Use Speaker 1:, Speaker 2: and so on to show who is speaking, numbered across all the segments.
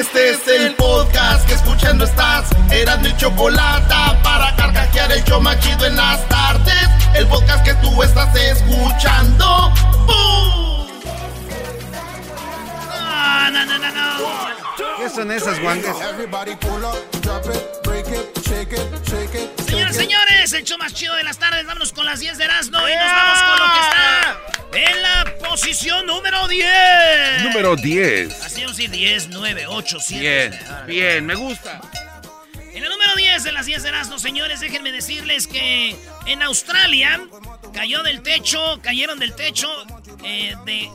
Speaker 1: Este es el podcast que escuchando estás. Eran mi chocolate para carcajear el yo machido en las tardes. El podcast que tú estás escuchando. ¡Bum!
Speaker 2: No, no, no, no, no.
Speaker 3: ¿Qué son esas guangas?
Speaker 2: Señores, señores, el show más chido de las tardes. Vámonos con las 10 de Erasmo y nos vamos con lo que está en la posición número 10.
Speaker 3: Número 10.
Speaker 2: Así ir 10, 9, 8, 7.
Speaker 3: Bien, bien, me gusta.
Speaker 2: En el número 10 de las 10 de Erasmo, señores, déjenme decirles que en Australia cayó del techo, cayeron del techo eh, de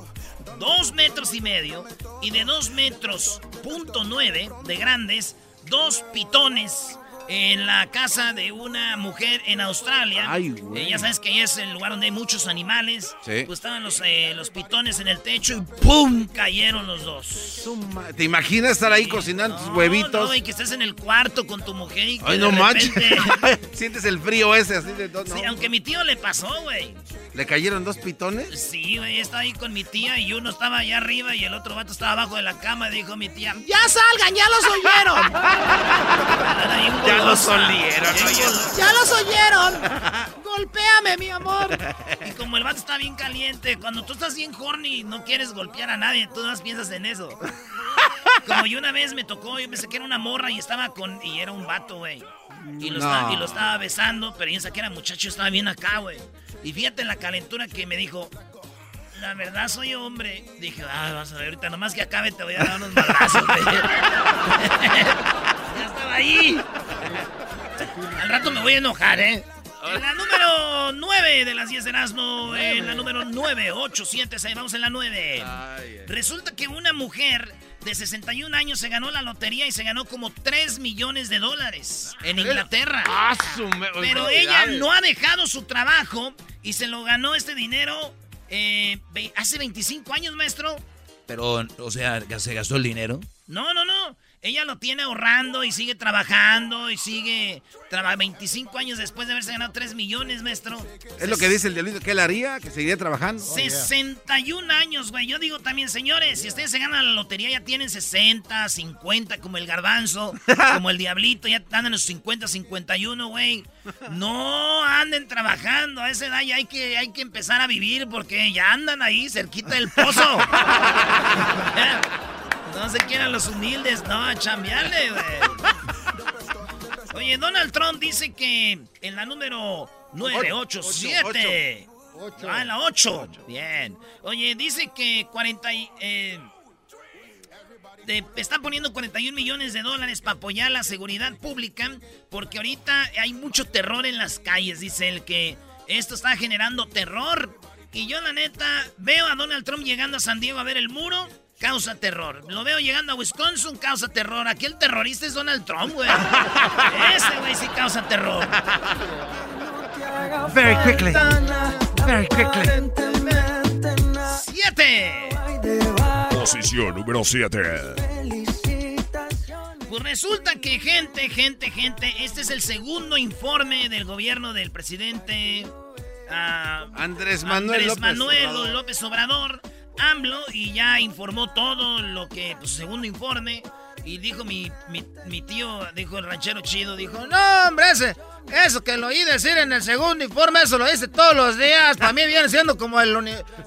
Speaker 2: 2 metros y medio y de 2 metros punto 9 de grandes, dos pitones en la casa de una mujer en Australia.
Speaker 3: Ay, güey.
Speaker 2: Eh, ya sabes que ahí es el lugar donde hay muchos animales.
Speaker 3: Sí.
Speaker 2: Pues estaban los, eh, los pitones en el techo y ¡pum! cayeron los dos.
Speaker 3: ¿Te imaginas estar ahí cocinando tus
Speaker 2: No,
Speaker 3: huevitos?
Speaker 2: No, y que estés en el cuarto con tu mujer y que
Speaker 3: Ay, no manches.
Speaker 2: repente-
Speaker 3: Sientes el frío ese así de todo.
Speaker 2: Sí, aunque mi tío le pasó, güey.
Speaker 3: ¿Le cayeron dos pitones?
Speaker 2: Sí, güey, estaba ahí con mi tía y uno estaba allá arriba y el otro vato estaba abajo de la cama. Dijo mi tía, ¡ya salgan, ya los oyeron!
Speaker 3: Ya los olieron.
Speaker 2: ¡Ya los oyeron! ¡Golpéame, mi amor! Y como el vato está bien caliente, cuando tú estás bien horny no quieres golpear a nadie, tú más piensas en eso. Como yo una vez me tocó, yo pensé que era una morra y estaba con... Y era un vato, güey. Y, lo
Speaker 3: No.
Speaker 2: estaba- y lo estaba besando, pero yo pensé que era muchacho, estaba bien acá, güey. Y fíjate la calentura que me dijo, la verdad soy hombre. Dije, ah, vas a ver, ahorita nomás que acabe te voy a dar unos madrazos, güey. ya estaba ahí. Al rato me voy a enojar, ¿eh? En la número 9 de las 10 de Erasmo, en la número 9, 8, 7, 6, vamos en la 9. Resulta que una mujer de 61 años se ganó la lotería y se ganó como 3 millones de dólares en Inglaterra.
Speaker 3: Ah, su me-
Speaker 2: Pero ella no ha dejado su trabajo y se lo ganó este dinero eh, hace 25 años, maestro.
Speaker 4: Pero, o sea, ¿se gastó el dinero?
Speaker 2: No, no, no. Ella lo tiene ahorrando y sigue trabajando y sigue traba 25 años después de haberse ganado 3 millones, maestro.
Speaker 3: Es lo que dice el diablito que él haría, que seguiría trabajando.
Speaker 2: 61 años, güey. Yo digo también, señores, si ustedes se ganan la lotería, ya tienen 60, 50, como el garbanzo, como el diablito, ya andan los 50, 51, güey. No anden trabajando. A esa edad ya hay que, hay que empezar a vivir porque ya andan ahí cerquita del pozo. no se quieran los humildes, no, a chambearle, güey. Oye, Donald Trump dice que en la número 9, 8, 7. Ah, en la 8. Bien. Oye, dice que 40 y, eh, de- están poniendo 41 millones de dólares para apoyar la seguridad pública porque ahorita hay mucho terror en las calles. Dice él que esto está generando terror. Y yo, la neta, veo a Donald Trump llegando a San Diego a ver el muro. Causa terror. Lo veo llegando a Wisconsin, causa terror. Aquí el terrorista es Donald Trump, güey. Ese güey sí causa terror.
Speaker 3: Very quickly. Very quickly.
Speaker 2: ¡Siete!
Speaker 5: Posición número 7.
Speaker 2: Pues resulta que gente, gente, gente, este es el segundo informe del gobierno del presidente ah,
Speaker 3: Andrés Manuel
Speaker 2: Andrés
Speaker 3: López
Speaker 2: Manuel
Speaker 3: Obrador.
Speaker 2: López Obrador, AMLO, y ya informó todo lo que, pues segundo informe. Y dijo mi, mi, tío, dijo el ranchero chido, dijo, no, hombre, ese, eso que lo oí decir en el segundo informe, eso lo dice todos los días. Para mí viene siendo como el,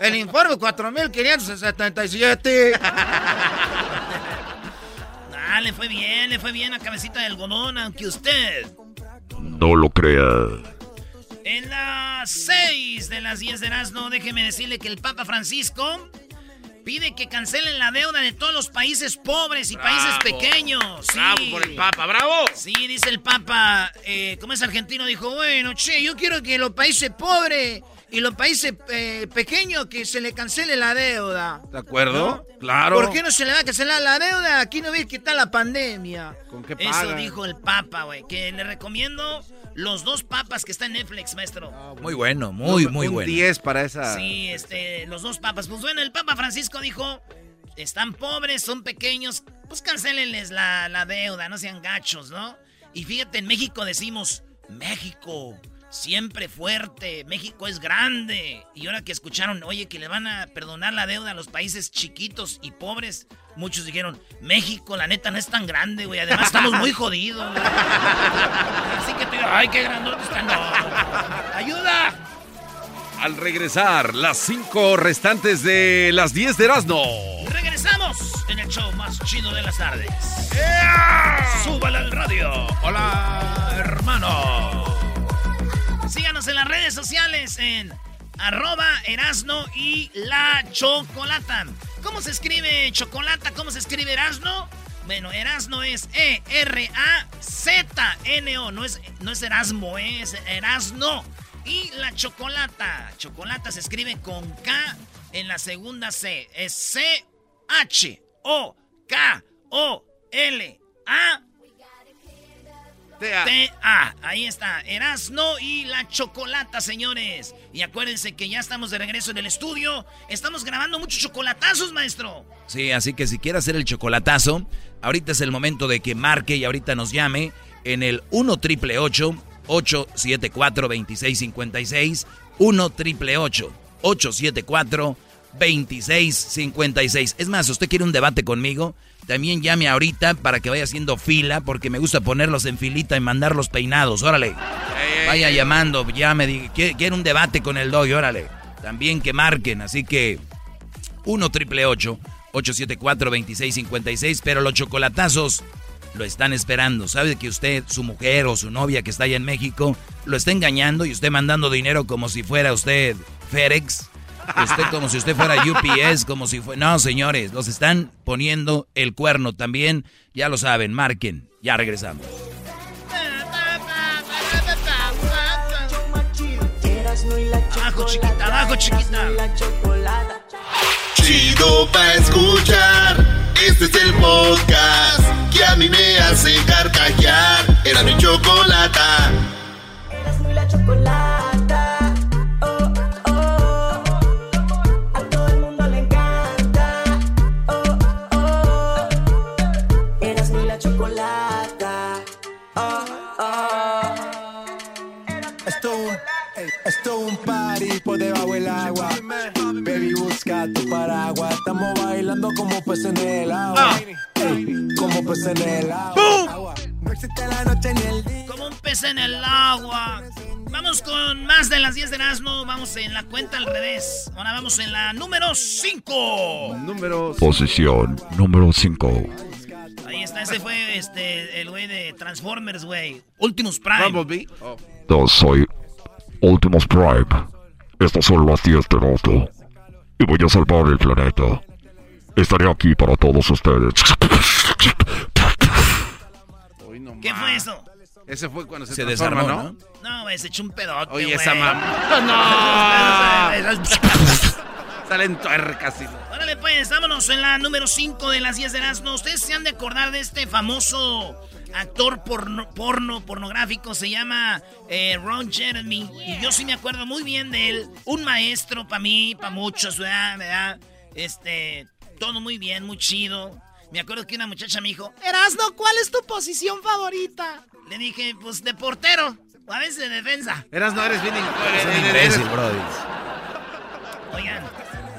Speaker 2: el informe 4577. ah, le fue bien, le fue bien a cabecita del algodón, aunque usted...
Speaker 6: No lo crea.
Speaker 2: En las 6 de las 10 de no déjeme decirle que el Papa Francisco pide que cancelen la deuda de todos los países pobres y países pequeños.
Speaker 3: Bravo por el Papa, bravo.
Speaker 2: Sí, dice el Papa, eh, como es argentino, dijo, bueno, che, yo quiero que los países pobres y los países eh, pequeños que se le cancele la deuda.
Speaker 3: ¿De acuerdo? Claro.
Speaker 2: ¿Por qué no se le va a cancelar la deuda? Aquí no ves que está la pandemia.
Speaker 3: ¿Con qué
Speaker 2: Eso dijo el Papa, güey, que le recomiendo los dos papas que está en Netflix, maestro.
Speaker 4: muy bueno, muy, muy bueno.
Speaker 3: 10 para esa.
Speaker 2: Sí, este, los dos papas. Pues bueno, el Papa Francisco dijo, están pobres, son pequeños, pues cancelenles la, la deuda, no sean gachos, ¿no? Y fíjate, en México decimos, México, siempre fuerte, México es grande. Y ahora que escucharon, oye, que le van a perdonar la deuda a los países chiquitos y pobres, muchos dijeron, México, la neta, no es tan grande, güey. Además, estamos muy jodidos. Así que te digo, ay, qué grandote están. ¡Ayuda!
Speaker 7: Al regresar, las cinco restantes de las 10 de Erasmo.
Speaker 2: Regresamos en el show más chido de las tardes. ¡Súbale al radio! ¡Hola, hermano! Síganos en las redes sociales en arroba Erasno y la Chocolata. ¿Cómo se escribe chocolata? ¿Cómo se escribe Erasno? Bueno, Erasno es E-R-A-Z-N-O. No es, no es Erasmo, ¿eh? es Erasno. Y la chocolata. Chocolata se escribe con K en la segunda C. Es C-H-O-K-O-L-A T-A. Ahí está. Erasno y la chocolata, señores. Y acuérdense que ya estamos de regreso en el estudio. Estamos grabando muchos chocolatazos, maestro.
Speaker 4: Sí, así que si quiere hacer el chocolatazo, ahorita es el momento de que marque y ahorita nos llame en el 1 triple 874 2656 1 triple 874 2656. Es más, si usted quiere un debate conmigo, también llame ahorita para que vaya haciendo fila, porque me gusta ponerlos en filita y mandarlos peinados. Órale. Vaya llamando, llame, quiere un debate con el doy, órale. También que marquen, así que 1 triple 874 2656, pero los chocolatazos lo están esperando. Sabe que usted, su mujer o su novia que está allá en México, lo está engañando y usted mandando dinero como si fuera usted FedEx Usted como si usted fuera UPS, como si fuera... No, señores, los están poniendo el cuerno también. Ya lo saben, marquen. Ya regresamos.
Speaker 2: Abajo, chiquita, abajo, chiquita.
Speaker 1: Chido pa' escuchar. Este es el podcast que a mí me hace carcajear. Era mi chocolata. Eras muy la chocolata.
Speaker 8: Peces en el agua.
Speaker 2: No existe la noche ni el día. Como un pez en el agua. Vamos con más de las 10 de Erasmo. Vamos en la cuenta al revés. Ahora vamos en la número 5.
Speaker 6: Número. Posición número 5.
Speaker 2: Ahí está, ese fue este, el güey de Transformers, güey. Últimos Prime.
Speaker 6: Yo soy Últimos Prime. Estas son las 10 de auto. Y voy a salvar el planeta. Estaré aquí para todos ustedes.
Speaker 2: ¿Qué fue eso?
Speaker 3: Ese fue cuando se,
Speaker 4: se desarmó, ¿no?
Speaker 2: No, güey, se echó un pedote,
Speaker 3: Oye, esa mamá. ¡No! Salen tuercas.
Speaker 2: Órale, pues, vámonos en la número 5 de las 10 de las. Ustedes se han de acordar de este famoso actor porno, porno pornográfico, se llama eh, Ron Jeremy. Y yo sí me acuerdo muy bien de él. Un maestro para mí, para muchos, ¿verdad? ¿verdad? Este, todo muy bien, muy chido. Me acuerdo que una muchacha me dijo, Erasno, ¿cuál es tu posición favorita? Le dije, pues de portero, o a veces de defensa.
Speaker 3: Erasno, eres bien
Speaker 4: imbécil,
Speaker 2: Oigan,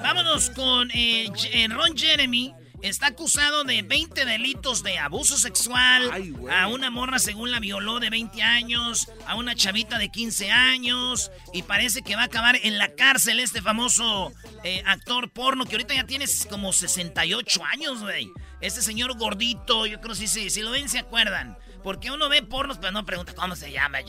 Speaker 2: vámonos con eh, Ron Jeremy está acusado de 20 delitos de abuso sexual. a una morra, según la violó, de 20 años. A una chavita de 15 años. Y parece que va a acabar en la cárcel este famoso eh, actor porno que ahorita ya tiene como 68 años, güey. Este señor gordito, yo creo que sí, si lo ven, se acuerdan. Porque uno ve pornos, pero no pregunta cómo se llama.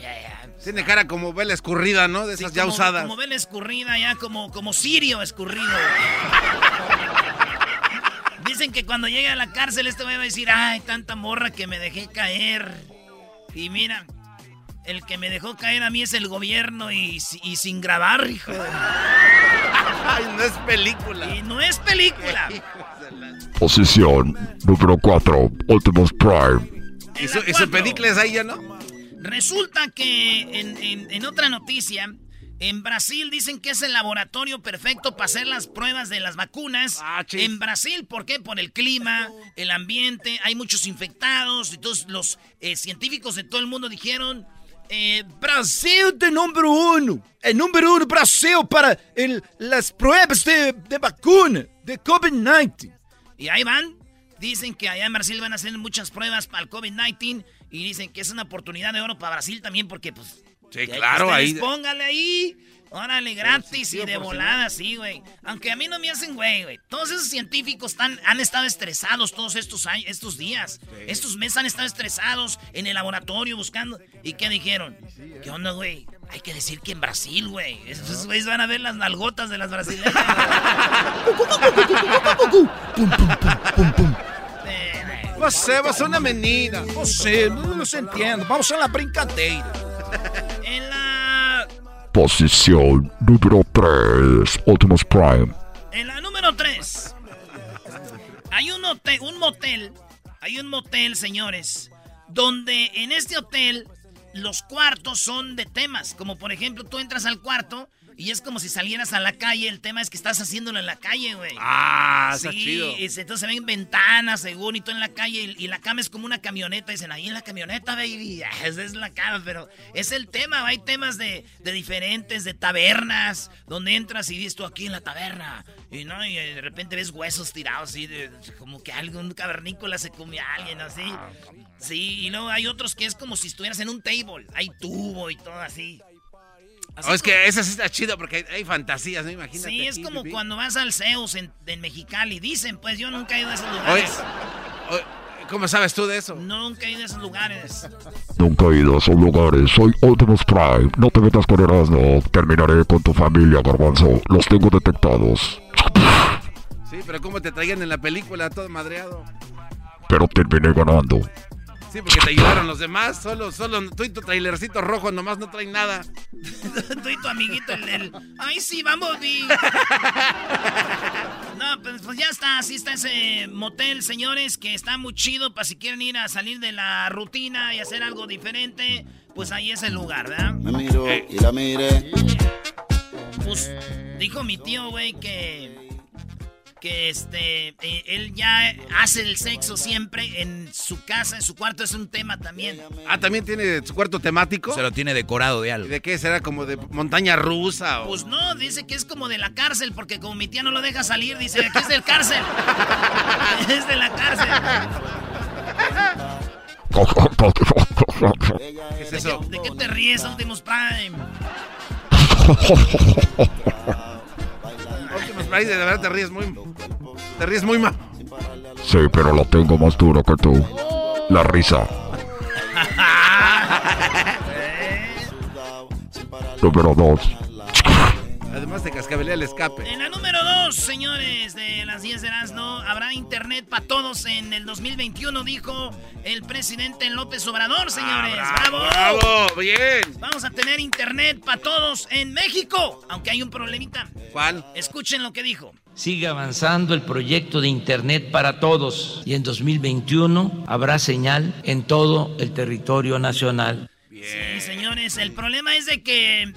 Speaker 3: Tiene cara como vela escurrida, ¿no? De esas ya usadas.
Speaker 2: Como vela escurrida, ya como, como sirio escurrido. Dicen que cuando llegue a la cárcel este va a decir, ay, tanta morra que me dejé caer. Y mira, el que me dejó caer a mí es el gobierno y, sin grabar, hijo.
Speaker 3: Ay, no es película.
Speaker 2: Y no es película.
Speaker 6: Posición número 4, Ultimus Prime.
Speaker 3: ¿Y su, ¿Y ahí ya no?
Speaker 2: Resulta que en, otra noticia, en Brasil dicen que es el laboratorio perfecto para hacer las pruebas de las vacunas. Ah, en Brasil, ¿por qué? Por el clima, el ambiente, hay muchos infectados. Entonces los eh, científicos de todo el mundo dijeron, eh, Brasil de número uno. El número uno Brasil para las pruebas de, de vacuna de COVID-19. Y ahí van, Dicen que allá en Brasil van a hacer muchas pruebas para el COVID-19 y dicen que es una oportunidad de oro para Brasil también porque pues...
Speaker 3: Sí, claro, ahí...
Speaker 2: Póngale ahí. Órale, gratis y de volada, sí, güey. Aunque a mí no me hacen güey, güey. Todos esos científicos están, han estado estresados todos estos, años, estos días. Estos meses han estado estresados en el laboratorio buscando. ¿Y qué dijeron? ¿Qué onda, güey? Hay que decir que en Brasil, güey. Esos güeyes van a ver las nalgotas de las brasileñas.
Speaker 3: Você, você é uma menina.
Speaker 2: Você, não se entendo. Vamos a la brincadeira. En la...
Speaker 6: Posición número 3, Optimus Prime.
Speaker 2: En la número 3. Hay un hotel, un motel. Hay un motel, señores. Donde en este hotel los cuartos son de temas. Como por ejemplo, tú entras al cuarto y es como si salieras a la calle. El tema es que estás haciéndolo en la calle, güey.
Speaker 3: Ah, está chido.
Speaker 2: entonces se ven ventanas, según, y tú en la calle. Y, la cama es como una camioneta. Dicen, ahí en la camioneta, baby. Esa es la cama, pero es el tema. Hay temas de, diferentes, de tabernas, donde entras y dices tú aquí en la taberna. Y no, y de repente ves huesos tirados así, de, como que algún cavernícola se come a alguien, así. Sí, y luego hay otros que es como si estuvieras en un table. Hay tubo y todo así.
Speaker 3: Oh, es que esa sí está chido porque hay, fantasías, ¿no? Imagínate.
Speaker 2: Sí, es como cuando vas al Zeus en, Mexicali. Dicen, pues yo nunca he ido a esos lugares.
Speaker 3: ¿Cómo sabes tú de eso?
Speaker 2: Nunca he ido a esos lugares.
Speaker 6: Nunca he ido a esos lugares. Soy Optimus Prime. No te metas con no. Terminaré con tu familia, Garbanzo. Los tengo detectados.
Speaker 3: Sí, pero ¿cómo te traían en la película todo madreado?
Speaker 6: Pero terminé ganando.
Speaker 3: Sí, porque te ayudaron los demás. Solo, solo tú y tu trailercito rojo nomás no traen nada.
Speaker 2: tú y tu amiguito, el del. ¡Ay, sí, vamos, vi! no, pues, pues, ya está. Así está ese motel, señores, que está muy chido para si quieren ir a salir de la rutina y hacer algo diferente. Pues ahí es el lugar, ¿verdad?
Speaker 9: Me miro y la mire.
Speaker 2: Pues dijo mi tío, güey, que que este eh, él ya hace el sexo siempre en su casa, en su cuarto es un tema también.
Speaker 3: Ah, también tiene su cuarto temático.
Speaker 4: Se lo tiene decorado de algo.
Speaker 3: ¿De qué será como de montaña rusa o...
Speaker 2: Pues no, dice que es como de la cárcel porque como mi tía no lo deja salir, dice, aquí es del cárcel. es de la cárcel.
Speaker 3: ¿Qué es eso?
Speaker 2: ¿De qué, te ríes, Optimus Prime?
Speaker 3: Prime, de verdad te ríes muy... Te ríes muy mal.
Speaker 6: Sí, pero la tengo más dura que tú. La risa. Número dos.
Speaker 3: Además de cascabelea el escape.
Speaker 2: En la número 2, señores, de las 10 de no habrá internet para todos en el 2021, dijo el presidente López Obrador, señores.
Speaker 3: Ah, bravo, ¡Bravo! ¡Bien!
Speaker 2: Vamos a tener internet para todos en México, aunque hay un problemita.
Speaker 3: ¿Cuál?
Speaker 2: Escuchen lo que dijo.
Speaker 10: Sigue avanzando el proyecto de Internet para todos y en 2021 habrá señal en todo el territorio nacional.
Speaker 2: Sí, señores, el problema es de que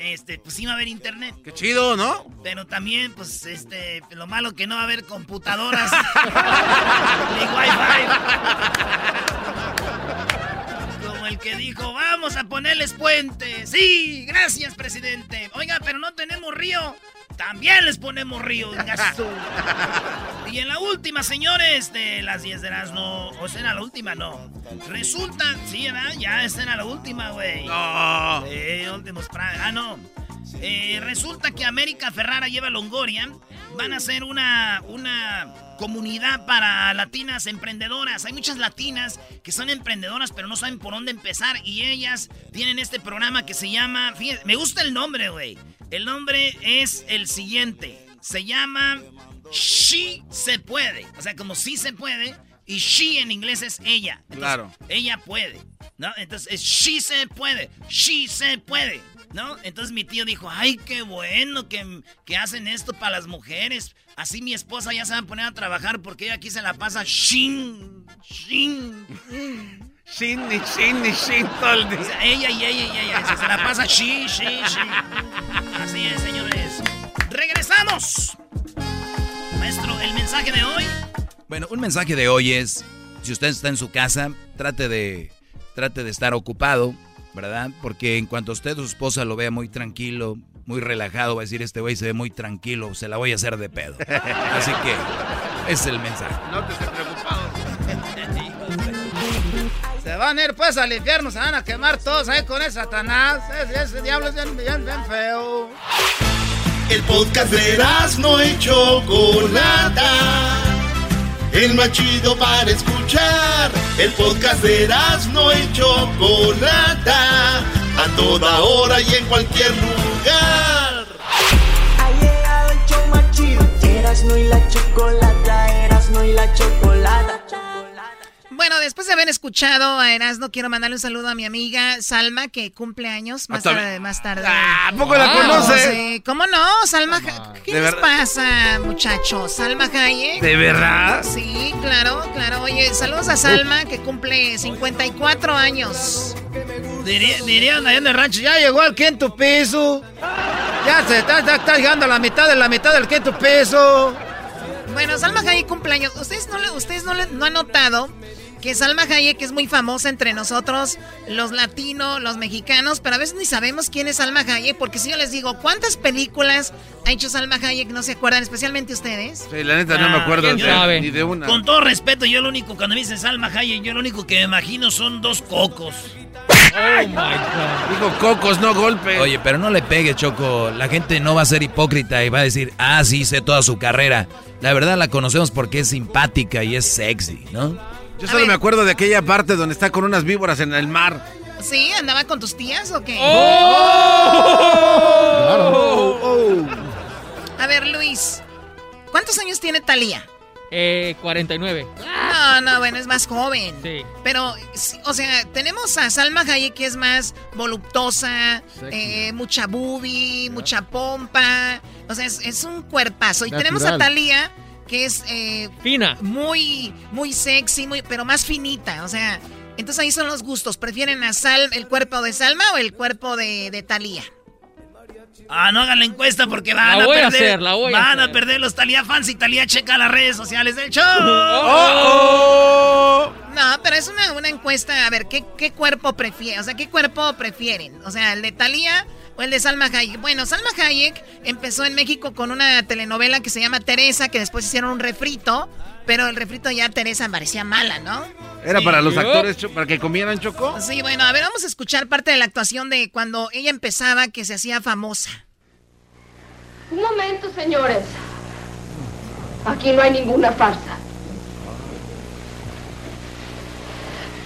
Speaker 2: este, pues sí va a haber internet.
Speaker 3: Qué chido, ¿no?
Speaker 2: Pero también, pues, este, lo malo que no va a haber computadoras ni wifi. Como el que dijo, vamos a ponerles puentes. Sí, gracias, presidente. Oiga, pero no tenemos río. También les ponemos río, gasto. Y en la última, señores, de las 10 de las no. O la última, no. Resulta, sí, ¿verdad? Ya está en la última, güey.
Speaker 3: No.
Speaker 2: Eh, últimos Ah, no. Eh, resulta que América Ferrara lleva Longoria. Van a hacer una, una comunidad para latinas emprendedoras. Hay muchas latinas que son emprendedoras, pero no saben por dónde empezar. Y ellas tienen este programa que se llama. Fíjense, me gusta el nombre, güey. El nombre es el siguiente. Se llama She se puede. O sea, como sí se puede. Y she en inglés es ella.
Speaker 3: claro.
Speaker 2: Ella puede. ¿No? Entonces es she se puede. She se puede. ¿No? Entonces mi tío dijo, ay, qué bueno que, que hacen esto para las mujeres. Así mi esposa ya se va a poner a trabajar porque ella aquí se la pasa shin, shin.
Speaker 3: Shin, ni shin, ni shin todo el día.
Speaker 2: O sea, ella y ella y ella. Se la pasa shi, shi, shi. Así es, señores. ¡Regresamos! Maestro, el mensaje de hoy.
Speaker 4: Bueno, un mensaje de hoy es, si usted está en su casa, trate de, trate de estar ocupado, ¿verdad? Porque en cuanto usted o su esposa lo vea muy tranquilo, muy relajado, va a decir, este güey se ve muy tranquilo, se la voy a hacer de pedo. Así que, es el mensaje.
Speaker 3: No te estés preocupado.
Speaker 11: Se van a ir pues al infierno, se van a quemar todos ahí con el Satanás. Ese, ese diablo es bien, bien, bien feo.
Speaker 1: El podcast de no y Chocolata. El más chido para escuchar. El podcast de no y Chocolata. A toda hora y en cualquier lugar.
Speaker 12: Ha llegado el show más chido. Erasno y la Chocolata. Erasno y la Chocolata.
Speaker 13: Bueno, después de haber escuchado a Erasmo, quiero mandarle un saludo a mi amiga Salma, que cumple años más
Speaker 3: Ah,
Speaker 13: tarde. Más tarde.
Speaker 3: Ah, ¿a poco la conoce?
Speaker 13: sí. ¿Cómo no? Salma, ¿qué
Speaker 3: ¿De
Speaker 13: les
Speaker 3: verdad?
Speaker 13: pasa, muchachos? Salma Hayek.
Speaker 3: ¿De verdad?
Speaker 13: Sí, claro, claro. Oye, saludos a Salma, que cumple 54 años.
Speaker 11: Diría- dirían allá en el rancho, ya llegó al quinto piso. Ya se está, está- está llegando a la mitad de la mitad del quinto piso.
Speaker 13: Bueno, Salma Hayek cumpleaños. ¿Ustedes no, le- ustedes no, le- no han notado que Salma Hayek es muy famosa entre nosotros, los latinos, los mexicanos, pero a veces ni sabemos quién es Salma Hayek? Porque si yo les digo, ¿cuántas películas ha hecho Salma Hayek? ¿No se acuerdan? Especialmente ustedes.
Speaker 3: Sí, la neta no me acuerdo
Speaker 2: ¿quién
Speaker 3: de-
Speaker 2: sabe?
Speaker 3: ni de una.
Speaker 2: Con todo respeto, yo lo único, cuando me dicen Salma Hayek, yo lo único que me imagino son dos cocos.
Speaker 3: Oh my God. Digo cocos, no golpes.
Speaker 4: Oye, pero no le pegue, Choco. La gente no va a ser hipócrita y va a decir, ah, sí, sé toda su carrera. La verdad la conocemos porque es simpática y es sexy, ¿no?
Speaker 3: Yo solo me acuerdo de aquella parte donde está con unas víboras en el mar.
Speaker 13: ¿Sí? ¿Andaba con tus tías o qué?
Speaker 3: Oh.
Speaker 13: A ver, Luis, ¿cuántos años tiene Talía?
Speaker 14: Eh, 49.
Speaker 13: No, no, bueno, es más joven.
Speaker 14: Sí.
Speaker 13: Pero, o sea, tenemos a Salma Hayek que es más voluptuosa, eh, mucha boobie, mucha pompa. O sea, es, es un cuerpazo. Y tenemos a. Talía que es eh,
Speaker 14: Fina.
Speaker 13: muy, muy sexy, muy, pero más finita. O sea, entonces ahí son los gustos. ¿Prefieren a Sal, el cuerpo de Salma o el cuerpo de, de Talía?
Speaker 2: Ah, no hagan la encuesta porque van
Speaker 14: La
Speaker 2: a
Speaker 14: voy a
Speaker 2: perder.
Speaker 14: hacer, la voy a
Speaker 2: van a,
Speaker 14: hacer.
Speaker 2: perder los Talía fans y Talía checa las redes sociales del show.
Speaker 14: Oh.
Speaker 13: No, pero es una, una encuesta. A ver, ¿qué, qué cuerpo prefieren? O sea, ¿qué cuerpo prefieren? O sea, ¿el de Thalía o el de Salma Hayek? Bueno, Salma Hayek empezó en México con una telenovela que se llama Teresa, que después hicieron un refrito, pero el refrito ya Teresa parecía mala, ¿no?
Speaker 3: Era para los actores, para que comieran choco.
Speaker 13: Sí, bueno, a ver, vamos a escuchar parte de la actuación de cuando ella empezaba, que se hacía famosa.
Speaker 15: Un momento, señores. Aquí no hay ninguna farsa.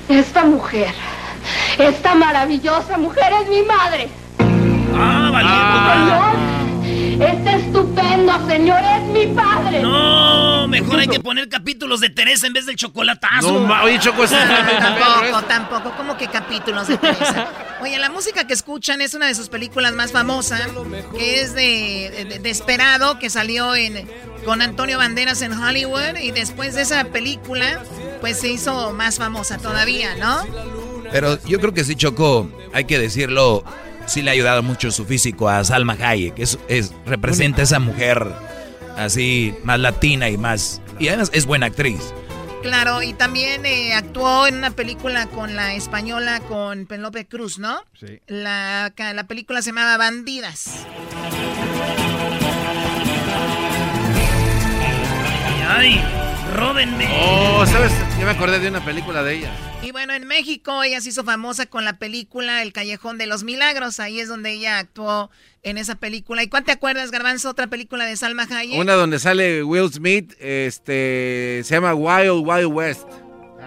Speaker 15: Esta mujer, esta maravillosa mujer es mi madre.
Speaker 2: Ah,
Speaker 15: Señor, este estupendo señor es mi padre.
Speaker 2: No, mejor hay que poner capítulos de Teresa en vez del chocolatazo.
Speaker 3: No, oye, Choco,
Speaker 13: tampoco, tampoco, como que capítulos de Teresa. Oye, la música que escuchan es una de sus películas más famosas, que es de, de- de Esperado, que salió en, con Antonio Banderas en Hollywood, y después de esa película, pues se hizo más famosa todavía, ¿no?
Speaker 4: Pero yo creo que sí, Choco, hay que decirlo, sí le ha ayudado mucho su físico a Salma Hayek. Es, es, representa esa mujer así, más latina y más... Y además es buena actriz.
Speaker 13: Claro, y también eh, actuó en una película con la española, con Penélope Cruz, ¿no?
Speaker 3: Sí.
Speaker 13: La, la película se llamaba Bandidas.
Speaker 2: Ay, Ay, róbenme.
Speaker 3: Oh, ¿sabes? Yo me acordé de una película de ella.
Speaker 13: Y bueno, en México ella se hizo famosa con la película El Callejón de los Milagros. Ahí es donde ella actuó en esa película. ¿Y cuál te acuerdas, Garbanzo? Otra película de Salma Hayek.
Speaker 3: Una donde sale Will Smith, este, se llama Wild Wild West.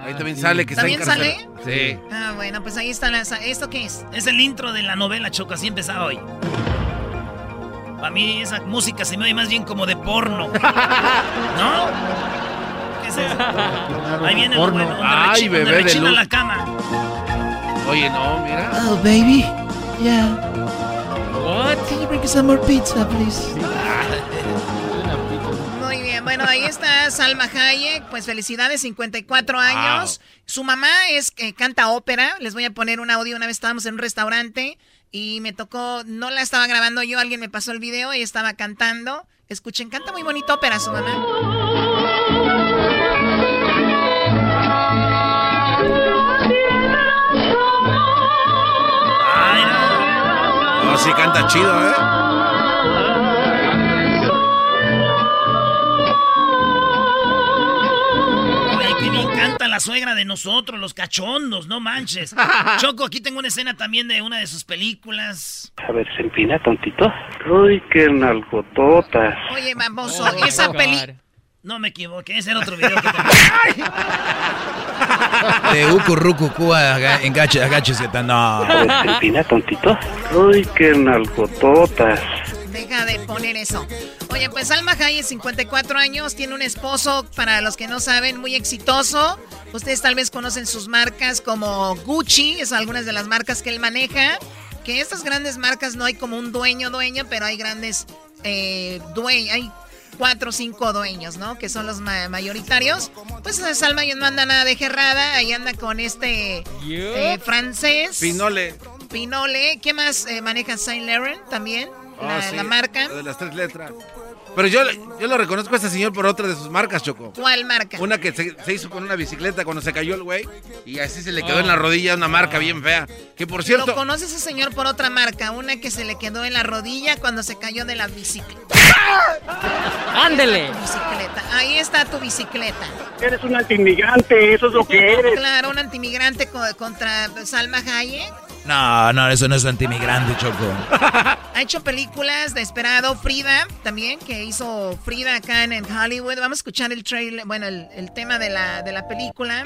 Speaker 3: Ahí también sale que
Speaker 13: ¿También
Speaker 3: está
Speaker 13: sale?
Speaker 3: Sí.
Speaker 13: Ah, bueno, pues ahí está la... ¿Esto qué es?
Speaker 2: Es el intro de la novela, Choco, así empezaba hoy. Para mí esa música se me oye más bien como de porno. ¿No? Ahí viene lo bueno, donde,
Speaker 3: Ay, bebé de luz.
Speaker 2: la cama.
Speaker 3: Oye, no, mira.
Speaker 4: Oh, baby. Yeah.
Speaker 14: What?
Speaker 4: Can you bring some more pizza, please?
Speaker 13: Muy bien, bueno, ahí está Salma Hayek, pues felicidades, 54 años. Su mamá es que canta ópera, les voy a poner un audio, una vez estábamos en un restaurante y me tocó, no la estaba grabando yo, alguien me pasó el video y estaba cantando. Escuchen, canta muy bonito ópera su mamá.
Speaker 3: Sí canta chido, ¿eh?
Speaker 2: Oye, encanta la suegra de nosotros, los cachondos, no manches. Choco, aquí tengo una escena también de una de sus películas.
Speaker 16: A ver, se empina tontito. Uy, qué nalgototas.
Speaker 13: Oye, baboso,
Speaker 2: Oh,
Speaker 13: esa.
Speaker 2: God. No me equivoqué, ese era otro video que te...
Speaker 4: De Uku Ruku Kua aga- engache, agáchese. tan- No.
Speaker 16: A ver, se empina tontito. Uy, qué nalgototas.
Speaker 13: Deja de poner eso. Oye, pues Salma Hayek, 54 años, tiene un esposo, para los que no saben, muy exitoso. Ustedes tal vez conocen sus marcas como Gucci, es algunas de las marcas que él maneja. Que estas grandes marcas no hay como un dueño, dueño, pero hay grandes eh, dueños, hay cuatro o cinco dueños, ¿no? Que son los ma- mayoritarios. Pues eh, Salma ya no anda nada de gerrada, ahí anda con este eh, francés.
Speaker 3: Pinole.
Speaker 13: Pinole. ¿Qué más eh, maneja Saint Laurent también? La,
Speaker 3: sí,
Speaker 13: la marca.
Speaker 3: de las tres letras. Pero yo, yo lo reconozco a este señor por otra de sus marcas, Choco.
Speaker 13: ¿Cuál marca?
Speaker 3: Una que se, se hizo con una bicicleta cuando se cayó el güey y así se le quedó
Speaker 13: Oh.
Speaker 3: en la rodilla una marca bien fea. Que por
Speaker 13: Lo
Speaker 3: cierto,
Speaker 13: conoce ese señor por otra marca, una que se le quedó en la rodilla cuando se cayó de la bicicleta.
Speaker 14: ¡Ándele!
Speaker 13: Bicicleta. Ahí está tu bicicleta.
Speaker 16: Eres un antimigrante, eso es lo que eres.
Speaker 13: Claro, un antimigrante co- contra Salma Hayek.
Speaker 4: No, no, eso no es antimigrante, Choco.
Speaker 13: Ha hecho películas de Esperado, Frida también, que hizo Frida acá en, Hollywood. Vamos a escuchar el trailer, bueno, el, el tema de la, de la película.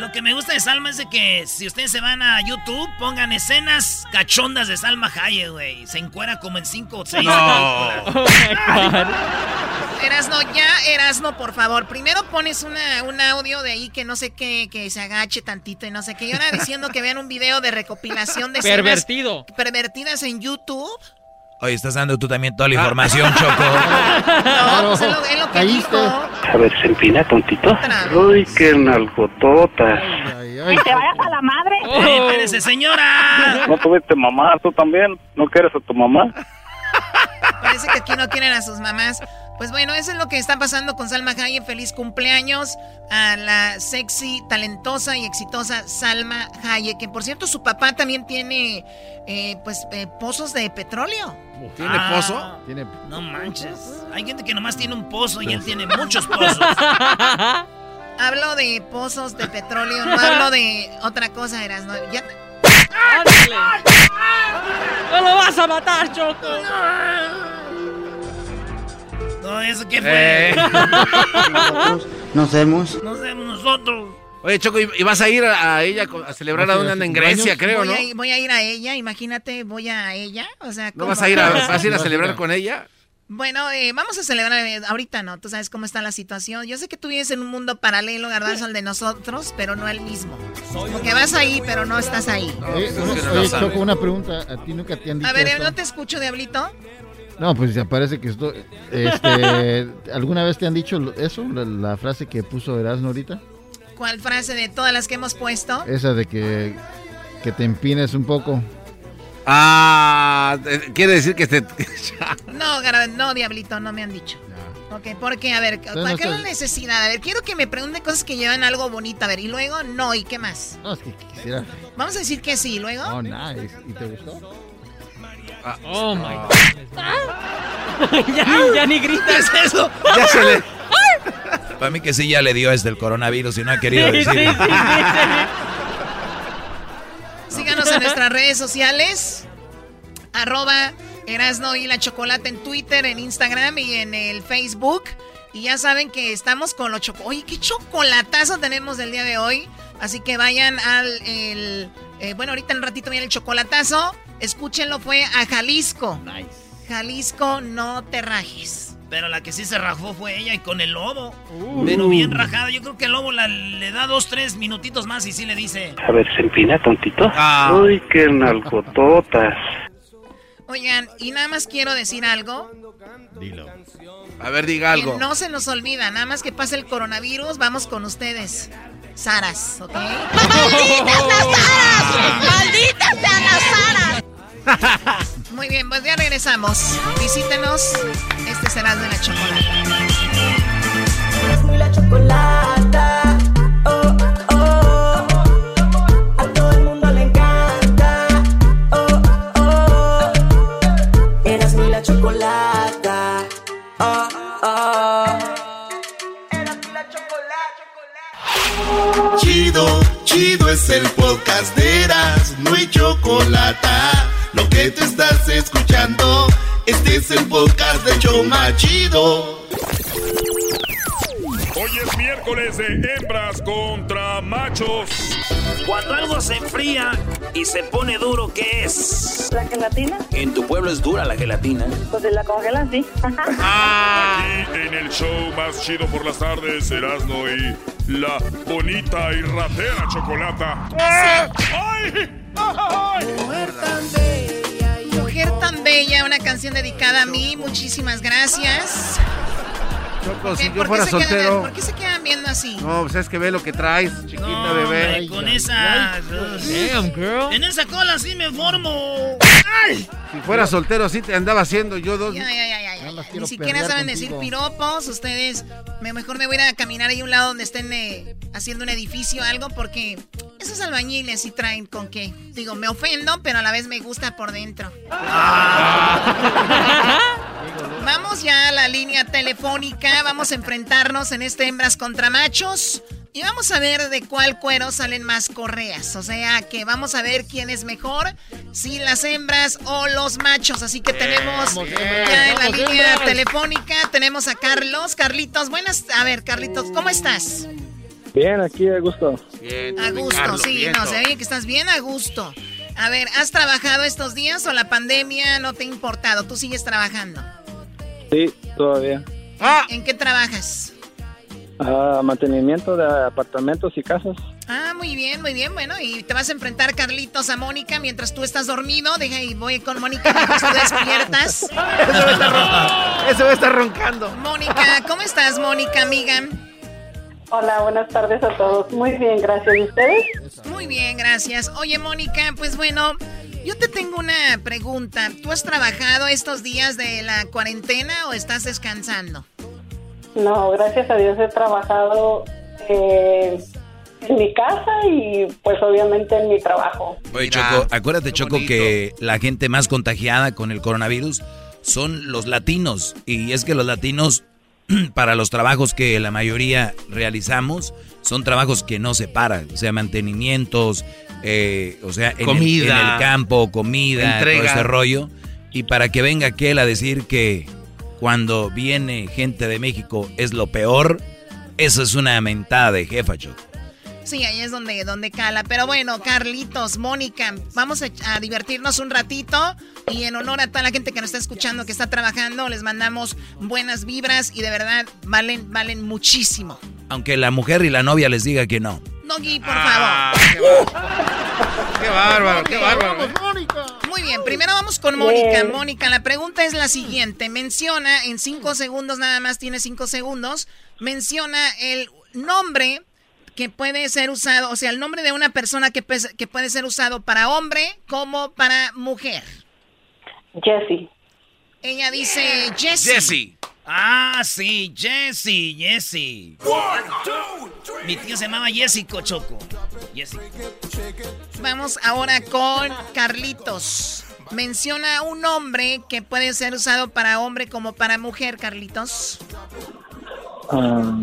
Speaker 2: Lo que me gusta de Salma es de que si ustedes se van a YouTube, pongan escenas cachondas de Salma Hayek, güey. Se encuera como en cinco o seis
Speaker 14: No.
Speaker 2: películas.
Speaker 13: Erasno, ya, Erasno, por favor. Primero pones una, un audio de ahí que no sé qué, que se agache tantito y no sé qué. Y ahora diciendo que vean un video de recopilación de escenas
Speaker 14: Pervertido.
Speaker 13: pervertidas en YouTube.
Speaker 4: Oye, estás dando tú también toda la información, Choco.
Speaker 13: No, pues es lo, es lo que dijo.
Speaker 16: A ver, se empina tontito. Uy, qué nalgototas.
Speaker 15: Que te vayas a la madre.
Speaker 2: Espérese, señora.
Speaker 16: ¿No tuviste mamá tú también? ¿No quieres a tu mamá?
Speaker 13: Parece que aquí no quieren a sus mamás. Pues bueno, eso es lo que está pasando con Salma Hayek. Feliz cumpleaños a la sexy, talentosa y exitosa Salma Hayek. Que por cierto, su papá también tiene eh, pues eh, pozos de petróleo.
Speaker 3: ¿tiene
Speaker 2: Ah,
Speaker 3: pozo?
Speaker 2: No manches. Hay gente que nomás tiene un pozo y él tiene muchos pozos.
Speaker 13: Hablo de pozos de petróleo, no hablo de otra cosa, eras no, ya te-
Speaker 14: ¡Ándale! ¡No lo vas a matar, Choco!
Speaker 2: No, ¿eso qué fue?
Speaker 3: Eh.
Speaker 9: Nos vemos.
Speaker 2: Nos vemos nosotros.
Speaker 3: Oye, Choco, ¿y vas a ir a, a ella a celebrar a una en Grecia, creo,
Speaker 13: voy,
Speaker 3: no?
Speaker 13: a, voy a ir a ella, imagínate, voy a ella, o sea,
Speaker 3: ¿No
Speaker 13: ¿cómo?
Speaker 3: vas a ir a, vas a, ir a celebrar con ella?
Speaker 13: Bueno, eh, vamos a celebrar, eh, ahorita no, tú sabes cómo está la situación. Yo sé que tú vives en un mundo paralelo, Garbanzo, al de nosotros, pero no el mismo. Como que vas ahí, pero no estás ahí.
Speaker 17: Oye, Choco, una pregunta. ¿A ti nunca te han dicho
Speaker 13: A ver, eh,
Speaker 17: esto?
Speaker 13: ¿no te escucho, Diablito?
Speaker 17: No, pues ya parece que estoy... Este, ¿Alguna vez te han dicho eso? La, la frase que puso Erasmo ahorita.
Speaker 13: ¿Cuál frase de todas las que hemos puesto?
Speaker 17: Esa de que, que te empines un poco.
Speaker 3: Ah, eh, quiere decir que te...
Speaker 13: No, no, Diablito, no me han dicho. Ok, porque, a ver, ¿cuál es la necesidad? A ver, quiero que me pregunten cosas que llevan algo bonito. A ver, y luego, no, ¿y qué más?
Speaker 17: No, es que quisiera.
Speaker 13: Vamos a decir que sí, luego.
Speaker 17: Oh, nice. ¿Y te gustó?
Speaker 14: Ah, oh my God. ya, ya, ni gritas eso.
Speaker 4: Ya se le. Para mí que sí ya le dio desde el coronavirus y no ha querido decir. Sí, sí,
Speaker 13: Síganos en nuestras redes sociales. Arroba Erasno y la Chocolate en Twitter, en Instagram y en el Facebook. Y ya saben que estamos con los chocolates. Oye, qué chocolatazo tenemos del día de hoy. Así que vayan al. El, eh, bueno, ahorita en un ratito viene el chocolatazo. Escúchenlo, fue a Jalisco. Nice. Jalisco, no te rajes.
Speaker 2: Pero la que sí se rajó fue ella y con el lobo. Uh. Pero bien rajada. Yo creo que el lobo le da dos, tres minutitos más y sí le dice.
Speaker 16: A ver, se empina tontito. Ah. Uy, qué nalgototas.
Speaker 13: Oigan, y nada más quiero decir algo.
Speaker 3: Dilo. A ver, diga algo.
Speaker 13: no se nos olvida, nada más que pase el coronavirus, vamos con ustedes. Saras, ¿ok?
Speaker 15: ¡Malditas las Saras! ¡Malditas sean las
Speaker 13: Saras! Muy bien, pues ya regresamos. Visítenos. Este será de la chocolate.
Speaker 12: la chocolata. Oh, oh. A todo el mundo le encanta. Oh, oh. Eras muy la chocolata. Oh, oh.
Speaker 1: Eras muy la chocolata. Chido, chido es el podcast de Eras, no hay chocolata lo que te estás escuchando, este es el podcast de Choma Chido.
Speaker 18: Hoy es miércoles de hembras contra machos.
Speaker 2: Cuando algo se enfría y se pone duro, ¿qué es?
Speaker 19: ¿La gelatina?
Speaker 2: En tu pueblo es dura la gelatina.
Speaker 19: Pues de la congelan, sí.
Speaker 18: Aquí en el show más chido por las tardes, Erasmo y la bonita y ratera chocolata. ¡Ay!
Speaker 13: Mujer tan bella. Tan bella, una canción dedicada a mí. Muchísimas gracias.
Speaker 3: Choco, si yo fuera soltero.
Speaker 13: ¿Por qué se quedan viendo así?
Speaker 3: No, pues es que ve lo que traes, chiquita bebé.
Speaker 2: con esa. Damn, girl. En esa cola sí me formo. ¡Ay!
Speaker 3: Si fuera soltero, sí te andaba haciendo yo dos.
Speaker 13: Ya, ya, ya, ya. Ni siquiera saben decir piropos. Ustedes, mejor me voy a ir a caminar ahí a un lado donde estén eh, haciendo un edificio o algo, porque esos albañiles sí traen con qué. Digo, me ofendo, pero a la vez me gusta por dentro. Vamos ya a la línea telefónica. Vamos a enfrentarnos en este hembras contra machos. Y vamos a ver de cuál cuero salen más correas. O sea que vamos a ver quién es mejor, si las hembras o los machos. Así que tenemos ya en la línea telefónica, tenemos a Carlos. Carlitos, buenas. A ver, Carlitos, ¿cómo estás?
Speaker 20: Bien, aquí a gusto.
Speaker 13: Bien, a gusto, sí, no, se ve que estás bien a gusto. A ver, ¿has trabajado estos días o la pandemia no te ha importado? ¿Tú sigues trabajando?
Speaker 20: Sí, todavía.
Speaker 13: Ah. ¿En qué trabajas?
Speaker 20: Ah, mantenimiento de apartamentos y casas.
Speaker 13: Ah, muy bien, muy bien. Bueno, y te vas a enfrentar, Carlitos, a Mónica mientras tú estás dormido. Deja y voy con Mónica mientras tú despiertas. Eso
Speaker 3: va a estar roncando. Eso va a estar roncando.
Speaker 13: Mónica, ¿cómo estás, Mónica, amiga?
Speaker 19: Hola, buenas tardes a todos. Muy bien, gracias. ¿Y ustedes?
Speaker 13: Muy bien, gracias. Oye, Mónica, pues bueno, yo te tengo una pregunta. ¿Tú has trabajado estos días de la cuarentena o estás descansando?
Speaker 19: No, gracias a Dios he trabajado eh, en mi casa y pues obviamente en mi trabajo.
Speaker 4: Oye, Choco, acuérdate, Choco, que la gente más contagiada con el coronavirus son los latinos. Y es que los latinos para los trabajos que la mayoría realizamos son trabajos que no se paran, o sea, mantenimientos, eh, o sea, en el, en el, campo, comida, todo ese rollo. Y para que venga aquel a decir que cuando viene gente de México es lo peor, eso es una mentada de jefa, Choco.
Speaker 13: Sí, ahí es donde, donde cala. Pero bueno, Carlitos, Mónica, vamos a, divertirnos un ratito. Y en honor a toda la gente que nos está escuchando, que está trabajando, les mandamos buenas vibras y de verdad valen, valen muchísimo.
Speaker 4: Aunque la mujer y la novia les diga que no.
Speaker 13: Doggy, por ah,
Speaker 3: favor. Qué bárbaro, qué bárbaro.
Speaker 13: Muy bien, primero vamos con Mónica. Mónica, la pregunta es la siguiente. Menciona, en cinco segundos, nada más tiene cinco segundos, menciona el nombre que puede ser usado, o sea, el nombre de una persona que, que puede ser usado para hombre como para mujer.
Speaker 19: Jessie.
Speaker 13: Ella dice Jessie.
Speaker 4: Jessie.
Speaker 2: Ah, sí, Jesse, Jesse. Mi tío se llamaba Jessico Choco. Jessico.
Speaker 13: Vamos ahora con Carlitos. Menciona un nombre que puede ser usado para hombre como para mujer, Carlitos.
Speaker 20: Ah,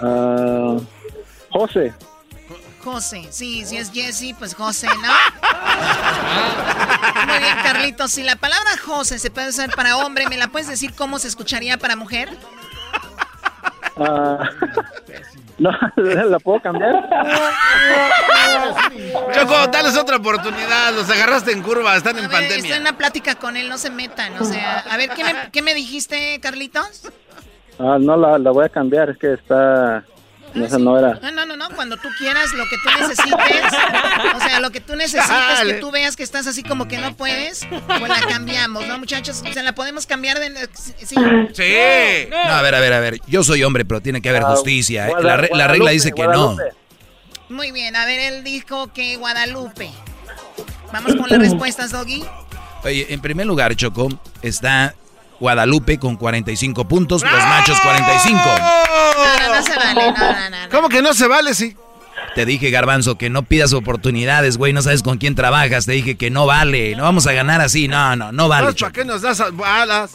Speaker 20: ah, José.
Speaker 13: José, sí, si es Jesse, pues José, ¿no? Muy bien, Carlitos. Si la palabra José se puede usar para hombre, ¿me la puedes decir cómo se escucharía para mujer?
Speaker 20: Ah, no, ¿la puedo cambiar?
Speaker 3: Choco, dales otra oportunidad. Los agarraste en curva, están en
Speaker 13: ver,
Speaker 3: pandemia.
Speaker 13: estoy en una plática con él, no se metan. O sea, a ver, ¿qué me, qué me dijiste, Carlitos?
Speaker 20: Ah, no, la, la voy a cambiar, es que está... No, esa no era.
Speaker 13: No, no, no, no, cuando tú quieras, lo que tú necesites, o sea, lo que tú necesites, que tú veas que estás así como que no puedes, pues la cambiamos, ¿no, muchachos? ¿Se la podemos cambiar de...? Sí.
Speaker 4: No, a ver, a ver, a ver. Yo soy hombre, pero tiene que haber
Speaker 13: Ah,
Speaker 4: justicia. ¿eh? La, re- la regla dice que no.
Speaker 13: Muy bien, a ver, él dijo que Guadalupe. Vamos con las respuestas, Doggy.
Speaker 4: Oye, en primer lugar, Choco, está Guadalupe con 45 puntos, los machos 45.
Speaker 13: No, no, no se vale, no, no, no.
Speaker 3: ¿Cómo que no se vale, sí?
Speaker 4: Te dije, Garbanzo, que no pidas oportunidades, güey, no sabes con quién trabajas. Te dije que no vale, no vamos a ganar así. No, no, no vale.
Speaker 3: ¿Para qué nos das balas?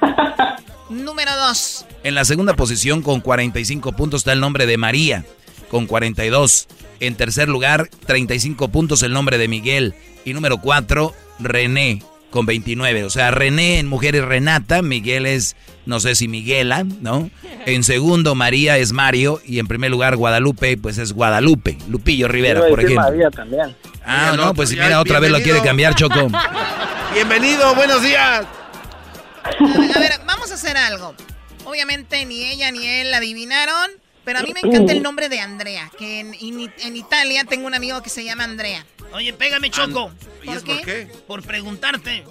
Speaker 13: Número dos.
Speaker 4: En la segunda posición con 45 puntos está el nombre de María, con 42. En tercer lugar, 35 puntos el nombre de Miguel. Y número 4, René, con 29. O sea, René en mujer es Renata, Miguel es, no sé si Miguela, ¿no? En segundo, María es Mario. Y en primer lugar, Guadalupe, pues es Guadalupe. Lupillo Rivera, por ejemplo.
Speaker 20: María también.
Speaker 4: Ah, no, pues si
Speaker 3: ya,
Speaker 4: mira, otra vez lo quiere cambiar, Choco.
Speaker 3: Bienvenido, buenos días.
Speaker 13: A ver, vamos a hacer algo. Obviamente ni ella ni él la adivinaron, pero a mí me encanta el nombre de Andrea, que en, en- en Italia tengo un amigo que se llama Andrea.
Speaker 2: Oye, pégame, Choco.
Speaker 13: ¿Por
Speaker 2: es
Speaker 13: qué?
Speaker 2: Por preguntarte.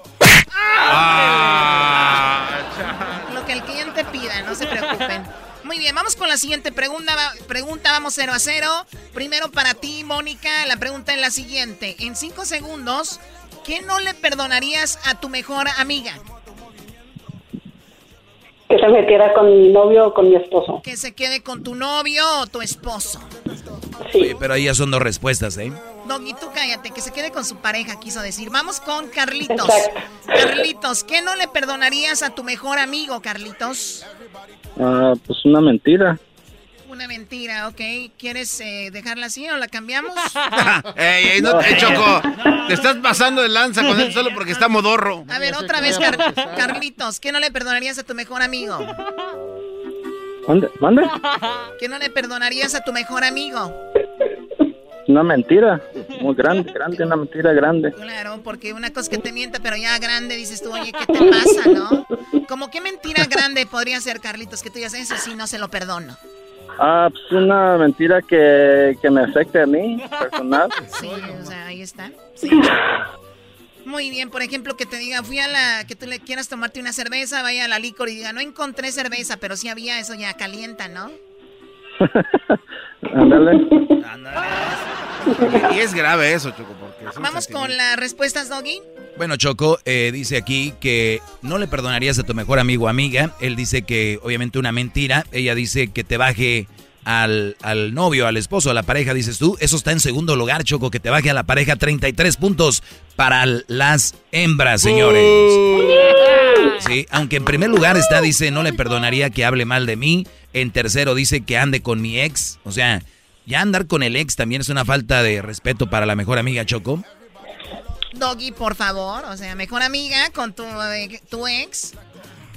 Speaker 13: Lo que el cliente pida, no se preocupen. Muy bien, vamos con la siguiente pregunta. Pregunta, vamos 0 a 0. Primero para ti, Mónica, la pregunta es la siguiente. En 5 segundos, ¿qué no le perdonarías a tu mejor amiga?
Speaker 19: Que se metiera con mi novio o con mi esposo.
Speaker 13: Que se quede con tu novio o tu esposo.
Speaker 4: Oye, pero ahí ya son dos respuestas, ¿eh?
Speaker 13: Doggy, tú cállate, que se quede con su pareja, quiso decir. Vamos con Carlitos.
Speaker 19: Exacto.
Speaker 13: Carlitos, ¿qué no le perdonarías a tu mejor amigo, Carlitos?
Speaker 20: Ah, pues una mentira.
Speaker 13: Una mentira, ok. ¿Quieres eh, dejarla así o la cambiamos?
Speaker 3: ey, ey, no te choco. Te estás pasando de lanza con él solo porque está modorro.
Speaker 13: A ver, otra vez, Car- Carlitos, ¿qué no le perdonarías a tu mejor amigo?
Speaker 20: ¿Mande? ¿Mande?
Speaker 13: ¿Qué no le perdonarías a tu mejor amigo?
Speaker 20: Una mentira. Muy grande, grande, una mentira grande.
Speaker 13: Claro, porque una cosa que te mienta, pero ya grande dices tú, oye, ¿qué te pasa, no? Como qué mentira grande podría ser, Carlitos, que tú digas, eso sí, no se lo perdono.
Speaker 20: Ah, pues una mentira que, que me afecte a mí, personal.
Speaker 13: Sí, o sea, ahí está. Sí. Muy bien, por ejemplo, que te diga, fui a la, que tú le quieras tomarte una cerveza, vaya a la licor y diga, no encontré cerveza, pero sí había, eso ya calienta, ¿no?
Speaker 20: Ándale.
Speaker 3: Y es grave eso, Choco, porque
Speaker 13: Vamos con las respuestas, Doggy.
Speaker 4: Bueno, Choco, eh, dice aquí que no le perdonarías a tu mejor amigo o amiga. Él dice que obviamente una mentira. Ella dice que te baje al, al novio, al esposo, a la pareja, dices tú. Eso está en segundo lugar, Choco, que te baje a la pareja 33 puntos para las hembras, señores. Sí, aunque en primer lugar está, dice, no le perdonaría que hable mal de mí. En tercero dice que ande con mi ex. O sea, ya andar con el ex también es una falta de respeto para la mejor amiga, Choco.
Speaker 13: Doggy, por favor, o sea, mejor amiga con tu, eh, tu ex.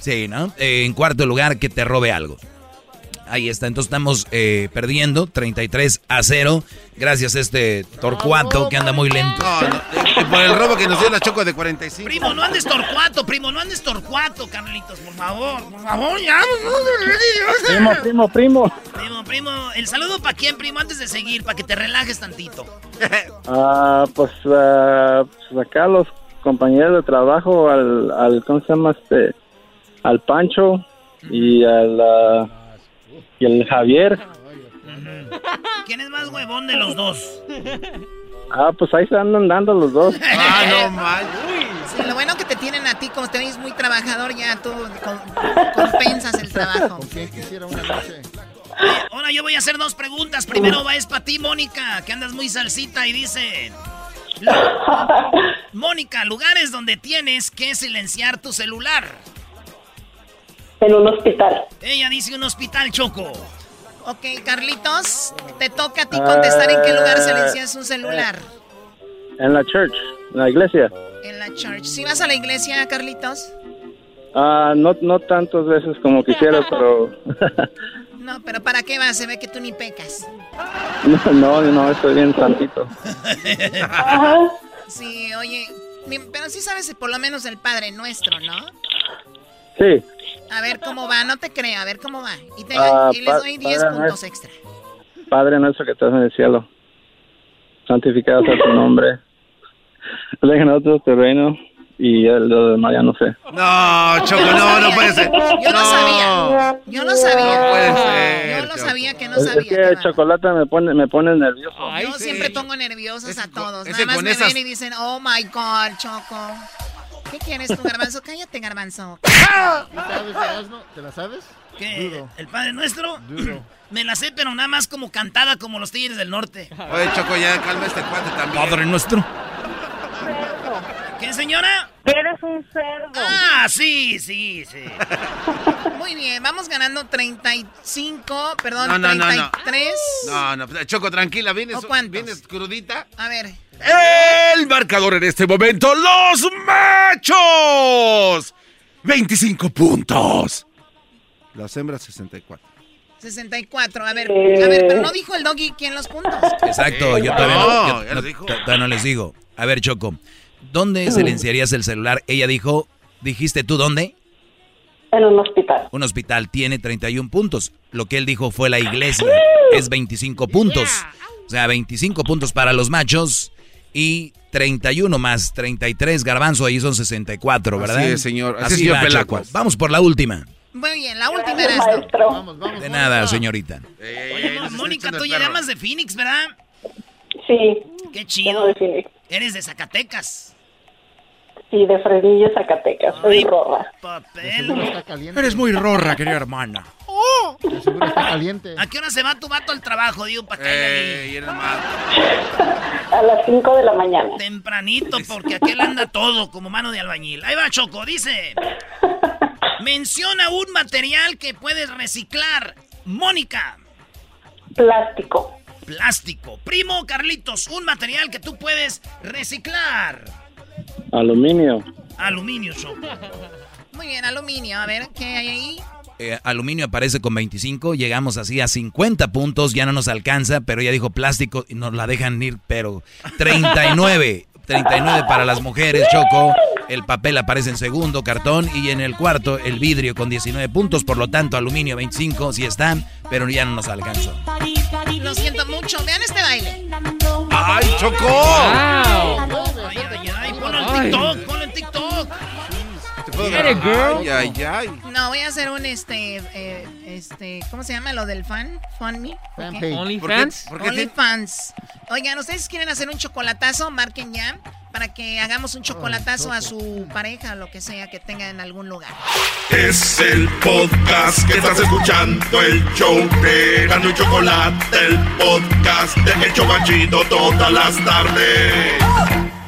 Speaker 4: Sí, ¿no? Eh, en cuarto lugar, que te robe algo. Ahí está, entonces estamos eh, perdiendo 33 a 0. Gracias a este Torcuato que anda muy lento.
Speaker 3: No, no, eh, por el robo que nos dio la Choco de 45.
Speaker 2: Primo, no andes torcuato, primo, no andes torcuato, Carlitos, por favor, por favor, ya.
Speaker 20: Primo, primo, primo.
Speaker 2: Primo, primo, el saludo para quién, primo, antes de seguir, para que te relajes tantito.
Speaker 20: Ah, pues, ah, pues acá los compañeros de trabajo, al, al ¿cómo se llama este? Al Pancho y al ah, y el Javier.
Speaker 2: ¿Quién es más huevón de los dos?
Speaker 20: Ah, pues ahí se andan dando los dos.
Speaker 3: Ah, no mal.
Speaker 13: Sí, lo bueno que te tienen a ti, como te ves muy trabajador, ya tú compensas el trabajo. quisiera una
Speaker 2: noche? ahora yo voy a hacer dos preguntas. Primero va es para ti, Mónica, que andas muy salsita y dice... Mónica, lugares donde tienes que silenciar tu celular.
Speaker 19: En un hospital.
Speaker 2: Ella dice un hospital, Choco.
Speaker 13: Ok, Carlitos, te toca a ti contestar en qué lugar ah, silencias un celular.
Speaker 20: En la church, en la iglesia.
Speaker 13: En la church. ¿Sí vas a la iglesia, Carlitos?
Speaker 20: Ah, no, no tantas veces como quisiera, pero...
Speaker 13: no, pero ¿para qué vas? Se ve que tú ni pecas.
Speaker 20: No, no, no estoy bien santito.
Speaker 13: sí, oye, pero sí sabes por lo menos el Padre Nuestro, ¿no?
Speaker 20: Sí.
Speaker 13: A ver cómo va, no te creo, a ver cómo va. Y, te, ah, les doy 10 puntos extra.
Speaker 20: Padre nuestro que estás en el cielo, santificado sea tu nombre. Deja nosotros tu reino y el demás ya no sé.
Speaker 3: No, Choco, no, no puede ser.
Speaker 13: Yo no, sabía. Yo no sabía. No puede ser. Yo lo sabía que no sabía.
Speaker 20: Es que el chocolate me pone, me pone nervioso.
Speaker 13: yo siempre pongo nerviosos a todos. Nada más me ven y dicen, oh my God, Choco. ¿Qué quieres tú, Garbanzo? Cállate, Garbanzo.
Speaker 17: ¿Te la sabes?
Speaker 2: ¿Qué? ¿El Padre Nuestro? Duro. Me la sé, pero nada más como cantada como los Tigres del Norte.
Speaker 3: Oye, Choco, ya calma este cuate también.
Speaker 4: Padre Nuestro.
Speaker 2: ¿Qué, señora?
Speaker 19: Eres un cerdo.
Speaker 2: Ah, sí, sí, sí.
Speaker 13: Muy bien, vamos ganando 35, perdón, no, no, 33.
Speaker 3: No, no, no, Choco, tranquila, ¿vienes, ¿vienes crudita?
Speaker 13: A ver.
Speaker 7: El marcador en este momento, los machos. 25 puntos.
Speaker 3: Las hembras 64.
Speaker 13: 64, a ver, a ver, pero no dijo el doggy quién los puntos.
Speaker 4: Exacto, yo todavía no, todavía no les digo. A ver, Choco, ¿dónde silenciarías el celular? Ella dijo, dijiste tú, ¿dónde?
Speaker 19: En un hospital.
Speaker 4: Un hospital tiene 31 puntos. Lo que él dijo fue la iglesia. Es 25 puntos. O sea, 25 puntos para los machos y 31 más 33 garbanzo, ahí son 64, ¿verdad?
Speaker 3: Así es, señor. Así, es,
Speaker 4: Vamos por la última.
Speaker 13: Muy bien, la última era
Speaker 19: Vamos,
Speaker 4: vamos, de nada, señorita.
Speaker 2: Oye, Mónica, tú llamas de Phoenix, ¿verdad?
Speaker 19: Sí.
Speaker 2: Qué chido. De Phoenix. Eres de Zacatecas.
Speaker 19: Sí, de Fresnillo, Zacatecas. Soy rorra.
Speaker 2: Papel.
Speaker 3: Eres muy rorra, querida hermana.
Speaker 17: Seguro está caliente.
Speaker 2: ¿A qué hora se va tu vato al trabajo, digo, para
Speaker 19: eh, A las 5 de la mañana.
Speaker 2: Tempranito, porque aquel anda todo como mano de albañil. Ahí va, Choco, dice. Menciona un material que puedes reciclar. Mónica.
Speaker 19: Plástico.
Speaker 2: Plástico. Primo Carlitos, un material que tú puedes reciclar.
Speaker 20: Aluminio.
Speaker 2: Aluminio, Choco.
Speaker 13: Muy bien, aluminio. A ver, ¿qué hay ahí?
Speaker 4: Eh, aluminio aparece con 25, llegamos así a 50 puntos, ya no nos alcanza, pero ya dijo plástico y nos la dejan ir, pero 39, 39 para las mujeres, Choco. El papel aparece en segundo, cartón, y en el cuarto el vidrio con 19 puntos, por lo tanto aluminio 25 sí están, pero ya no nos alcanzó.
Speaker 13: Lo siento mucho, vean este baile.
Speaker 3: ¡Ay, Choco!
Speaker 2: Wow. Ay, ay, ay, ponlo en TikTok, ponlo en TikTok.
Speaker 13: No, voy a hacer un este, eh, este, ¿cómo se llama lo del fan? Fan me.
Speaker 14: OnlyFans.
Speaker 13: OnlyFans. Oigan, ustedes quieren hacer un chocolatazo, marquen ya para que hagamos un chocolatazo a su pareja o lo que sea que tenga en algún lugar.
Speaker 1: Es el podcast que estás escuchando, el show de Gano y Chocolate, el podcast de El Chocachito todas las tardes.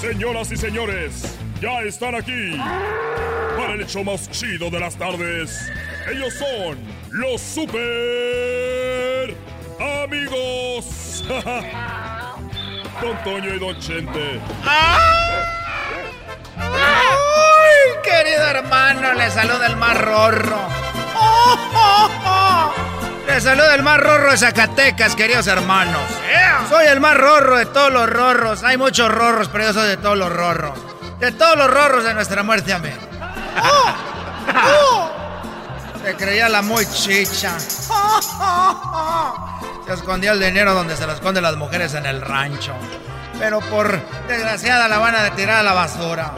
Speaker 1: Señoras y señores, ya están aquí para el hecho más chido de las tardes. Ellos son los super amigos. Don Toño y Don Chente.
Speaker 11: ¡Ay, querido hermano! Le saluda el más rorro. Le saluda el más rorro de Zacatecas, queridos hermanos. Soy el más rorro de todos los rorros. Hay muchos rorros, pero yo soy de todos los rorros. De todos los rorros de nuestra muerte, amén. ¡Oh! ¡Oh! Se creía la muy chicha. Se escondía el dinero donde se lo esconden las mujeres en el rancho. Pero por desgraciada la van a tirar a la basura.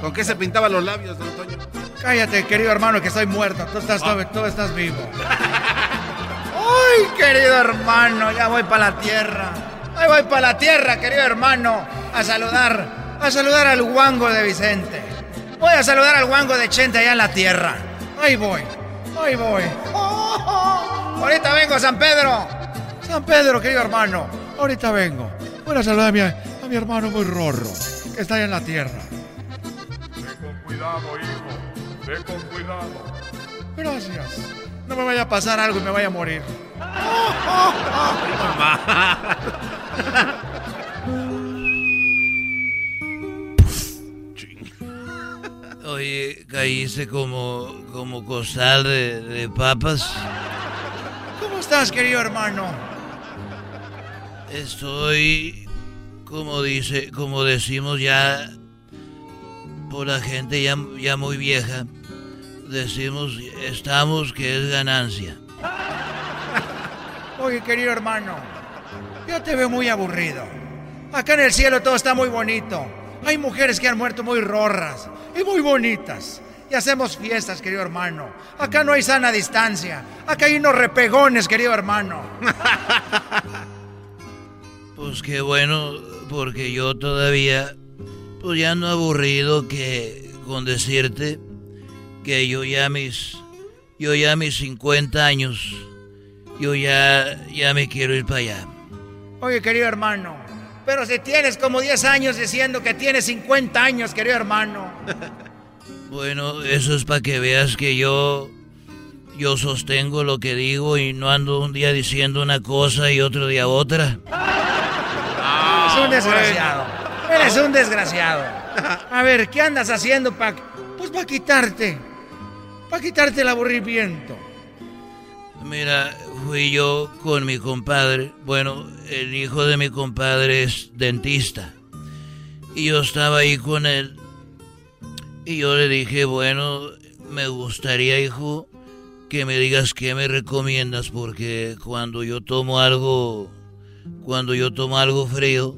Speaker 3: ¿Con qué se pintaban los labios, don Toño?
Speaker 11: Cállate, querido hermano, que soy muerto. Tú estás, tú estás vivo. ¡Ay, querido hermano! Ya voy para la tierra. Ahí voy para la tierra, querido hermano, a saludar, a saludar al guango de Vicente. Voy a saludar al guango de Chente allá en la tierra. Ahí voy, ahí voy. Ahorita vengo, San Pedro. San Pedro, querido hermano, ahorita vengo. Voy a saludar a mi, a mi hermano muy rorro, que está allá en la tierra.
Speaker 18: Ve con cuidado, hijo. Ve con cuidado.
Speaker 11: Gracias. No me vaya a pasar algo y me vaya a morir.
Speaker 10: Oye, caíste como, como costal de, de papas.
Speaker 11: ¿Cómo estás, querido hermano?
Speaker 10: Estoy, como dice, como decimos ya, por la gente ya, ya muy vieja, decimos, estamos que es ganancia.
Speaker 11: Querido hermano, yo te veo muy aburrido. Acá en el cielo todo está muy bonito. Hay mujeres que han muerto muy rorras y muy bonitas. Y hacemos fiestas, querido hermano. Acá no hay sana distancia. Acá hay unos repegones, querido hermano.
Speaker 10: Pues qué bueno, porque yo todavía, pues ya no aburrido que con decirte que yo ya mis, yo ya mis 50 años, yo ya, ya me quiero ir para allá.
Speaker 11: Oye, querido hermano, pero si tienes como 10 años diciendo que tienes 50 años, querido hermano.
Speaker 10: Bueno, eso es para que veas que yo, yo sostengo lo que digo y no ando un día diciendo una cosa y otro día otra.
Speaker 11: Eres un desgraciado. Eres un desgraciado. A ver, ¿qué andas haciendo para... Pues para quitarte. Para quitarte el aburrimiento.
Speaker 10: Mira, fui yo con mi compadre. Bueno, el hijo de mi compadre es dentista. Y yo estaba ahí con él. Y yo le dije, bueno, me gustaría, hijo, que me digas qué me recomiendas, porque cuando yo tomo algo, cuando yo tomo algo frío,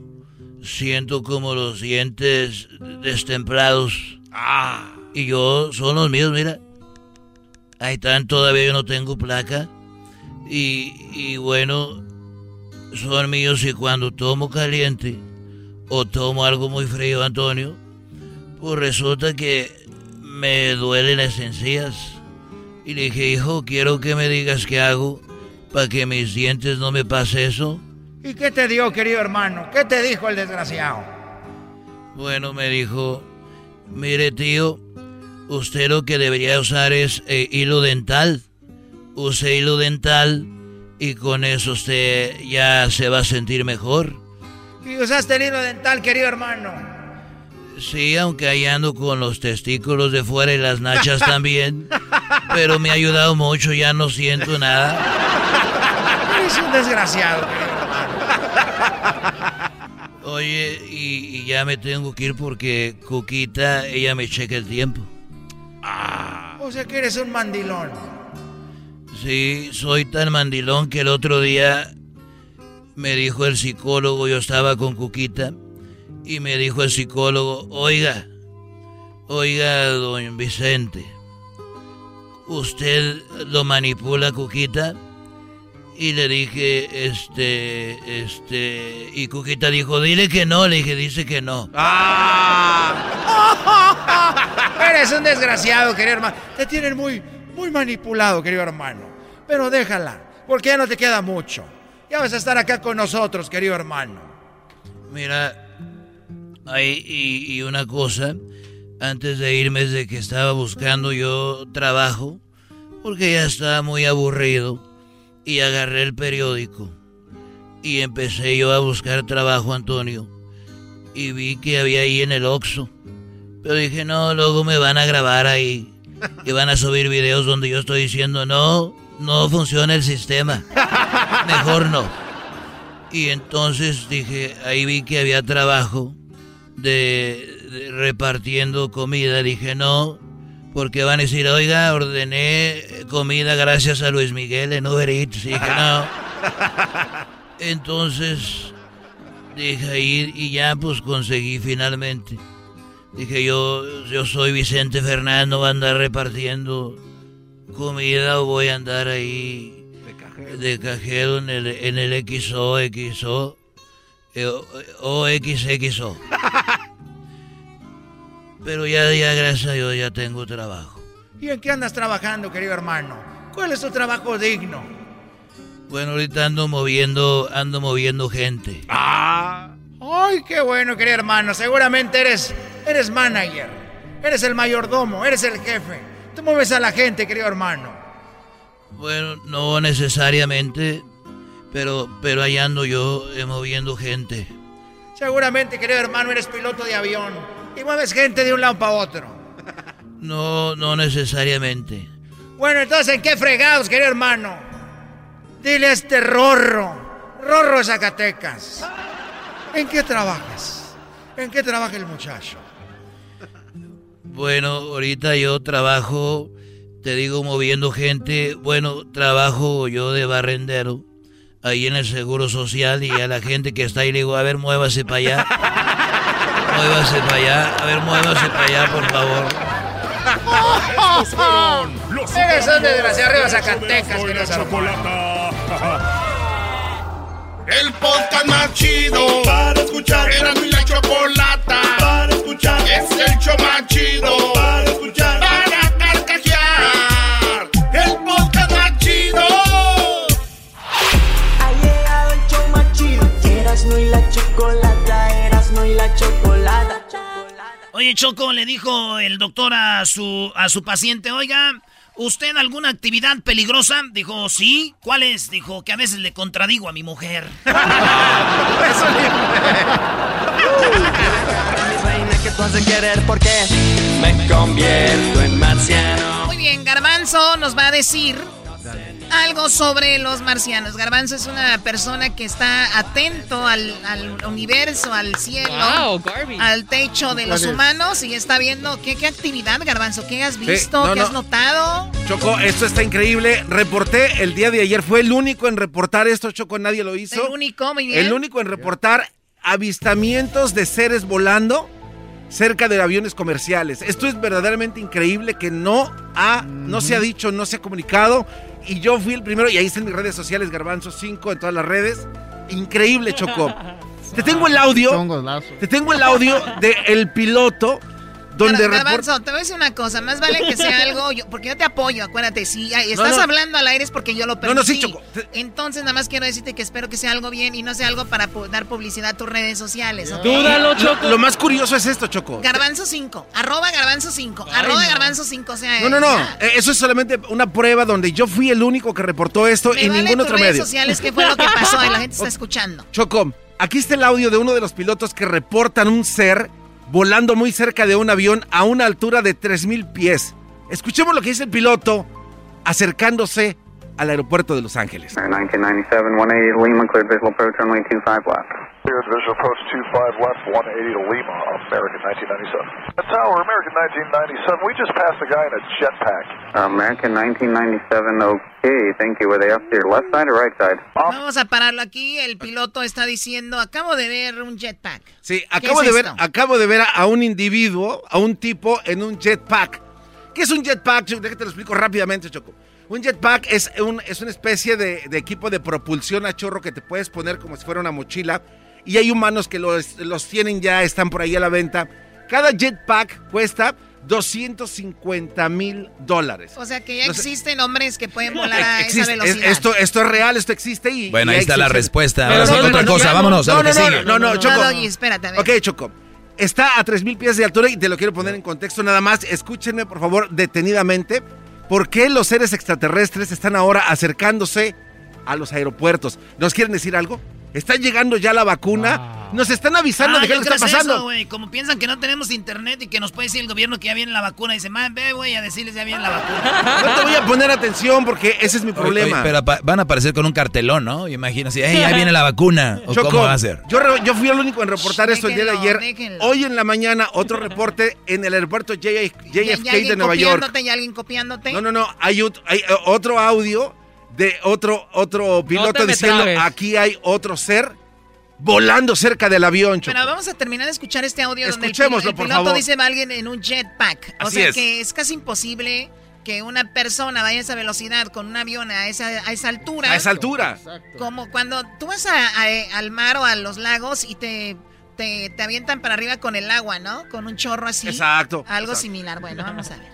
Speaker 10: siento como los dientes destemplados. Ah. Y yo, son los míos, mira. Ahí están, todavía yo no tengo placa. Y, y bueno, son míos y cuando tomo caliente o tomo algo muy frío, Antonio, pues resulta que me duelen las encías. Y le dije, hijo, quiero que me digas qué hago para que mis dientes no me pase eso.
Speaker 11: ¿Y qué te dio, querido hermano? ¿Qué te dijo el desgraciado?
Speaker 10: Bueno, me dijo, mire tío, usted lo que debería usar es eh, hilo dental. Use hilo dental y con eso usted ya se va a sentir mejor.
Speaker 11: ¿Y usaste el hilo dental, querido hermano?
Speaker 10: Sí, aunque ahí ando con los testículos de fuera y las nachas también. Pero me ha ayudado mucho, ya no siento nada.
Speaker 11: Eres un desgraciado,
Speaker 10: Oye, y, y ya me tengo que ir porque Cuquita, ella me checa el tiempo.
Speaker 11: O sea que eres un mandilón.
Speaker 10: Sí, soy tan mandilón que el otro día me dijo el psicólogo, yo estaba con Cuquita, y me dijo el psicólogo, oiga, oiga, don Vicente, ¿usted lo manipula, Cuquita? Y le dije, este, este, y Cuquita dijo, dile que no, le dije, dice que no.
Speaker 11: Eres un desgraciado, querido hermano. Te tienen muy, muy manipulado, querido hermano. Pero déjala, porque ya no te queda mucho. Ya vas a estar acá con nosotros, querido hermano.
Speaker 10: Mira, hay, y, y una cosa, antes de irme desde que estaba buscando yo trabajo, porque ya estaba muy aburrido, y agarré el periódico, y empecé yo a buscar trabajo, Antonio, y vi que había ahí en el Oxxo. Pero dije, no, luego me van a grabar ahí, y van a subir videos donde yo estoy diciendo, no, no funciona el sistema, mejor no. Y entonces dije, ahí vi que había trabajo de, de repartiendo comida. Dije, no, porque van a decir, oiga, ordené comida gracias a Luis Miguel en Uber Eats. Dije, no. Entonces dije ahí y ya pues conseguí finalmente. Dije yo, yo soy Vicente Fernández, no voy a andar repartiendo comida o voy a andar ahí de cajero en el, en el XO, XO. Eh, OXXO. Pero ya, ya, gracias a Dios, ya tengo trabajo.
Speaker 11: ¿Y en qué andas trabajando, querido hermano? ¿Cuál es tu trabajo digno?
Speaker 10: Bueno, ahorita ando moviendo, ando moviendo gente.
Speaker 11: ¡Ah! ¡Ay, qué bueno, querido hermano! Seguramente eres, eres manager. Eres el mayordomo, eres el jefe. Tú mueves a la gente, querido hermano.
Speaker 10: Bueno, no necesariamente, pero, pero ahí ando yo eh, moviendo gente.
Speaker 11: Seguramente, querido hermano, eres piloto de avión y mueves gente de un lado para otro.
Speaker 10: No, no necesariamente.
Speaker 11: Bueno, entonces, ¿en qué fregados, querido hermano? Dile a este Rorro, Rorro de Zacatecas. ¿En qué trabajas? ¿En qué trabaja el muchacho?
Speaker 10: Bueno, ahorita yo trabajo, te digo, moviendo gente. Bueno, trabajo yo de barrendero ahí en el Seguro Social y a la gente que está ahí le digo, a ver, muévase para allá. Muévase para allá. A ver, muévase para allá, por favor.
Speaker 11: Eres un desgraciado arriba Zacatecas, que no
Speaker 1: El podcast más chido para escuchar. Era mi la chocolata para escuchar. Es el show más chido para escuchar. Para carcajear. El podcast más chido.
Speaker 12: Ha llegado el show más chido. Erasmo y la chocolata, la chocolata.
Speaker 2: Oye, Choco, le dijo el doctor a su, a su paciente, oiga, ¿usted alguna actividad peligrosa? Dijo, sí. ¿Cuál es? Dijo, que a veces le contradigo a mi mujer.
Speaker 12: Mi reina que tú has de querer porque me convierto en marciano.
Speaker 13: Muy bien, Garbanzo nos va a decir algo sobre los marcianos. Garbanzo es una persona que está atento al, al universo, al cielo,
Speaker 14: Wow,
Speaker 13: al techo de los humanos y está viendo qué, qué actividad, Garbanzo, qué has
Speaker 3: Sí,
Speaker 13: visto,
Speaker 3: no,
Speaker 13: qué
Speaker 3: no.
Speaker 13: has notado.
Speaker 3: Choco, esto está increíble. Reporté el día de ayer. Fue el único en reportar esto, Choco. Nadie lo hizo.
Speaker 13: El único, muy bien.
Speaker 3: El único en reportar avistamientos de seres volando cerca de aviones comerciales. Esto es verdaderamente increíble que no ha, no se ha dicho, no se ha comunicado. Y yo fui el primero, y ahí están mis redes sociales, Garbanzo 5 en todas las redes. Increíble, Choco. Te tengo el audio. Te tengo el audio del el piloto donde.
Speaker 13: Garbanzo, te voy a decir una cosa, más vale que sea algo, yo- porque yo te apoyo, acuérdate, si estás
Speaker 3: no.
Speaker 13: hablando al aire es porque yo lo
Speaker 3: No,
Speaker 13: permití.
Speaker 3: no, sí, Choco.
Speaker 13: Entonces nada más quiero decirte que espero que sea algo bien y no sea algo para dar publicidad a tus redes sociales. ¿ok?
Speaker 3: Lo, lo más curioso es esto, Choco.
Speaker 13: Garbanzo 5, arroba garbanzo 5,
Speaker 3: Ay,
Speaker 13: arroba
Speaker 3: no.
Speaker 13: garbanzo 5, o sea,
Speaker 3: No, no, no.
Speaker 13: ya.
Speaker 3: Eh, Eso es solamente una prueba donde yo fui el único que reportó esto
Speaker 13: Me
Speaker 3: y
Speaker 13: vale
Speaker 3: ningún
Speaker 13: tus
Speaker 3: otro
Speaker 13: redes
Speaker 3: medio.
Speaker 13: sociales qué fue lo que pasó y la gente está escuchando.
Speaker 3: Choco, aquí está el audio de uno de los pilotos que reportan un ser volando muy cerca de un avión a una altura de 3.000 pies. Escuchemos lo que dice el piloto acercándose al aeropuerto de Los Ángeles.
Speaker 16: 1997, 180 Lima, cleared visual approach runway 25 left.
Speaker 21: Cleared visual approach 25 left, 180 to Lima, American 1997. That's Tower, American 1997. We just passed a guy in a jetpack.
Speaker 16: American 1997, okay, thank you. Were they up to your left side or right side?
Speaker 13: Vamos a pararlo aquí, el piloto está diciendo, acabo de ver un jetpack.
Speaker 3: Sí,
Speaker 13: ¿Qué
Speaker 3: acabo
Speaker 13: es
Speaker 3: de ver,
Speaker 13: esto?
Speaker 3: acabo de ver a, un individuo, a un tipo en un jetpack. ¿Qué es un jetpack? Déjate te lo explico rápidamente, Choco. Un jetpack es, un, es una especie de, de equipo de propulsión a chorro que te puedes poner como si fuera una mochila. Y hay humanos que los, los tienen ya, están por ahí a la venta. Cada jetpack cuesta 250 mil dólares.
Speaker 13: O sea que ya
Speaker 3: No sé-
Speaker 13: existen hombres que pueden volar a
Speaker 3: Existe-
Speaker 13: esa
Speaker 3: es-
Speaker 13: velocidad.
Speaker 3: esto, esto es real, esto existe y...
Speaker 4: Bueno,
Speaker 3: y
Speaker 4: ahí está la respuesta.
Speaker 3: Pero
Speaker 4: Ahora sí,
Speaker 3: no,
Speaker 4: otra
Speaker 3: no, no,
Speaker 4: cosa,
Speaker 3: no,
Speaker 4: vámonos a
Speaker 3: no,
Speaker 4: lo que
Speaker 3: no,
Speaker 4: sigue.
Speaker 3: No, no, Choco.
Speaker 13: Espérate, a ver.
Speaker 3: Ok, Choco. Está a 3.000 pies de altura y te lo quiero poner en contexto nada más. Escúchenme, por favor, detenidamente. ¿Por qué los seres extraterrestres están ahora acercándose a los aeropuertos? ¿Nos quieren decir algo? ¿Está llegando ya la vacuna? Nos están avisando
Speaker 2: Ah,
Speaker 3: de qué
Speaker 2: yo
Speaker 3: es lo que está pasando.
Speaker 2: eso. Como piensan que no tenemos internet y que nos puede decir el gobierno que ya viene la vacuna. Dice, man, ve, güey, a decirles ya viene la vacuna.
Speaker 3: no te voy a poner atención porque ese es mi
Speaker 4: Oye,
Speaker 3: problema.
Speaker 4: oye, pero apa- van a aparecer con un cartelón, ¿no? Imagino así, "Ey, ahí viene la vacuna. ¿O
Speaker 3: Choco,
Speaker 4: cómo va a ser?
Speaker 3: Yo, yo fui el único en reportar esto el día de
Speaker 13: déjenlo,
Speaker 3: ayer.
Speaker 13: déjenlo.
Speaker 3: Hoy en la mañana, otro reporte en el aeropuerto JF
Speaker 13: ¿Y- y
Speaker 3: JFK
Speaker 13: alguien
Speaker 3: de Nueva York.
Speaker 13: copiándote, ¿Y alguien copiándote?
Speaker 3: No, no, no. Hay, hay, eh, otro audio de otro, otro piloto diciendo:
Speaker 13: trabes.
Speaker 3: aquí hay otro ser volando cerca del avión, Choco.
Speaker 13: Pero vamos a terminar de escuchar este audio donde el, pil-
Speaker 3: Escuchémoslo,
Speaker 13: el
Speaker 3: por
Speaker 13: piloto
Speaker 3: favor.
Speaker 13: dice a alguien en un jetpack. O
Speaker 3: Así
Speaker 13: sea
Speaker 3: es.
Speaker 13: que es casi imposible que una persona vaya a esa velocidad con un avión a esa, a esa altura.
Speaker 3: A esa altura.
Speaker 13: Como cuando tú vas a- a- al mar o a los lagos y te, te, te avientan para arriba con el agua, ¿no? Con un chorro así.
Speaker 3: Exacto,
Speaker 13: Algo
Speaker 3: exacto.
Speaker 13: similar. Bueno, vamos a ver.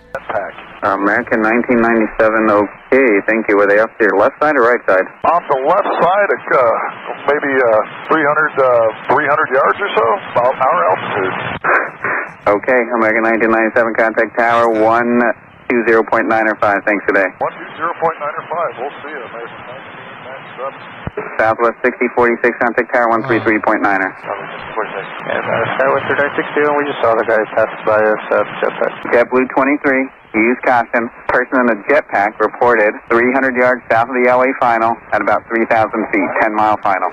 Speaker 16: American 1997, okay. Thank you. Were they off to your left side or right side?
Speaker 21: Off the left side, uh, maybe uh, 300, uh, 300 yards or so, about our altitude.
Speaker 16: Okay, American 1997, contact tower 120.9 or 5. Thanks today.
Speaker 21: 120.9 or 5, we'll see you, American 1997.
Speaker 16: Southwest 6046, contact tower 133.9er.
Speaker 20: And uh, Skywest 3962, and we just saw the guy pass by us uh, jetpack.
Speaker 16: JetBlue 23, use caution. Person in a jetpack reported 300 yards south of the LA final at about 3,000 feet, 10 mile final.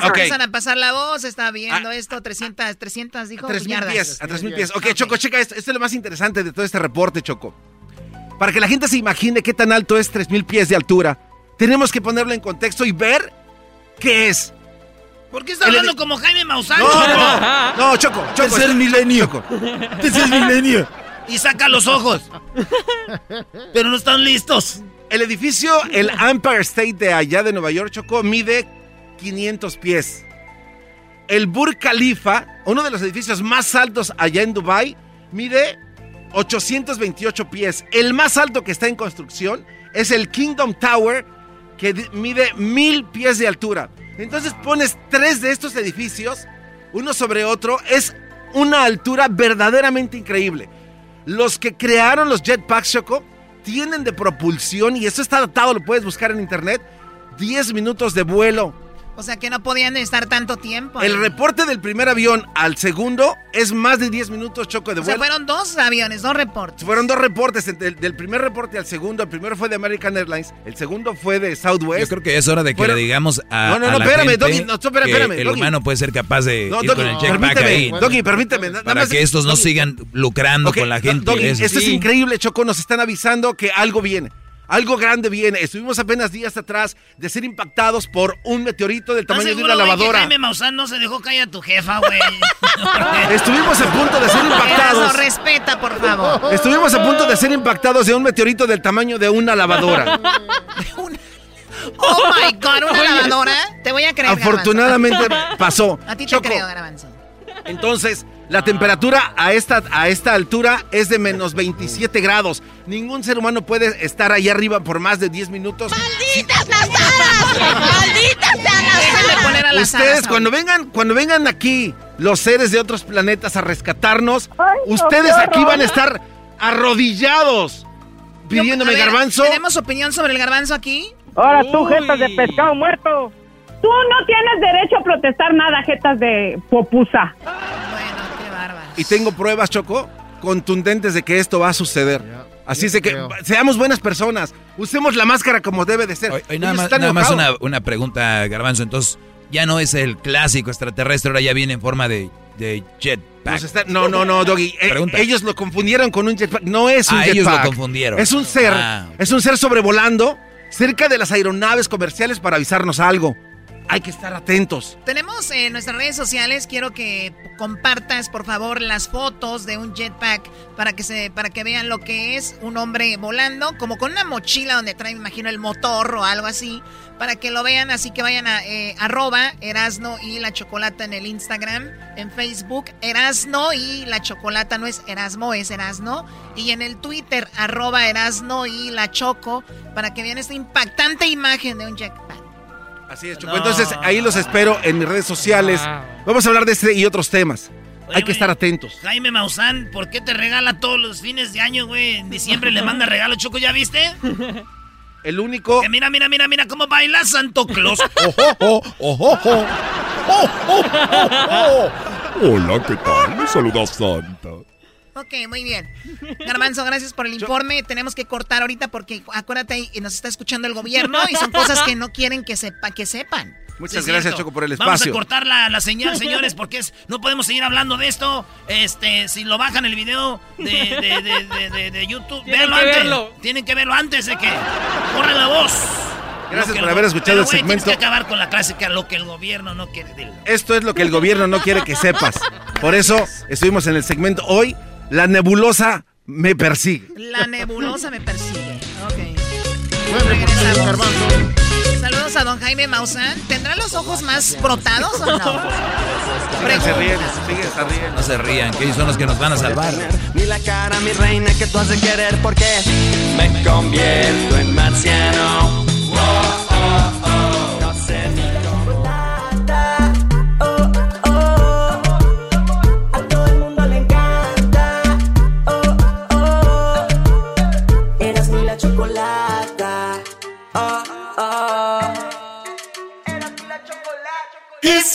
Speaker 13: Se empiezan a pasar la voz, está viendo esto, 300, 300, dijo,
Speaker 3: 3.000
Speaker 13: yardas.
Speaker 3: pies, a 3.000 pies. Ok, Choco, checa esto. Esto es lo más interesante de todo este reporte, Choco. Para que la gente se imagine qué tan alto es 3.000 pies de altura, tenemos que ponerlo en contexto y ver qué es.
Speaker 2: ¿Por qué está hablando como Jaime Maussan?
Speaker 3: No,
Speaker 2: Choco?
Speaker 3: no, no, Choco, Choco.
Speaker 2: Tercer
Speaker 3: milenio. Choco.
Speaker 2: Tercer milenio. Y saca los ojos. Pero no están listos.
Speaker 3: El edificio, el Empire State de allá de Nueva York, Choco, mide 500 pies. El Burj Khalifa, uno de los edificios más altos allá en Dubai, mide 828 pies. El más alto que está en construcción es el Kingdom Tower, que mide 1000 pies de altura. Entonces pones tres de estos edificios, uno sobre otro, es una altura verdaderamente increíble. Los que crearon los jetpacks, Choco, tienen de propulsión, y eso está adaptado, lo puedes buscar en internet, 10 minutos de vuelo.
Speaker 13: O sea que no podían estar tanto tiempo.
Speaker 3: El reporte del primer avión al segundo es más de 10 minutos, Choco, de
Speaker 13: O sea,
Speaker 3: vuelo.
Speaker 13: fueron dos aviones, dos reportes.
Speaker 3: Fueron dos reportes, del, del primer reporte al segundo. El primero fue de American Airlines, el segundo fue de Southwest.
Speaker 4: Yo creo que es hora de que
Speaker 3: Fueron-
Speaker 4: le digamos a,
Speaker 3: No, no,
Speaker 4: a
Speaker 3: no,
Speaker 4: la
Speaker 3: espérame,
Speaker 4: gente
Speaker 3: Doggy, no, espérame, espérame,
Speaker 4: el
Speaker 3: Doggy.
Speaker 4: humano puede ser capaz de
Speaker 3: No,
Speaker 4: ir
Speaker 3: Doggy,
Speaker 4: con el jetpack ahí.
Speaker 3: Doggy, permíteme, nada
Speaker 4: Para
Speaker 3: más-
Speaker 4: que estos no sigan lucrando con la gente.
Speaker 3: Doggy, esto es increíble, Choco. Nos están avisando que algo viene. Algo grande viene. Estuvimos apenas días atrás de ser impactados por un meteorito del
Speaker 2: ¿Estás
Speaker 3: tamaño de una lavadora.
Speaker 2: Jaime Maussan no se dejó caer a tu jefa, güey?
Speaker 3: Estuvimos a punto de ser impactados.
Speaker 13: respeta, por favor.
Speaker 3: Estuvimos a punto de ser impactados de un meteorito del tamaño de una lavadora.
Speaker 13: Oh my God, una lavadora. Te voy a creer.
Speaker 3: Afortunadamente
Speaker 13: Garbanzo.
Speaker 3: pasó.
Speaker 13: A ti te
Speaker 3: Choco,
Speaker 13: creo, Garbanzo.
Speaker 3: Entonces, la temperatura a esta, a esta altura es de menos 27 grados. Ningún ser humano puede estar ahí arriba por más de 10 minutos.
Speaker 12: ¡Malditas las aras! ¡Malditas sean las
Speaker 13: poner a las
Speaker 3: Ustedes
Speaker 13: aras,
Speaker 3: cuando vengan, cuando vengan aquí los seres de otros planetas a rescatarnos,
Speaker 13: no,
Speaker 3: ustedes aquí van a estar arrodillados pidiéndome
Speaker 13: ver,
Speaker 3: garbanzo.
Speaker 13: ¿Tenemos opinión sobre el garbanzo aquí?
Speaker 22: Ahora tú, jetas de pescado muerto. Tú no tienes derecho a protestar nada, jetas de popusa.
Speaker 3: Y tengo pruebas, Choco, contundentes de que esto va a suceder. Así es de que seamos buenas personas. Usemos la máscara como debe de ser.
Speaker 4: Oye, nada más, nada una, una pregunta, Garbanzo. Entonces, ya no es el clásico extraterrestre, ahora ya viene en forma de, de jetpack.
Speaker 3: Está- No, no, no, Doggy. Eh,
Speaker 4: Pregunta.
Speaker 3: ellos lo confundieron con un jetpack. No es un
Speaker 4: Ah,
Speaker 3: jetpack.
Speaker 4: ellos lo confundieron.
Speaker 3: Es un ser.
Speaker 4: Ah,
Speaker 3: Es un ser sobrevolando cerca de las aeronaves comerciales para avisarnos algo. Hay que estar atentos.
Speaker 13: Tenemos en nuestras redes sociales, quiero que compartas por favor las fotos de un jetpack para que se para que vean lo que es un hombre volando, como con una mochila donde trae, me imagino, el motor o algo así, para que lo vean, así que vayan a eh, arroba Erasno y la Chocolata en el Instagram, en Facebook, Erasno y la Chocolata, no es Erasmo, es Erasno, y en el Twitter, arroba Erasno y la para que vean esta impactante imagen de un jetpack.
Speaker 3: Así es, Choco. Entonces, ahí los espero en mis redes sociales. Vamos a hablar de este y otros temas. Hay que estar atentos.
Speaker 2: Jaime Maussan, ¿por qué te regala todos los fines de año, güey? En diciembre le manda regalo, Choco, ¿ya viste?
Speaker 3: El único.
Speaker 2: Que mira, mira, mira, mira cómo baila Santo Claus.
Speaker 3: Ojo, ojo, ojo.
Speaker 18: Hola, ¿qué tal? Me saluda Santa.
Speaker 13: Ok, muy bien. Garbanzo, gracias por el informe. Tenemos que cortar ahorita porque acuérdate, y nos está escuchando el gobierno y son cosas que no quieren que, sepa, que sepan.
Speaker 3: Muchas
Speaker 2: Sí,
Speaker 3: gracias,
Speaker 2: cierto.
Speaker 3: Choco, por el
Speaker 2: Vamos a
Speaker 3: espacio.
Speaker 2: cortar la, la señal, señores, porque es, no podemos seguir hablando de esto. Este, si lo bajan el video de, de, de, de- de- de YouTube,
Speaker 14: Tienen
Speaker 2: antes.
Speaker 14: verlo.
Speaker 2: Tienen que verlo antes de que corra la voz.
Speaker 3: Gracias por haber escuchado
Speaker 2: Pero,
Speaker 3: el segmento.
Speaker 2: Tienes que acabar con la clásica, lo que el gobierno no quiere. Dilo.
Speaker 3: Esto es lo que el gobierno no quiere que sepas. Por eso estuvimos en el segmento hoy. La nebulosa me persigue.
Speaker 13: La nebulosa me persigue. Ok. Regresamos. Saludos a don Jaime Maussan. ¿Tendrá los ojos más brotados o no?
Speaker 3: se ríen, se ríen.
Speaker 4: No se rían, que ellos son los que nos van a salvar.
Speaker 12: Ni la cara, mi reina, que tú has de querer porque me convierto en marciano. Oh, oh, oh.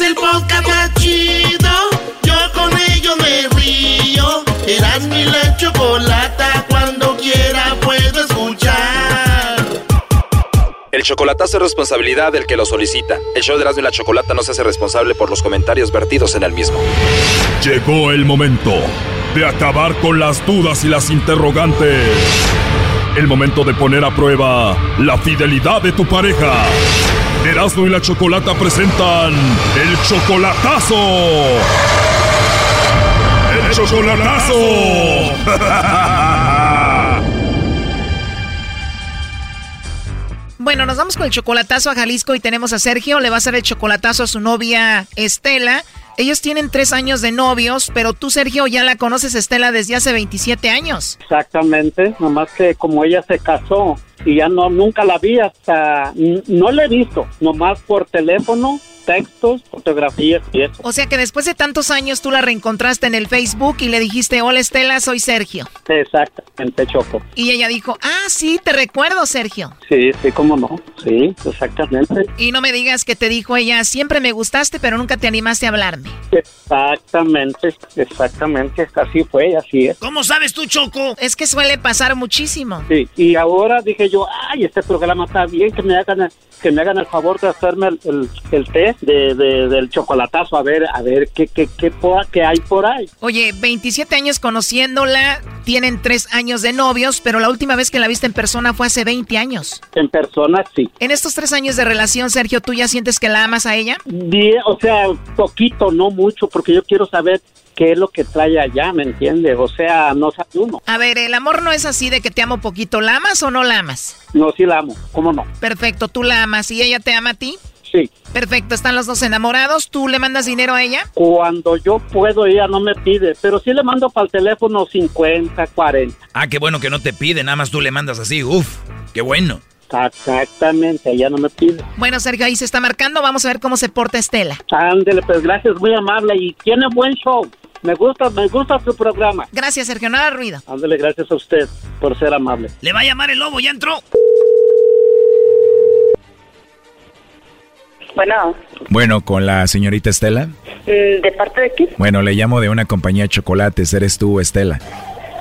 Speaker 12: El
Speaker 1: podcast más chido. Yo con ello me río. Eras mi la chocolata. Cuando quiera puedo escuchar.
Speaker 23: El chocolatazo es responsabilidad del que lo solicita. El show de Erasmo y la Chocolata no se hace responsable por los comentarios vertidos en el mismo.
Speaker 18: Llegó el momento de acabar con las dudas y las interrogantes. El momento de poner a prueba la fidelidad de tu pareja. Erasmo y la Chocolata presentan el chocolatazo. El chocolatazo.
Speaker 13: Bueno, nos vamos con el chocolatazo a Jalisco y tenemos a Sergio. Le va a hacer el chocolatazo a su novia Estela. Ellos tienen tres años de novios, pero tú, Sergio, ya la conoces, Estela, desde hace 27 años.
Speaker 20: Exactamente, nomás que como ella se casó y ya no nunca la vi hasta no la he visto, nomás por teléfono, textos, fotografías y eso.
Speaker 13: O sea que después de tantos años tú la reencontraste en el Facebook y le dijiste, hola Estela, soy Sergio.
Speaker 20: Exactamente, Choco.
Speaker 13: Y ella dijo, ah, sí, te recuerdo, Sergio.
Speaker 20: Sí, sí, cómo no. Sí, exactamente.
Speaker 13: Y no me digas que te dijo ella, siempre me gustaste, pero nunca te animaste a hablarme.
Speaker 20: Exactamente, exactamente. Así fue, así es.
Speaker 13: ¿Cómo sabes tú, Choco? Es que suele pasar muchísimo.
Speaker 20: Sí, y ahora dije yo, ay, este programa está bien, que me hagan, que me hagan el favor de hacerme el, el, el té de, de- del chocolatazo, a ver, a ver qué, qué, qué, qué hay por ahí.
Speaker 13: Oye, 27 años conociéndola, tienen tres años de novios, pero la última vez que la viste en persona fue hace 20 años.
Speaker 20: En persona, sí.
Speaker 13: En estos tres años de relación, Sergio, ¿tú ya sientes que la amas a ella?
Speaker 20: O sea, poquito, no mucho, porque yo quiero saber qué es lo que trae allá, ¿me entiendes? O sea, no sabe uno.
Speaker 13: A ver, el amor no es así de que te amo poquito. ¿La amas o no la amas?
Speaker 20: No, sí la amo, ¿cómo no?
Speaker 13: Perfecto, tú la amas y ella te ama a ti.
Speaker 20: Sí.
Speaker 13: Perfecto, están los dos enamorados. ¿Tú le mandas dinero a ella?
Speaker 20: Cuando yo puedo, ella no me pide, pero sí le mando para el teléfono 50, 40.
Speaker 4: Ah, qué bueno que no te pide, nada más tú le mandas así. Uf, qué bueno.
Speaker 20: Exactamente, ella no me pide.
Speaker 13: Bueno, Sergio, ahí se está marcando. Vamos a ver cómo se porta Estela.
Speaker 20: Ándele, pues gracias, muy amable y tiene buen show. Me gusta, me gusta su programa.
Speaker 13: Gracias, Sergio, nada de ruido.
Speaker 20: Ándele, gracias a usted por ser amable.
Speaker 2: Le va a llamar el lobo, ya entró.
Speaker 24: Bueno,
Speaker 25: Bueno, con la señorita Estela.
Speaker 24: mm, ¿de parte de quién?
Speaker 25: Bueno, le llamo de una compañía de chocolates. ¿Eres tú, Estela?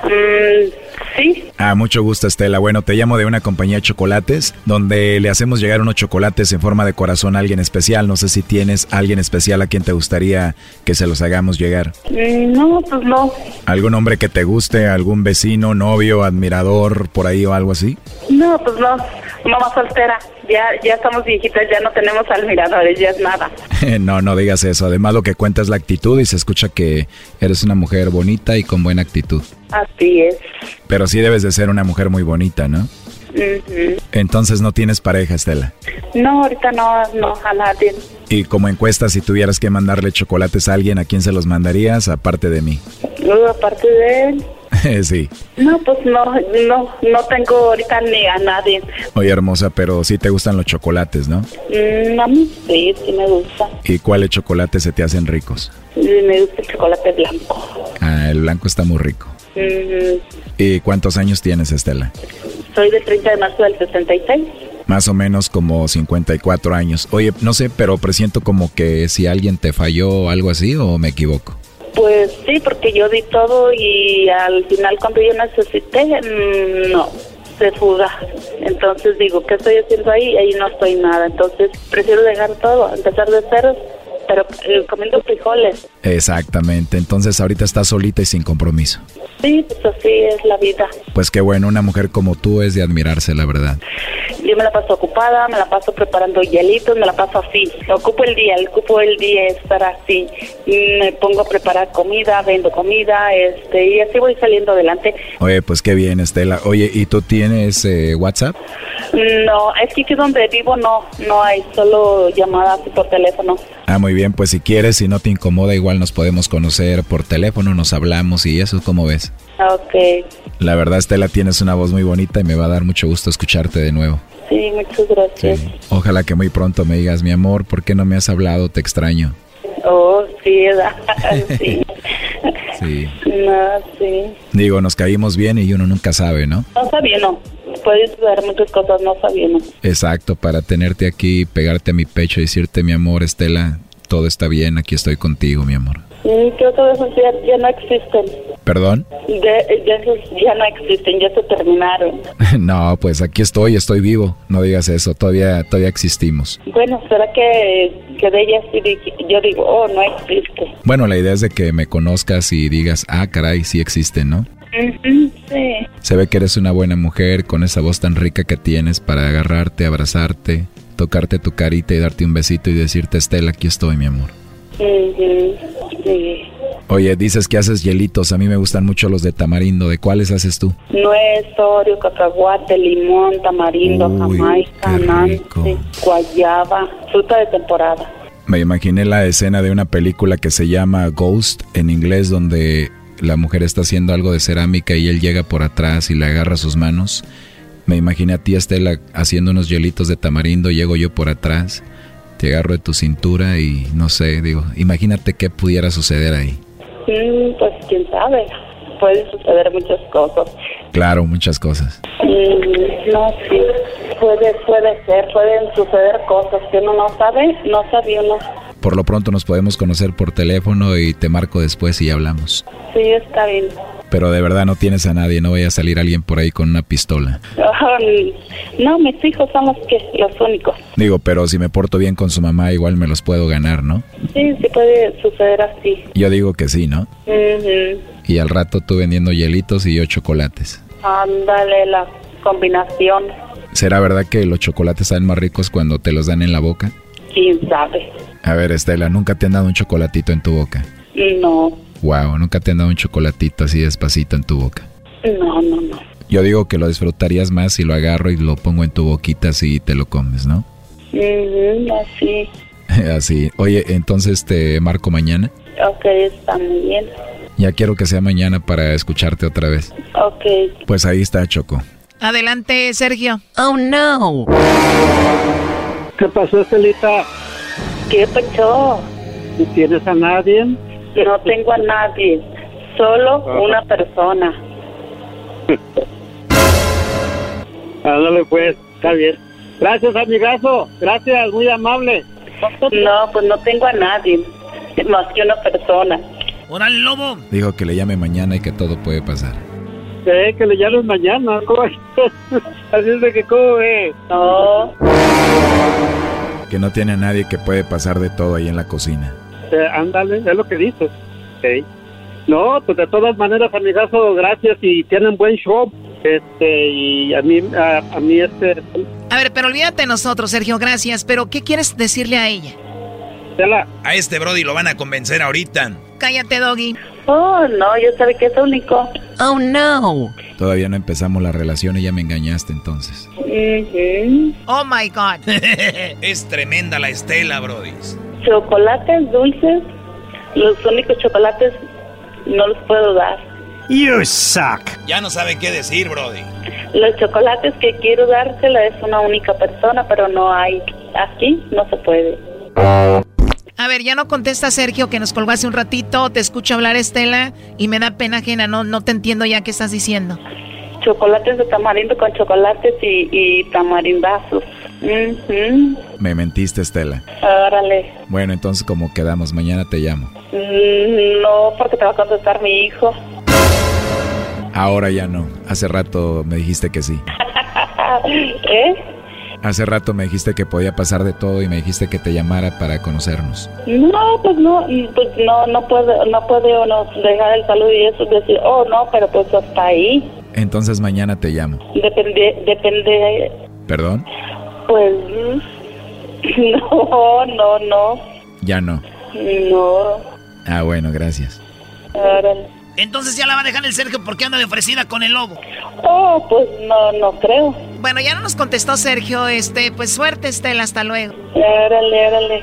Speaker 24: Mm, sí,
Speaker 25: Ah, mucho gusto, Estela. Bueno, te llamo de una compañía de chocolates donde le hacemos llegar unos chocolates en forma de corazón a alguien especial. No sé si tienes alguien especial a quien te gustaría que se los hagamos llegar.
Speaker 24: Mm, no, pues no.
Speaker 25: ¿Algún hombre que te guste? ¿Algún vecino, novio, admirador, por ahí o algo así?
Speaker 24: No, pues no. Mamá soltera. Ya, ya estamos viejitas, ya no tenemos admiradores, ya es nada.
Speaker 25: no, no digas eso. Además, lo que cuenta es la actitud y se escucha que eres una mujer bonita y con buena actitud.
Speaker 24: Así es.
Speaker 25: Pero sí debes de ser una mujer muy bonita, ¿no?
Speaker 24: Ujú.
Speaker 25: Entonces no tienes pareja, Estela.
Speaker 24: No, ahorita no, no, a nadie.
Speaker 25: Y como encuesta, si tuvieras que mandarle chocolates a alguien, ¿a quién se los mandarías aparte de mí?
Speaker 24: No, aparte de él.
Speaker 25: sí.
Speaker 24: No, pues no, no, no tengo ahorita ni a nadie.
Speaker 25: Oye, hermosa, pero sí te gustan los chocolates, ¿no?
Speaker 24: Mm, a mí sí, sí me gusta.
Speaker 25: ¿Y cuáles chocolates se te hacen ricos?
Speaker 24: Me gusta el chocolate blanco.
Speaker 25: Ah, el blanco está muy rico.
Speaker 24: Mm,
Speaker 25: ¿Y cuántos años tienes, Estela?
Speaker 24: soy del 30 de marzo del 66.
Speaker 25: Más o menos como 54 años. Oye, no sé, pero presiento como que si alguien te falló o algo así, ¿o me equivoco?
Speaker 24: Pues sí, porque yo di todo y al final cuando yo necesité, mm, no, se fuga. Entonces digo, ¿qué estoy haciendo ahí? Ahí no estoy nada. Entonces prefiero dejar todo, empezar de cero, pero eh, comiendo frijoles.
Speaker 25: Exactamente. Entonces ahorita estás solita y sin compromiso.
Speaker 24: Sí, pues así es la vida.
Speaker 25: Pues qué bueno, una mujer como tú es de admirarse, la verdad.
Speaker 24: Yo me la paso ocupada, me la paso preparando hielitos, me la paso así. Ocupo el día, ocupo el día estar así. Me pongo a preparar comida, vendo comida, este, y así voy saliendo adelante.
Speaker 25: Oye, pues qué bien, Estela. Oye, ¿y tú tienes eh, WhatsApp?
Speaker 24: No, es que aquí donde vivo no, no hay, solo llamadas por teléfono.
Speaker 25: Ah, muy bien, pues si quieres, si no te incomoda, igual nos podemos conocer por teléfono, nos hablamos y eso, ¿cómo ves?
Speaker 24: Ok.
Speaker 25: La verdad, Estela, tienes una voz muy bonita y me va a dar mucho gusto escucharte de nuevo.
Speaker 24: Sí, muchas gracias.
Speaker 25: Ojalá que muy pronto me digas, mi amor, ¿por qué no me has hablado? Te extraño.
Speaker 24: Oh, sí, sí.
Speaker 25: Sí.
Speaker 24: No, sí.
Speaker 25: Digo, nos caímos bien y uno nunca sabe, ¿no?
Speaker 24: No sabía, no. Puedes ver muchas cosas, no sabía, no.
Speaker 25: Exacto, para tenerte aquí, pegarte a mi pecho y decirte, mi amor, Estela, todo está bien, aquí estoy contigo, mi amor.
Speaker 24: Mm, Creo que esos ya, ya no existen.
Speaker 25: ¿Perdón?
Speaker 24: De, esos ya no existen, ya se terminaron.
Speaker 25: no, pues aquí estoy, estoy vivo. No digas eso, todavía, todavía existimos.
Speaker 24: Bueno, será que, que de ellas sí yo digo, oh, no existe.
Speaker 25: Bueno, la idea es de que me conozcas y digas, ah, caray, sí existen, ¿no?
Speaker 24: Sí.
Speaker 25: Se ve que eres una buena mujer con esa voz tan rica que tienes para agarrarte, abrazarte, tocarte tu carita y darte un besito y decirte, Estela, aquí estoy, mi amor.
Speaker 24: Ujú, sí.
Speaker 25: Oye, dices que haces hielitos, a mí me gustan mucho los de tamarindo, ¿de cuáles haces tú?
Speaker 24: Nuez, oreo, cacahuate, limón, tamarindo, jamaica, nancy, guayaba, fruta de temporada.
Speaker 25: Me imaginé la escena de una película que se llama Ghost en inglés, donde la mujer está haciendo algo de cerámica y él llega por atrás y le agarra sus manos. Me imaginé a ti, Estela, haciendo unos hielitos de tamarindo, llego yo por atrás, te agarro de tu cintura y no sé, digo, imagínate qué pudiera suceder ahí.
Speaker 24: Mm, pues quién sabe, puede suceder muchas cosas.
Speaker 25: Claro, muchas cosas.
Speaker 24: Mm, no, sí, puede, puede ser, pueden suceder cosas que uno no sabe, no sabe uno.
Speaker 25: Por lo pronto nos podemos conocer por teléfono y te marco después y hablamos.
Speaker 24: Sí, está bien.
Speaker 25: Pero de verdad no tienes a nadie, no vaya a salir alguien por ahí con una pistola.
Speaker 24: No, mis hijos son los que los únicos.
Speaker 25: Digo, pero si me porto bien con su mamá, igual me los puedo ganar, ¿no?
Speaker 24: Sí, sí puede suceder así.
Speaker 25: Yo digo que sí, ¿no?
Speaker 24: Ujú.
Speaker 25: Y al rato tú vendiendo hielitos y yo chocolates.
Speaker 24: Ándale, la combinación,
Speaker 25: ¿Será verdad que los chocolates saben más ricos cuando te los dan en la boca?
Speaker 24: quién sabe.
Speaker 25: A ver, Estela, ¿nunca te han dado un chocolatito en tu boca?
Speaker 24: No,
Speaker 25: Wow, nunca te han dado un chocolatito así despacito en tu boca.
Speaker 24: no, no, no.
Speaker 25: Yo digo que lo disfrutarías más si lo agarro y lo pongo en tu boquita así y te lo comes, ¿no?
Speaker 24: Ujú, así.
Speaker 25: así. Oye, entonces te marco mañana.
Speaker 24: Ok, está muy bien.
Speaker 25: Ya quiero que sea mañana para escucharte otra vez.
Speaker 24: Ok.
Speaker 25: Pues ahí está Choco.
Speaker 13: Adelante, Sergio.
Speaker 26: Oh, no.
Speaker 20: ¿Qué pasó, Estelita?
Speaker 24: ¿Qué pasó?
Speaker 20: ¿No tienes a nadie?
Speaker 24: No tengo a nadie, solo una persona.
Speaker 20: Ándale, pues, está bien. Gracias, amigazo. Gracias, muy amable.
Speaker 24: No, pues no tengo a nadie, más que una persona.
Speaker 2: ¡Órale, lobo!
Speaker 25: Dijo que le llame mañana y que todo puede pasar.
Speaker 20: Sé que le llames mañana. ¿cómo? Así es de que, ¿cómo ve?
Speaker 24: No.
Speaker 25: Que no tiene a nadie que puede pasar de todo ahí en la cocina.
Speaker 20: Eh, ándale, es lo que dices. Ok. No, pues de todas maneras, amigazo, gracias y tienen buen show. Este, y a mí, a, a mí este...
Speaker 13: A ver, pero olvídate de nosotros, Sergio, gracias. Pero, ¿qué quieres decirle a ella?
Speaker 4: A este Brody lo van a convencer ahorita.
Speaker 13: Cállate, Doggy.
Speaker 24: Oh, no, yo sabía que es único.
Speaker 26: Oh, no.
Speaker 25: Todavía no empezamos la relación y ya me engañaste entonces.
Speaker 13: Oh, my God.
Speaker 4: es tremenda la Estela, Brody.
Speaker 24: Chocolates dulces, los únicos chocolates no los puedo dar.
Speaker 4: You suck. Ya no sabe qué decir, Brody.
Speaker 24: Los chocolates que quiero dársela es una única persona, pero no hay. Aquí no se puede.
Speaker 13: A ver, ya no contesta Sergio que nos colgó hace un ratito. Te escucho hablar Estela y me da pena ajena. No, no te entiendo ya qué estás diciendo.
Speaker 24: Chocolates de tamarindo con chocolates y, y tamarindazos. Ujú.
Speaker 25: Me mentiste, Estela.
Speaker 24: Órale.
Speaker 25: Bueno, entonces como quedamos, mañana te llamo.
Speaker 24: Mm, No, porque te va a contestar mi hijo.
Speaker 25: Ahora ya no. Hace rato me dijiste que sí.
Speaker 24: ¿Eh?
Speaker 25: Hace rato me dijiste que podía pasar de todo y me dijiste que te llamara para conocernos.
Speaker 24: No, pues no, mm, pues no, no puede, no puede uno dejar el saludo y eso decir, oh no, pero pues hasta ahí.
Speaker 25: Entonces mañana te llamo.
Speaker 24: Depende, depende,
Speaker 25: ¿Perdón?
Speaker 24: Pues no, no, no,
Speaker 25: Ya no.
Speaker 24: no.
Speaker 25: Ah, bueno, gracias.
Speaker 24: Órale.
Speaker 2: Entonces ya la va a dejar el Sergio porque anda de ofrecida con el lobo.
Speaker 24: Oh, pues no, no creo.
Speaker 13: Bueno, ya no nos contestó Sergio, este, pues suerte Estela, hasta luego.
Speaker 24: Órale, órale.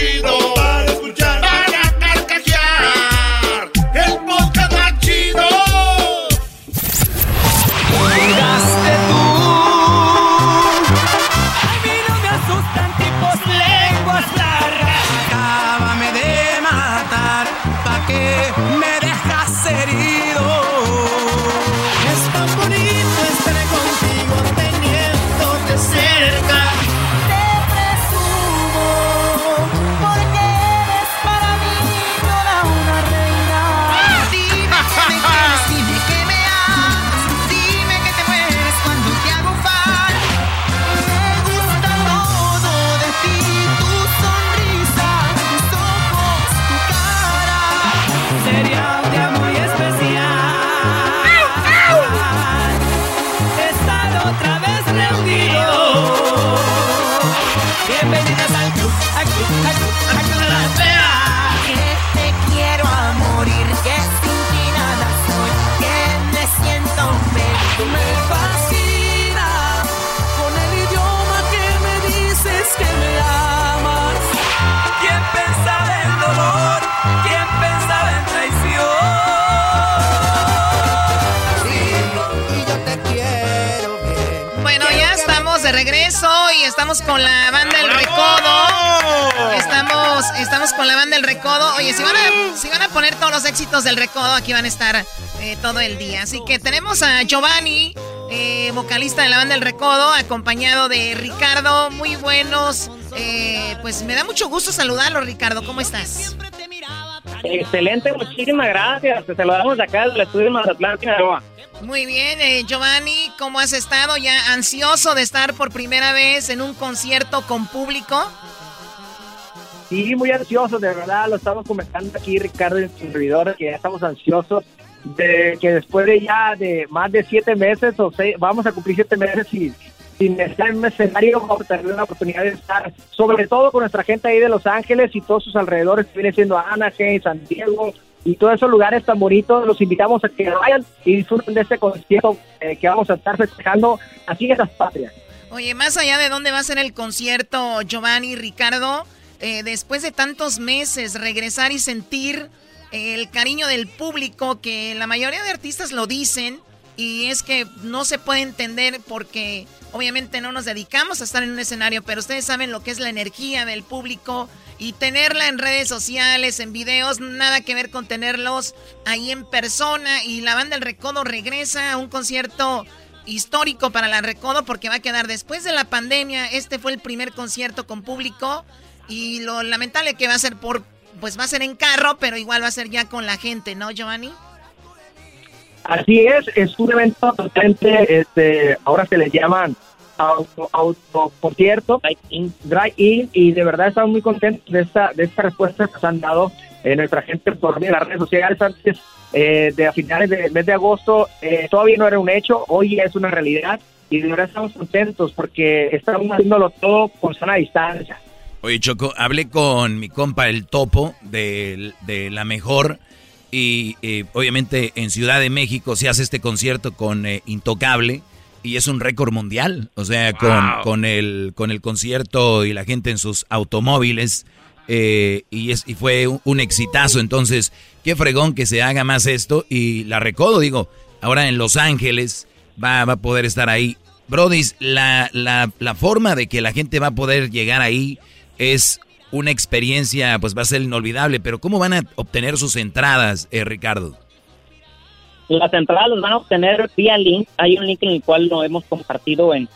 Speaker 12: y
Speaker 13: estamos con la banda El Recodo. Estamos, estamos con la banda El Recodo. Oye, si van a, si van a poner todos los éxitos del Recodo, aquí van a estar eh, todo el día. Así que tenemos a Giovanni, eh, vocalista de la banda El Recodo, acompañado de Ricardo. Muy buenos. Eh, pues me da mucho gusto saludarlo, Ricardo. ¿Cómo estás?
Speaker 27: Excelente, muchísimas gracias. Te saludamos de acá del estudio de Mazatlán, Sinaloa.
Speaker 13: Muy bien, eh, Giovanni, ¿cómo has estado? ¿Ya ansioso de estar por primera vez en un concierto con público?
Speaker 27: Sí, muy ansiosos, de verdad, lo estamos comentando aquí, Ricardo, su servidor, que ya estamos ansiosos de que después de ya de más de siete meses o seis, vamos a cumplir siete meses sin, sin estar en un escenario, vamos a tener la oportunidad de estar, sobre todo con nuestra gente ahí de Los Ángeles y todos sus alrededores, que viene siendo Anaheim, San Diego, y todos esos lugares tan bonitos, los invitamos a que vayan y disfruten de este concierto eh, que vamos a estar festejando aquí en las patrias.
Speaker 13: Oye, más allá de dónde va a ser el concierto, Giovanni, Ricardo, eh, después de tantos meses, regresar y sentir eh, el cariño del público, que la mayoría de artistas lo dicen, y es que no se puede entender porque obviamente no nos dedicamos a estar en un escenario, pero ustedes saben lo que es la energía del público y tenerla en redes sociales, en videos, nada que ver con tenerlos ahí en persona. Y la banda El Recodo regresa a un concierto histórico para la Recodo porque va a quedar después de la pandemia. Este fue el primer concierto con público y lo lamentable que va a ser por, pues va a ser en carro, pero igual va a ser ya con la gente, ¿no, Giovanni?
Speaker 27: Así es, es un evento totalmente, este, ahora se le llaman auto, auto concierto, drive-in, y de verdad estamos muy contentos de esta, de esta respuesta que nos han dado eh, nuestra gente por medio de las redes sociales antes eh, de a finales del mes de agosto. eh, todavía no era un hecho, hoy es una realidad y de verdad estamos contentos porque estamos haciéndolo todo con sana distancia.
Speaker 4: Oye, Choco, hablé con mi compa el Topo de, de La Mejor y eh, obviamente en Ciudad de México se hace este concierto con eh, Intocable y es un récord mundial. O sea, con, con, el, con el concierto y la gente en sus automóviles eh, y, es, y fue un, un exitazo. Entonces, qué fregón que se haga más esto y la recodo, digo, ahora en Los Ángeles va, va a poder estar ahí. Brodis, la, la, la forma de que la gente va a poder llegar ahí es una experiencia, pues va a ser inolvidable, pero ¿cómo van a obtener sus entradas, eh, Ricardo?
Speaker 27: Las entradas las van a obtener vía link. Hay un link en el cual lo hemos compartido en,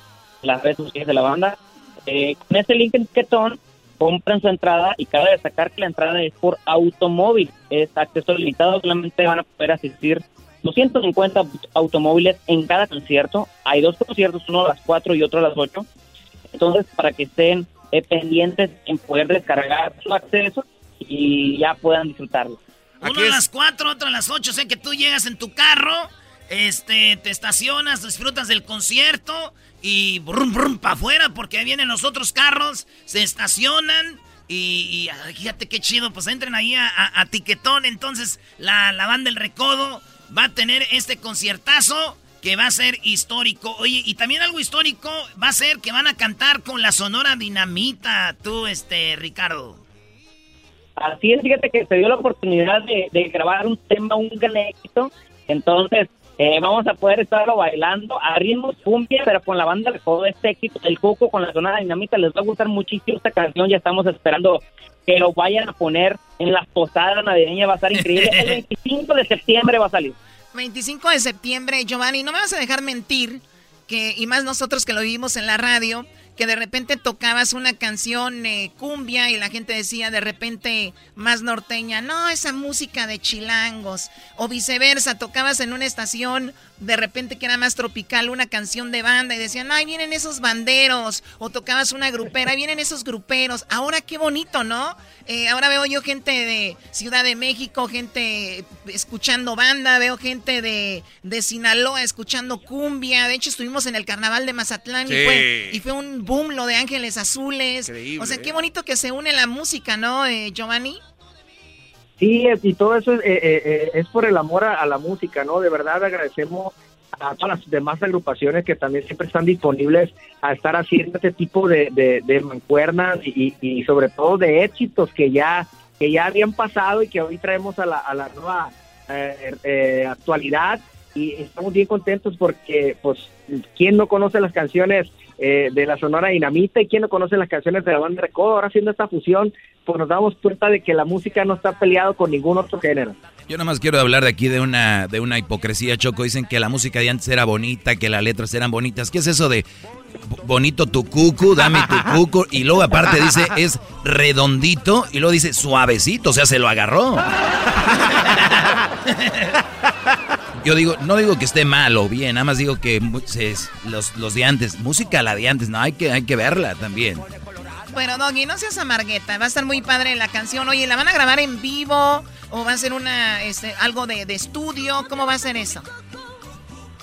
Speaker 28: las redes sociales de la banda. Eh, con ese link en Tiquetón compran su entrada y cabe destacar que la entrada es por automóvil, es acceso limitado, solamente van a poder asistir 250 automóviles en cada concierto. Hay dos conciertos, uno a las 4 y otro a las 8. Entonces, para que estén eh, pendientes en poder descargar su acceso y ya puedan disfrutarlo.
Speaker 2: Uno a las 4, otro a las 8. O sea que tú llegas en tu carro, este, te estacionas, disfrutas del concierto y brum, brum, para afuera porque ahí vienen los otros carros, se estacionan. Y, y fíjate qué chido, pues entren ahí a, a- a Tiquetón. Entonces, la, la banda El Recodo va a tener este conciertazo que va a ser histórico. Oye, y también algo histórico va a ser que van a cantar con la Sonora Dinamita, tú, este, Ricardo.
Speaker 28: Así es, fíjate que se dio la oportunidad de, de grabar un tema, un gran éxito. Entonces, eh, vamos a poder estarlo bailando a ritmos cumbia, pero con la banda de todo este éxito, el Coco con la zona dinamita, les va a gustar muchísimo esta canción. Ya estamos esperando que lo vayan a poner en las posadas navideñas, va a estar increíble. El 25 de septiembre va a salir.
Speaker 13: 25 de septiembre, Giovanni, no me vas a dejar mentir, que, y más nosotros que lo vivimos en la radio, que de repente tocabas una canción eh, cumbia y la gente decía de repente más norteña, no, esa música de chilangos, o viceversa, tocabas en una estación de repente que era más tropical una canción de banda y decían, ay, vienen esos banderos, o tocabas una grupera, "Ay, vienen esos gruperos, ahora qué bonito, ¿no? Eh, ahora veo yo gente de Ciudad de México, gente escuchando banda, veo gente de, de Sinaloa escuchando cumbia, de hecho estuvimos en el carnaval de Mazatlán y, fue, y fue un boom lo de Ángeles Azules,
Speaker 3: Increíble,
Speaker 13: o sea, qué bonito que se une la música, ¿no, eh, Giovanni?
Speaker 27: Sí, y todo eso es, eh, eh, eh, es por el amor a, la música, ¿no? De verdad agradecemos a todas las demás agrupaciones que también siempre están disponibles a estar haciendo este tipo de, de, de mancuernas y, y sobre todo de éxitos que ya que ya habían pasado y que hoy traemos a la, a la nueva eh, eh, actualidad y estamos bien contentos porque pues quién no conoce las canciones eh, de la Sonora Dinamita y quién no conoce las canciones de la banda Recodo ahora haciendo esta fusión pues nos damos cuenta de que la música no está peleado con ningún otro género
Speaker 4: Yo nada más quiero hablar de aquí de una, de una hipocresía, Choco. Dicen que la música de antes era bonita, que las letras eran bonitas. ¿Qué es eso de bo- bonito tu cucu, dame tu cucu? Y luego aparte dice es redondito y luego dice suavecito, o sea, se lo agarró. Yo digo, no digo que esté mal o bien, nada más digo que mu- se- los, los de antes, música la de antes, no, hay que, hay que verla también.
Speaker 13: Bueno, Doggy, no seas amargueta, va a estar muy padre la canción. Oye, ¿la van a grabar en vivo o va a ser una, este, algo de, de estudio? ¿Cómo va a ser eso?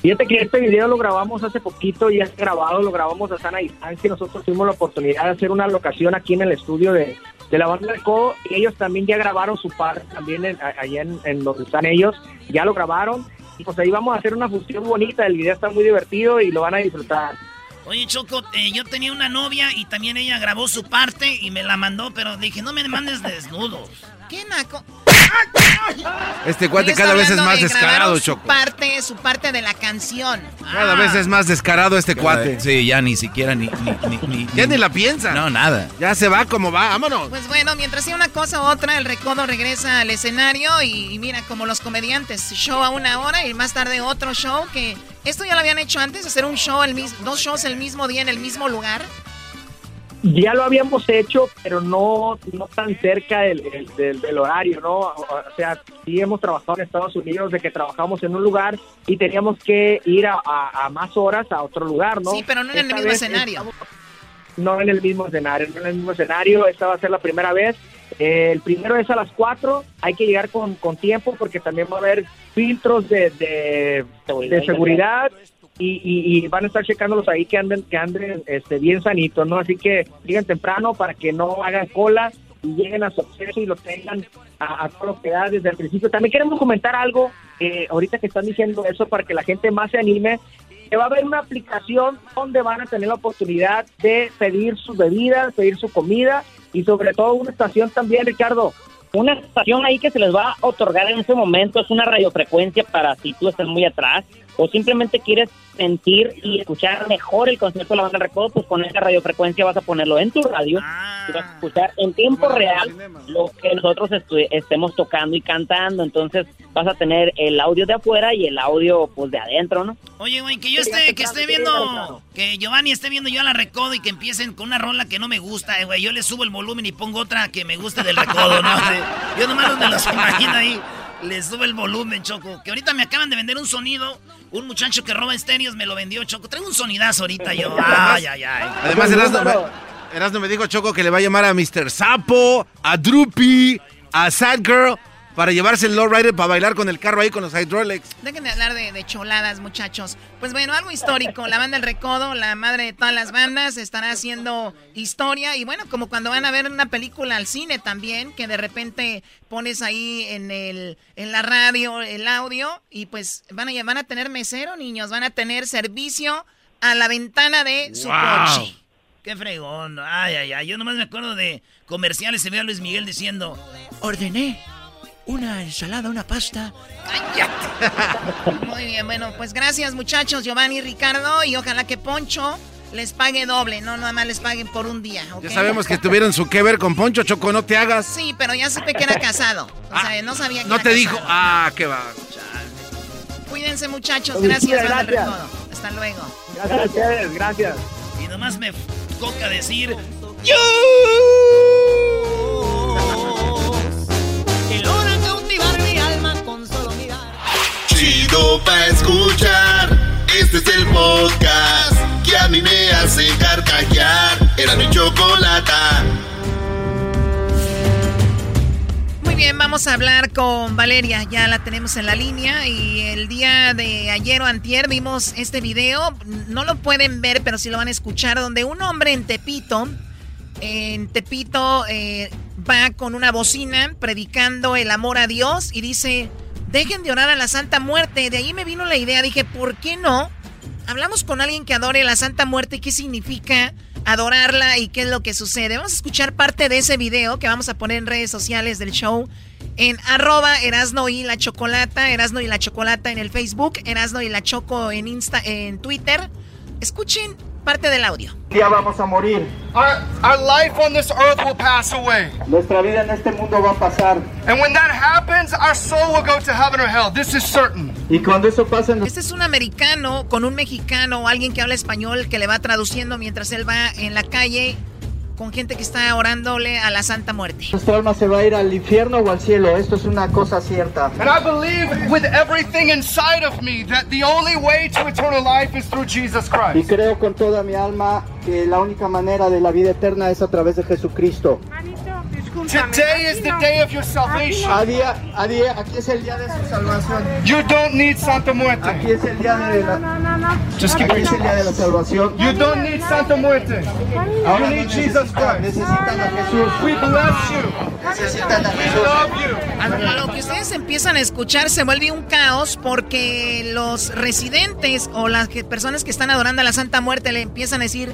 Speaker 27: Fíjate que este video lo grabamos hace poquito, ya es grabado, lo grabamos a sana distancia. Nosotros tuvimos la oportunidad de hacer una locación aquí en el estudio de, de la banda de Codo y ellos también ya grabaron su parte también en- allá en, en donde están ellos, ya lo grabaron pues ahí vamos a hacer una fusión bonita. El video está muy divertido y lo van a disfrutar.
Speaker 2: Oye, Choco, eh, yo tenía una novia y también ella grabó su parte y me la mandó, pero dije, no me mandes desnudos.
Speaker 13: ¿Qué naco?
Speaker 3: Este cuate cada vez es más
Speaker 13: de
Speaker 3: descarado,
Speaker 13: su
Speaker 3: Choco.
Speaker 13: parte, su parte de la canción.
Speaker 3: Cada vez es más descarado este cuate.
Speaker 4: Sí, ya ni siquiera ni... ni, ni, ni-
Speaker 3: Ya ni la piensa.
Speaker 4: No, nada.
Speaker 3: Ya se va como va, vámonos.
Speaker 13: Pues bueno, mientras sea una cosa u otra, el recodo regresa al escenario y, y mira, como los comediantes, show a una hora y más tarde otro show que... Esto ya lo habían hecho antes, hacer un show, el mis- dos shows el mismo día en el mismo lugar.
Speaker 27: Ya lo habíamos hecho, pero no, no tan cerca del, del- horario, ¿no? O sea, sí hemos trabajado en Estados Unidos, de que trabajamos en un lugar y teníamos que ir a, a- a más horas a otro lugar, ¿no?
Speaker 13: Sí, pero no en el mismo escenario.
Speaker 27: estamos- no en el mismo escenario, no en el mismo escenario. Esta va a ser la primera vez. Eh, el primero es a las 4. Hay que llegar con, con tiempo porque también va a haber filtros de, de, de seguridad y, y- y van a estar checándolos ahí que anden, que anden este, bien sanitos, ¿no? Así que lleguen temprano para que no hagan cola y lleguen a su acceso y lo tengan a, a todo que da desde el principio. También queremos comentar algo, eh, ahorita que están diciendo eso, para que la gente más se anime que va a haber una aplicación donde van a tener la oportunidad de pedir sus bebidas, pedir su comida y sobre todo una estación también, Ricardo.
Speaker 28: Una estación ahí que se les va a otorgar en ese momento es una radiofrecuencia para si tú estás muy atrás o simplemente quieres sentir y escuchar mejor el concierto de la banda del recodo, pues con esta radiofrecuencia vas a ponerlo en tu radio y vas a escuchar en tiempo real lo que nosotros estemos tocando y cantando. Entonces vas a tener el audio de afuera y el audio pues de adentro, ¿no?
Speaker 2: Oye, güey, que yo esté, que esté viendo, que Giovanni esté viendo yo a la recodo y que empiecen con una rola que no me gusta, eh, güey. Yo le subo el volumen y pongo otra que me guste del recodo, ¿no? Yo nomás me los imagino ahí. Le subo el volumen, Choco. Que ahorita me acaban de vender un sonido. Un muchacho que roba estéreos me lo vendió, Choco. Traigo un sonidazo ahorita yo. Ay, ay, ay.
Speaker 3: Además, Erasno, me- Erasno me dijo Choco que le va a llamar a Mr. Sapo, a Droopy, a Sad Girl, para llevarse el lowrider para bailar con el carro ahí con los hydraulics.
Speaker 13: Dejen de hablar de, de choladas, muchachos. Pues bueno, algo histórico. La banda El Recodo, la madre de todas las bandas, estará haciendo historia. Y bueno, como cuando van a ver una película al cine también, que de repente pones ahí en, el, en la radio el audio y pues van a, van a tener mesero, niños. Van a tener servicio a la ventana de su coche.
Speaker 2: Qué fregón. Ay, ay, ay. Yo nomás me acuerdo de comerciales. Se ve a Luis Miguel diciendo: Ordené una ensalada, una pasta.
Speaker 13: Muy bien, bueno, pues gracias muchachos, Giovanni y Ricardo. Y ojalá que Poncho les pague doble, no nada más les paguen por un día.
Speaker 3: Ya sabemos que tuvieron su que ver con Poncho, Choco, no te hagas.
Speaker 13: Sí, pero ya supe que era casado. O sea, no sabía que
Speaker 3: No
Speaker 13: era
Speaker 3: te dijo. Ah, qué va.
Speaker 13: Cuídense, muchachos. Gracias,
Speaker 27: gracias.
Speaker 13: Hasta luego.
Speaker 27: Gracias a ustedes, gracias.
Speaker 2: Y nomás me toca decir:
Speaker 12: Que
Speaker 1: Escuchar. Este es el podcast que a mí me hace.
Speaker 13: Muy bien, vamos a hablar con Valeria. Ya la tenemos en la línea. Y el día de ayer o antier vimos este video. No lo pueden ver, pero sí lo van a escuchar. Donde un hombre en Tepito, en Tepito, eh, va con una bocina predicando el amor a Dios y dice: Dejen de orar a la Santa Muerte. De ahí me vino la idea. Dije: ¿por qué no? Hablamos con alguien que adore la Santa Muerte. ¿Qué significa adorarla y qué es lo que sucede? Vamos a escuchar parte de ese video que vamos a poner en redes sociales del show. En arroba Erasno y la Chocolata, Erasno y la Chocolata en el Facebook, Erasno y la Choco en Insta, en Twitter. Escuchen parte del audio.
Speaker 20: vamos a morir.
Speaker 29: Our, our life on this earth will pass away.
Speaker 20: Nuestra vida en este mundo va a pasar.
Speaker 29: And when that happens, our soul will go to heaven or hell. This is certain.
Speaker 20: Y cuando eso pase,
Speaker 13: Este es un americano con un mexicano o alguien que habla español que le va traduciendo mientras él va en la calle con gente que está orándole a la Santa Muerte.
Speaker 20: nuestra alma se va a ir al infierno o al cielo. Esto es una cosa cierta.
Speaker 29: And I believe with everything inside of me that the only way to eternal life is through Jesus
Speaker 20: Y
Speaker 29: Christ.
Speaker 20: creo con toda mi alma que la única manera de la vida eterna es a través de Jesucristo.
Speaker 29: Today is the day of your salvation.
Speaker 20: Aquí es el día de su salvación.
Speaker 29: You don't need Santa Muerte.
Speaker 20: Aquí es el día de la,
Speaker 29: Just keep
Speaker 20: aquí es el día de la salvación.
Speaker 29: You don't need Santa Muerte.
Speaker 20: Ahora
Speaker 29: You need Jesus Christ.
Speaker 20: necesitan a Jesús.
Speaker 29: We bless you.
Speaker 20: Necesitan a
Speaker 29: We
Speaker 20: Jesús.
Speaker 29: love you.
Speaker 13: A lo que ustedes empiezan a escuchar se vuelve un caos porque los residentes o las que- personas que están adorando a la Santa Muerte le empiezan a decir,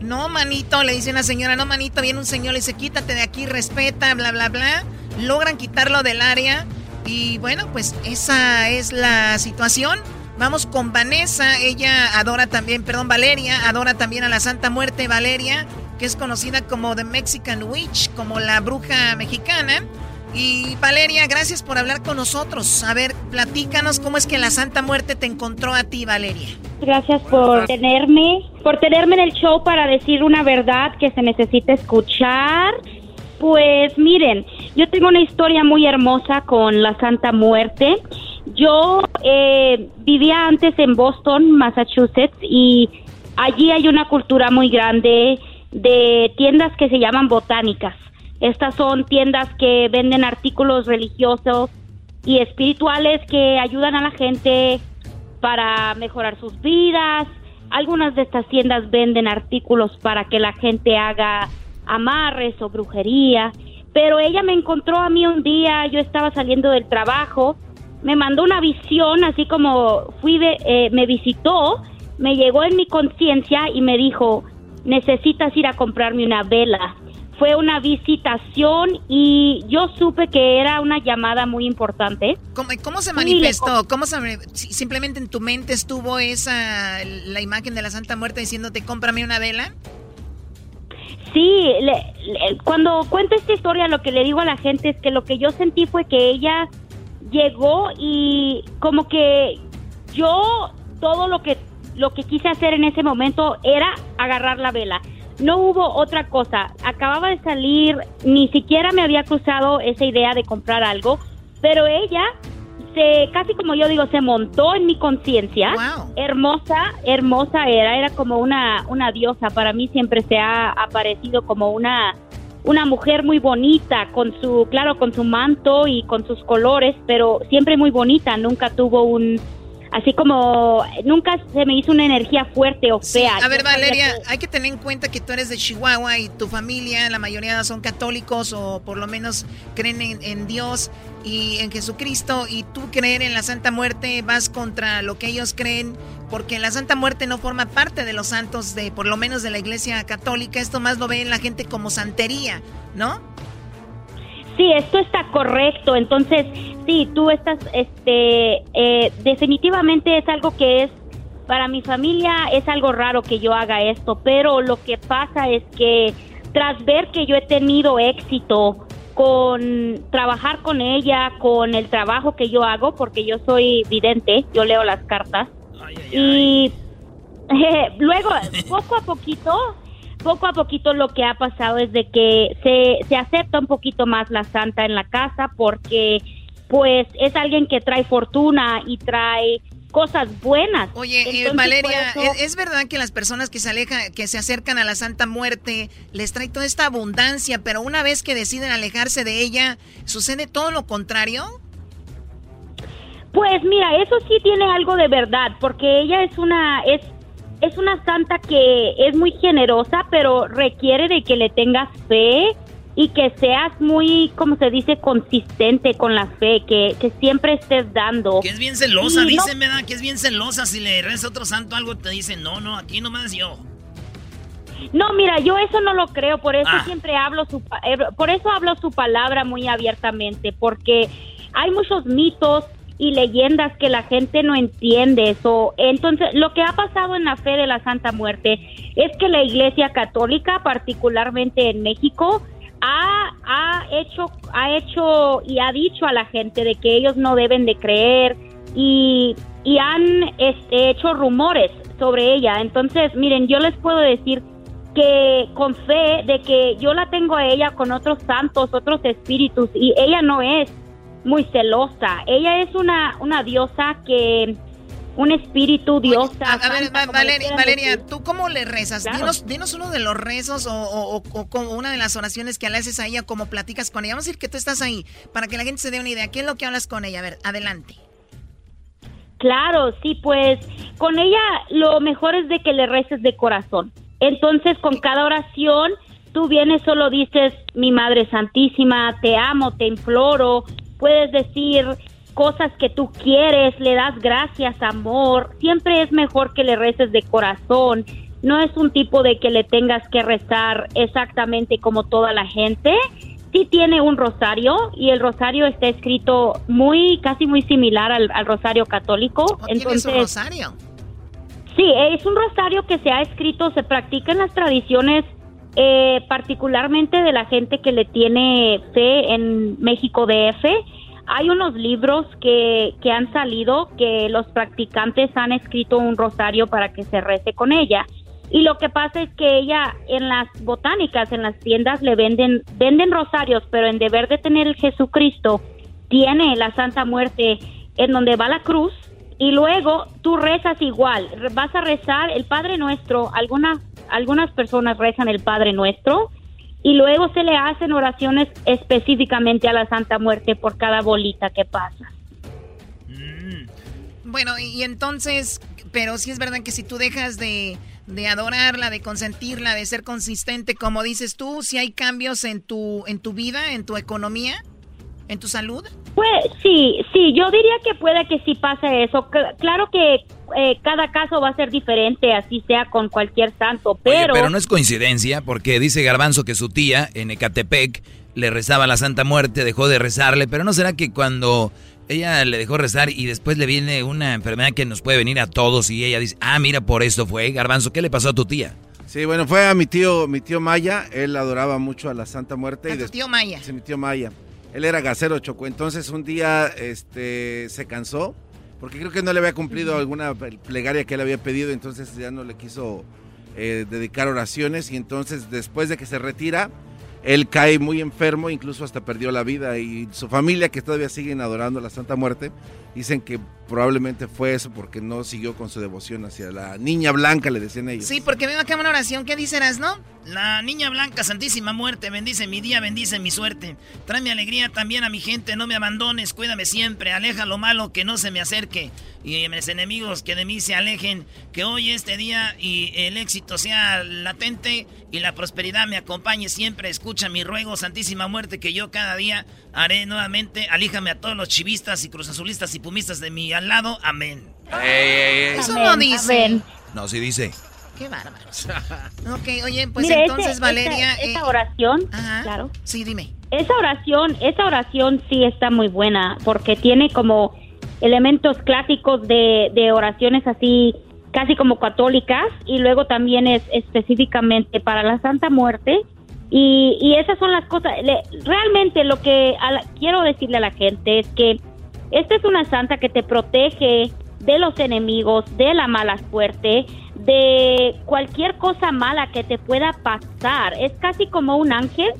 Speaker 13: no manito, le dice una señora, no manito, viene un señor, le dice, quítate de aquí, respeta, bla, bla, bla. Logran quitarlo del área y bueno, pues esa es la situación. Vamos con Vanessa, ella adora también, perdón, Valeria, adora también a la Santa Muerte, Valeria, que es conocida como The Mexican Witch, como la bruja mexicana. Y Valeria, gracias por hablar con nosotros. A ver, platícanos cómo es que la Santa Muerte te encontró a ti, Valeria.
Speaker 30: Gracias por tenerme, por tenerme en el show para decir una verdad que se necesita escuchar. Pues miren, yo tengo una historia muy hermosa con la Santa Muerte. Yo eh, vivía antes en Boston, Massachusetts, y allí hay una cultura muy grande de tiendas que se llaman botánicas. Estas son tiendas que venden artículos religiosos y espirituales que ayudan a la gente para mejorar sus vidas. Algunas de estas tiendas venden artículos para que la gente haga amarres o brujería. Pero ella me encontró a mí un día, yo estaba saliendo del trabajo, me mandó una visión, así como fui, eh, me visitó, me llegó en mi conciencia y me dijo, necesitas ir a comprarme una vela. Fue una visitación y yo supe que era una llamada muy importante.
Speaker 13: ¿Cómo, cómo se manifestó? ¿Cómo se, simplemente en tu mente estuvo esa la imagen de la Santa Muerte diciéndote cómprame una vela?
Speaker 30: Sí, cuando cuento esta historia lo que le digo a la gente es que lo que yo sentí fue que ella llegó y como que yo todo lo que lo que quise hacer en ese momento era agarrar la vela no hubo otra cosa. Acababa de salir, ni siquiera me había cruzado esa idea de comprar algo, pero ella se, casi como yo digo, se montó en mi conciencia. Hermosa, hermosa era, era como una, una diosa. Para mí siempre se ha aparecido como una, una mujer muy bonita, con su, claro, con su manto y con sus colores, pero siempre muy bonita. Nunca tuvo un, así como nunca se me hizo una energía fuerte o fea.
Speaker 13: a ver, Valeria, hay que tener en cuenta que tú eres de Chihuahua y tu familia, la mayoría son católicos o por lo menos creen en, Dios y en Jesucristo y tú creer en la Santa Muerte vas contra lo que ellos creen porque la Santa Muerte no forma parte de los santos de por lo menos de la Iglesia Católica, esto más lo ve la gente como santería, ¿no?
Speaker 30: Sí, esto está correcto. Entonces, sí, tú estás, este, eh, definitivamente es algo que es, para mi familia es algo raro que yo haga esto, pero lo que pasa es que tras ver que yo he tenido éxito con trabajar con ella, con el trabajo que yo hago, porque yo soy vidente, yo leo las cartas, y luego, poco a poquito, poco a poquito lo que ha pasado es de que se, se acepta un poquito más la santa en la casa porque pues es alguien que trae fortuna y trae cosas buenas.
Speaker 13: Oye, Valeria, ¿es, verdad que las personas que se alejan, que se acercan a la Santa Muerte, les trae toda esta abundancia, pero una vez que deciden alejarse de ella, sucede todo lo contrario?
Speaker 30: Pues mira, eso sí tiene algo de verdad, porque ella es una, es es una santa que es muy generosa, pero requiere de que le tengas fe y que seas muy, como se dice, consistente con la fe, que, siempre estés dando.
Speaker 2: Que es bien celosa, dice, ¿verdad? Que es bien celosa. Si le reza a otro santo algo, te dice, no, no, aquí nomás yo.
Speaker 30: No, mira, yo eso no lo creo, por eso ah. siempre hablo su, eh, por eso hablo su palabra muy abiertamente, porque hay muchos mitos y leyendas que la gente no entiende eso. Entonces, lo que ha pasado en la fe de la Santa Muerte es que la Iglesia Católica, particularmente en México, ha, ha hecho ha hecho y ha dicho a la gente de que ellos no deben de creer y, y han este, hecho rumores sobre ella. Entonces, miren, yo les puedo decir que con fe de que yo la tengo a ella con otros santos, otros espíritus y ella no es muy celosa. Ella es una, una diosa que un espíritu diosa.
Speaker 13: a, ver, Valeria, ¿tú cómo le rezas? Dinos, uno de los rezos o, una de las oraciones que le haces a ella, como platicas con ella. Vamos a decir que tú estás ahí, para que la gente se dé una idea. ¿Qué es lo que hablas con ella? A ver, adelante.
Speaker 30: Claro, sí, pues con ella lo mejor es de que le reces de corazón. Entonces, con cada oración, tú vienes, solo dices, mi Madre Santísima, te amo, te imploro, puedes decir cosas que tú quieres, le das gracias, amor. Siempre es mejor que le reces de corazón. No es un tipo de que le tengas que rezar exactamente como toda la gente. Sí tiene un rosario y el rosario está escrito muy, casi muy similar al, rosario católico.
Speaker 13: Entonces, un rosario?
Speaker 30: Sí, es un rosario que se ha escrito, se practica en las tradiciones eh, particularmente de la gente que le tiene fe en México DF. Hay unos libros que, que han salido que los practicantes han escrito un rosario para que se rece con ella. Y lo que pasa es que ella en las botánicas, en las tiendas le venden venden rosarios, pero en deber de tener el Jesucristo tiene la Santa Muerte en donde va la cruz y luego tú rezas igual, vas a rezar el Padre Nuestro, algunas algunas personas rezan el Padre Nuestro y luego se le hacen oraciones específicamente a la Santa Muerte por cada bolita que pasa.
Speaker 13: Mm. Bueno, y entonces, pero sí es verdad que si tú dejas de, de adorarla, de consentirla, de ser consistente, como dices tú, si hay cambios en tu, en tu vida, en tu economía, en tu salud.
Speaker 30: Pues sí, sí, yo diría que puede que sí pase eso. claro que eh, cada caso va a ser diferente, así sea con cualquier santo, pero...
Speaker 4: pero no es coincidencia, porque dice Garbanzo que su tía en Ecatepec le rezaba la Santa Muerte, dejó de rezarle, pero ¿no será que cuando ella le dejó rezar y después le viene una enfermedad que nos puede venir a todos y ella dice, ah, mira, por esto fue, Garbanzo, ¿qué le pasó a tu tía?
Speaker 3: Sí, bueno, fue a mi tío, mi tío Maya, él adoraba mucho a la Santa Muerte.
Speaker 13: A
Speaker 3: y
Speaker 13: tu tío Maya.
Speaker 3: Sí, mi tío Maya. Él era gasero choco, entonces un día este, se cansó, porque creo que no le había cumplido alguna plegaria que él había pedido, entonces ya no le quiso eh, dedicar oraciones y entonces después de que se retira, él cae muy enfermo, incluso hasta perdió la vida y su familia que todavía siguen adorando a la Santa Muerte, dicen que probablemente fue eso porque no siguió con su devoción hacia la niña blanca, le decían ellos.
Speaker 13: Sí, porque veo acá una oración. ¿Qué dices, no?
Speaker 2: La niña blanca, santísima muerte, bendice mi día, bendice mi suerte. Tráeme alegría también a mi gente, no me abandones, cuídame siempre, aleja lo malo que no se me acerque. Y mis enemigos que de mí se alejen, que hoy este día y el éxito sea latente y la prosperidad me acompañe siempre. Escucha mi ruego, santísima muerte, que yo cada día haré nuevamente. Alíjame a todos los chivistas y cruzazulistas y pumistas de mi al lado. Amén.
Speaker 13: Eso no dice.
Speaker 4: No, sí dice.
Speaker 13: Qué bárbaros. Ok, oye, pues
Speaker 30: Mire,
Speaker 13: entonces,
Speaker 30: ese-
Speaker 13: Valeria.
Speaker 30: esta,
Speaker 13: eh,
Speaker 30: esta oración, claro.
Speaker 13: Sí, dime.
Speaker 30: Esa oración, esa oración sí está muy buena porque tiene como elementos clásicos de, de oraciones así, casi como católicas, y luego también es específicamente para la Santa Muerte. Y, y esas son las cosas. le- realmente lo que la- quiero decirle a la gente es que esta es una santa que te protege de los enemigos, de la mala suerte, de cualquier cosa mala que te pueda pasar. Es casi como un ángel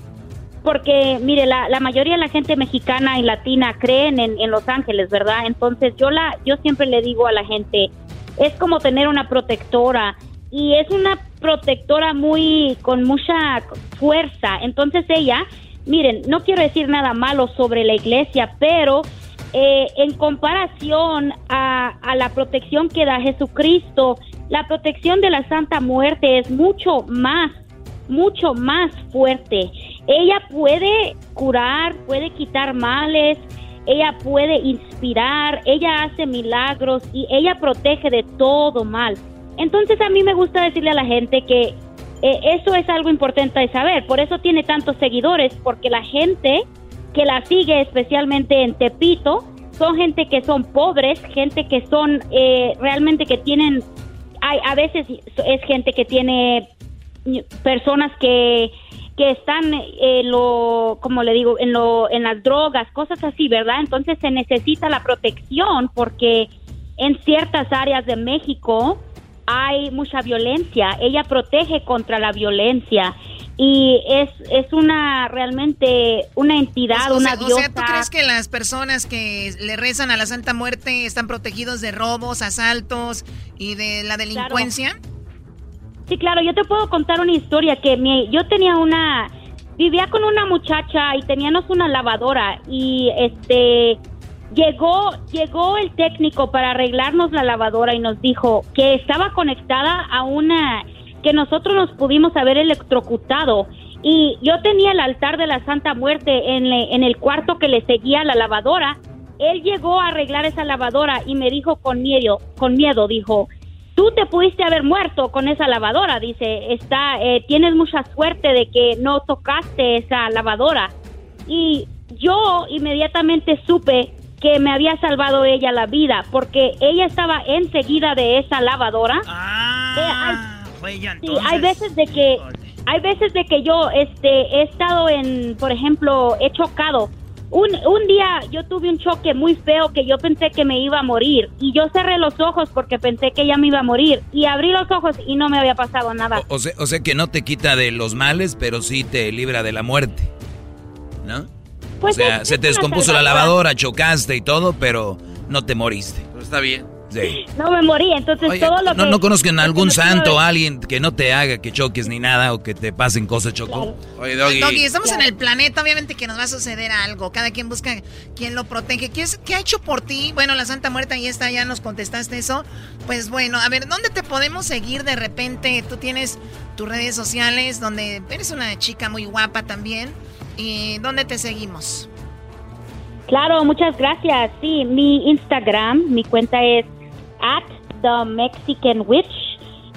Speaker 30: porque mire la, la mayoría de la gente mexicana y latina creen en, en los ángeles verdad entonces yo la yo siempre le digo a la gente es como tener una protectora y es una protectora muy con mucha fuerza entonces ella miren no quiero decir nada malo sobre la iglesia pero eh, en comparación a, a la protección que da Jesucristo la protección de la Santa Muerte es mucho más mucho más fuerte. Ella puede curar, puede quitar males, ella puede inspirar, ella hace milagros y ella protege de todo mal. Entonces a mí me gusta decirle a la gente que eh, eso es algo importante de saber, por eso tiene tantos seguidores, porque la gente que la sigue, especialmente en Tepito, son gente que son pobres, gente que son eh, realmente que tienen, hay, a veces es gente que tiene personas que que están en lo como le digo en lo en las drogas cosas así verdad entonces se necesita la protección porque en ciertas áreas de México hay mucha violencia. Ella protege contra la violencia y es es una realmente una entidad
Speaker 13: o,
Speaker 30: una
Speaker 13: sea, o
Speaker 30: diosa
Speaker 13: sea, ¿tú crees que las personas que le rezan a la Santa Muerte están protegidos de robos, asaltos y de la delincuencia?
Speaker 30: Sí, claro, yo te puedo contar una historia que mi, yo tenía una, vivía con una muchacha y teníamos una lavadora y este llegó llegó el técnico para arreglarnos la lavadora y nos dijo que estaba conectada a una que nosotros nos pudimos haber electrocutado y yo tenía el altar de la Santa Muerte en, el cuarto que le seguía a la lavadora. Él llegó a arreglar esa lavadora y me dijo con miedo, con miedo dijo, tú te pudiste haber muerto con esa lavadora, dice, está, eh, tienes mucha suerte de que no tocaste esa lavadora. Y yo inmediatamente supe que me había salvado ella la vida, porque ella estaba enseguida de esa lavadora.
Speaker 2: Ah, fue ella
Speaker 30: Sí, hay veces de que hay veces de que yo este he estado en, por ejemplo, he chocado. Un, un día yo tuve un choque muy feo que yo pensé que me iba a morir y yo cerré los ojos porque pensé que ya me iba a morir y abrí los ojos y no me había pasado nada.
Speaker 4: O sea, o sea que no te quita de los males, pero sí te libra de la muerte. ¿No?
Speaker 30: Pues
Speaker 4: o sea,
Speaker 30: es-
Speaker 4: se te descompuso la lavadora, chocaste y todo, pero no te moriste.
Speaker 3: Pero está bien.
Speaker 4: Sí.
Speaker 30: No me morí, entonces
Speaker 4: Oye,
Speaker 30: todo lo
Speaker 4: no,
Speaker 30: que
Speaker 4: no conozcan a algún santo,
Speaker 30: haber-
Speaker 4: alguien que no te haga que choques ni nada o que te pasen cosas, Choco.
Speaker 3: Oye,
Speaker 13: Doggy, estamos en el planeta, obviamente que nos va a suceder algo. Cada quien busca quien lo protege. ¿Qué, es- qué ha hecho por ti? Bueno, la Santa Muerte ahí está, ya nos contestaste eso. Pues bueno, a ver, ¿dónde te podemos seguir de repente? Tú tienes tus redes sociales, donde eres una chica muy guapa también. ¿Y dónde te seguimos?
Speaker 30: Claro, muchas gracias. Sí, mi Instagram, mi cuenta es at The Mexican Witch.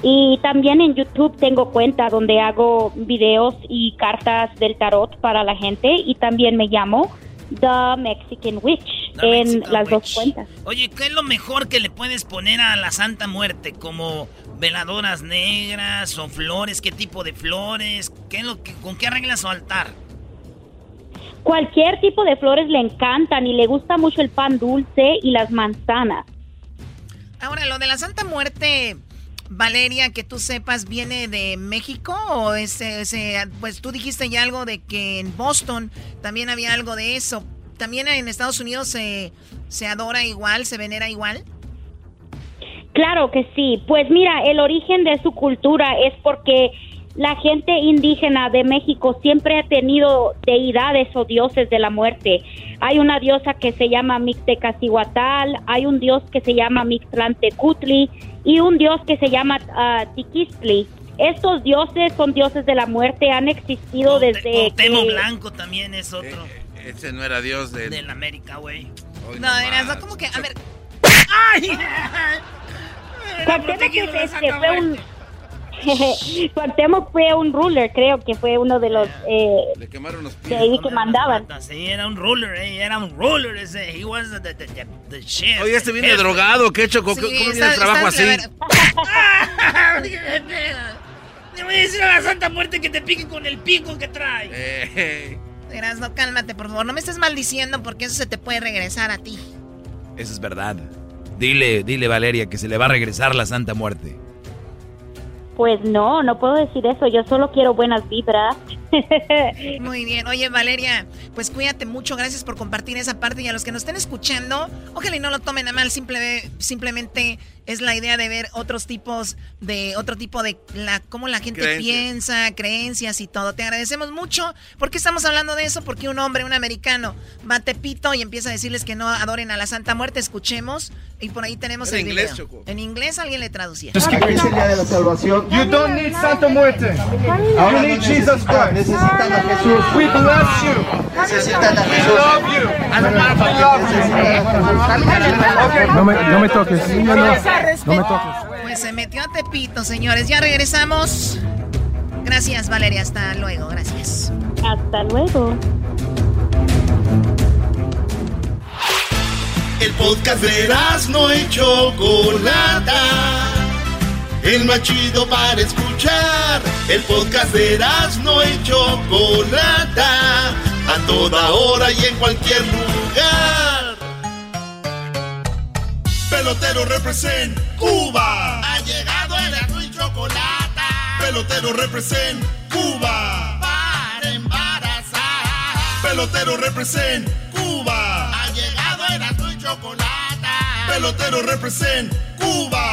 Speaker 30: Y también en YouTube tengo cuenta donde hago videos y cartas del tarot para la gente. Y también me llamo The Mexican Witch
Speaker 2: The
Speaker 30: en
Speaker 2: Mexican
Speaker 30: las dos cuentas.
Speaker 2: Oye, ¿qué es lo mejor que le puedes poner a la Santa Muerte? Como veladoras negras o flores, ¿qué tipo de flores? ¿Qué es lo que, ¿Con qué arregla su altar?
Speaker 30: Cualquier tipo de flores le encantan y le gusta mucho el pan dulce y las manzanas.
Speaker 13: Ahora, lo de la Santa Muerte, Valeria, que tú sepas, ¿viene de México o ese, ese- pues tú dijiste ya algo de que en Boston también había algo de eso? ¿También en Estados Unidos se, se adora igual, se venera igual?
Speaker 30: Claro que sí. Pues mira, el origen de su cultura es porque la gente indígena de México siempre ha tenido deidades o dioses de la muerte. Hay una diosa que se llama Mixtecacihuatal, hay un dios que se llama Mixtlantecutli y un dios que se llama ah, Tiquistli. Estos dioses son dioses de la muerte, han existido desde
Speaker 2: Temo
Speaker 30: que...
Speaker 2: Blanco también es otro.
Speaker 3: Ese no era Dios del...
Speaker 2: Del América, güey.
Speaker 13: No,
Speaker 3: no
Speaker 13: era
Speaker 3: más.
Speaker 13: como que, a ver,
Speaker 2: ¡Ay!
Speaker 30: Es- este, fue un... Cuauhtémoc fue un ruler, creo que fue uno de los eh,
Speaker 3: Le quemaron los
Speaker 30: de ahí que mandaban.
Speaker 2: Sí, era un ruler, eh, era un ruler ese. He was the, the, the, the shit.
Speaker 3: Oye, este viene drogado, ¿qué hecho? ¿Cómo,
Speaker 13: Sí,
Speaker 3: cómo viene
Speaker 13: está-
Speaker 3: el trabajo así?
Speaker 2: Le voy a decir a la Santa Muerte que te pique con el pico que trae.
Speaker 3: Eh,
Speaker 13: no cálmate, por favor. No me estés maldiciendo porque eso se te puede regresar a ti.
Speaker 4: Eso es verdad. Dile, dile Valeria que se le va a regresar la Santa Muerte.
Speaker 30: Pues no, no puedo decir eso. Yo solo quiero buenas vibras.
Speaker 13: Muy bien. Oye, Valeria, pues cuídate mucho. Gracias por compartir esa parte. Y a los que nos estén escuchando, ojalá y no lo tomen a mal. Simple, simplemente es la idea de ver otros tipos de, otro tipo de, la, cómo la gente
Speaker 3: Creencias.
Speaker 13: piensa, creencias y todo. Te agradecemos mucho. ¿Por qué estamos hablando de eso? Porque un hombre, un americano, va a Tepito y empieza a decirles que no adoren a la Santa Muerte. Escuchemos. Y por ahí tenemos el
Speaker 3: inglés,
Speaker 13: video.
Speaker 3: Choco.
Speaker 13: En inglés alguien le traducía.
Speaker 29: Es el día de la salvación. You don't need Santa Muerte. You need Jesus Christ. Necesitan a Jesús. We bless you. Necesitan a Jesús. We love you. We love you.
Speaker 31: No me, no me toques. No, no, no me toques.
Speaker 13: Pues se metió a Tepito, señores. Ya regresamos. Gracias, Valeria. Hasta luego. Gracias.
Speaker 30: Hasta luego.
Speaker 1: El podcast de no y Chocolata. El más chido para escuchar. El podcast de no y Chocolata. A toda hora y en cualquier lugar. Pelotero represent Cuba. Ha llegado el y Chocolata. Pelotero represent Cuba. Para embarazar. Pelotero represent Cuba. Ha llegado el y Chocolata. Pelotero represent Cuba.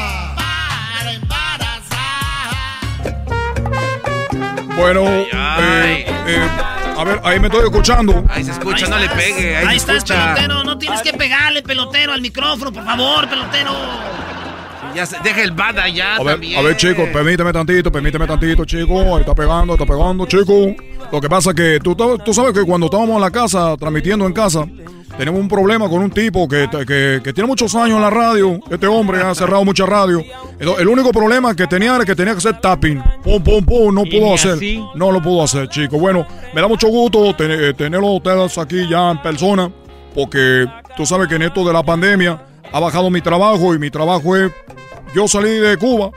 Speaker 32: Bueno,
Speaker 3: Ay.
Speaker 32: eh, eh, a ver, ahí me estoy escuchando.
Speaker 3: Ahí se escucha, no le pegue, ahí,
Speaker 2: Ahí estás,
Speaker 3: escucha.
Speaker 2: pelotero. No tienes que pegarle, pelotero, al micrófono, por favor, pelotero.
Speaker 3: Ya se, deja el bad allá
Speaker 32: A ver,
Speaker 3: también.
Speaker 32: a ver, chicos, permíteme tantito, permíteme tantito, chico. Ahí está pegando, está pegando, chico. Lo que pasa es que tú, tú sabes que cuando estábamos en la casa, transmitiendo en casa, tenemos un problema con un tipo que, que, que tiene muchos años en la radio. Este hombre ha cerrado mucha radio. El, el único problema que tenía era que tenía que hacer tapping. Pum, pum, pum. No pudo hacer.
Speaker 14: así.
Speaker 32: No lo pudo hacer, chico. Bueno, me da mucho gusto ten- eh, tenerlos ustedes aquí ya en persona. Porque tú sabes que en esto de la pandemia ha bajado mi trabajo y mi trabajo es yo salí de Cuba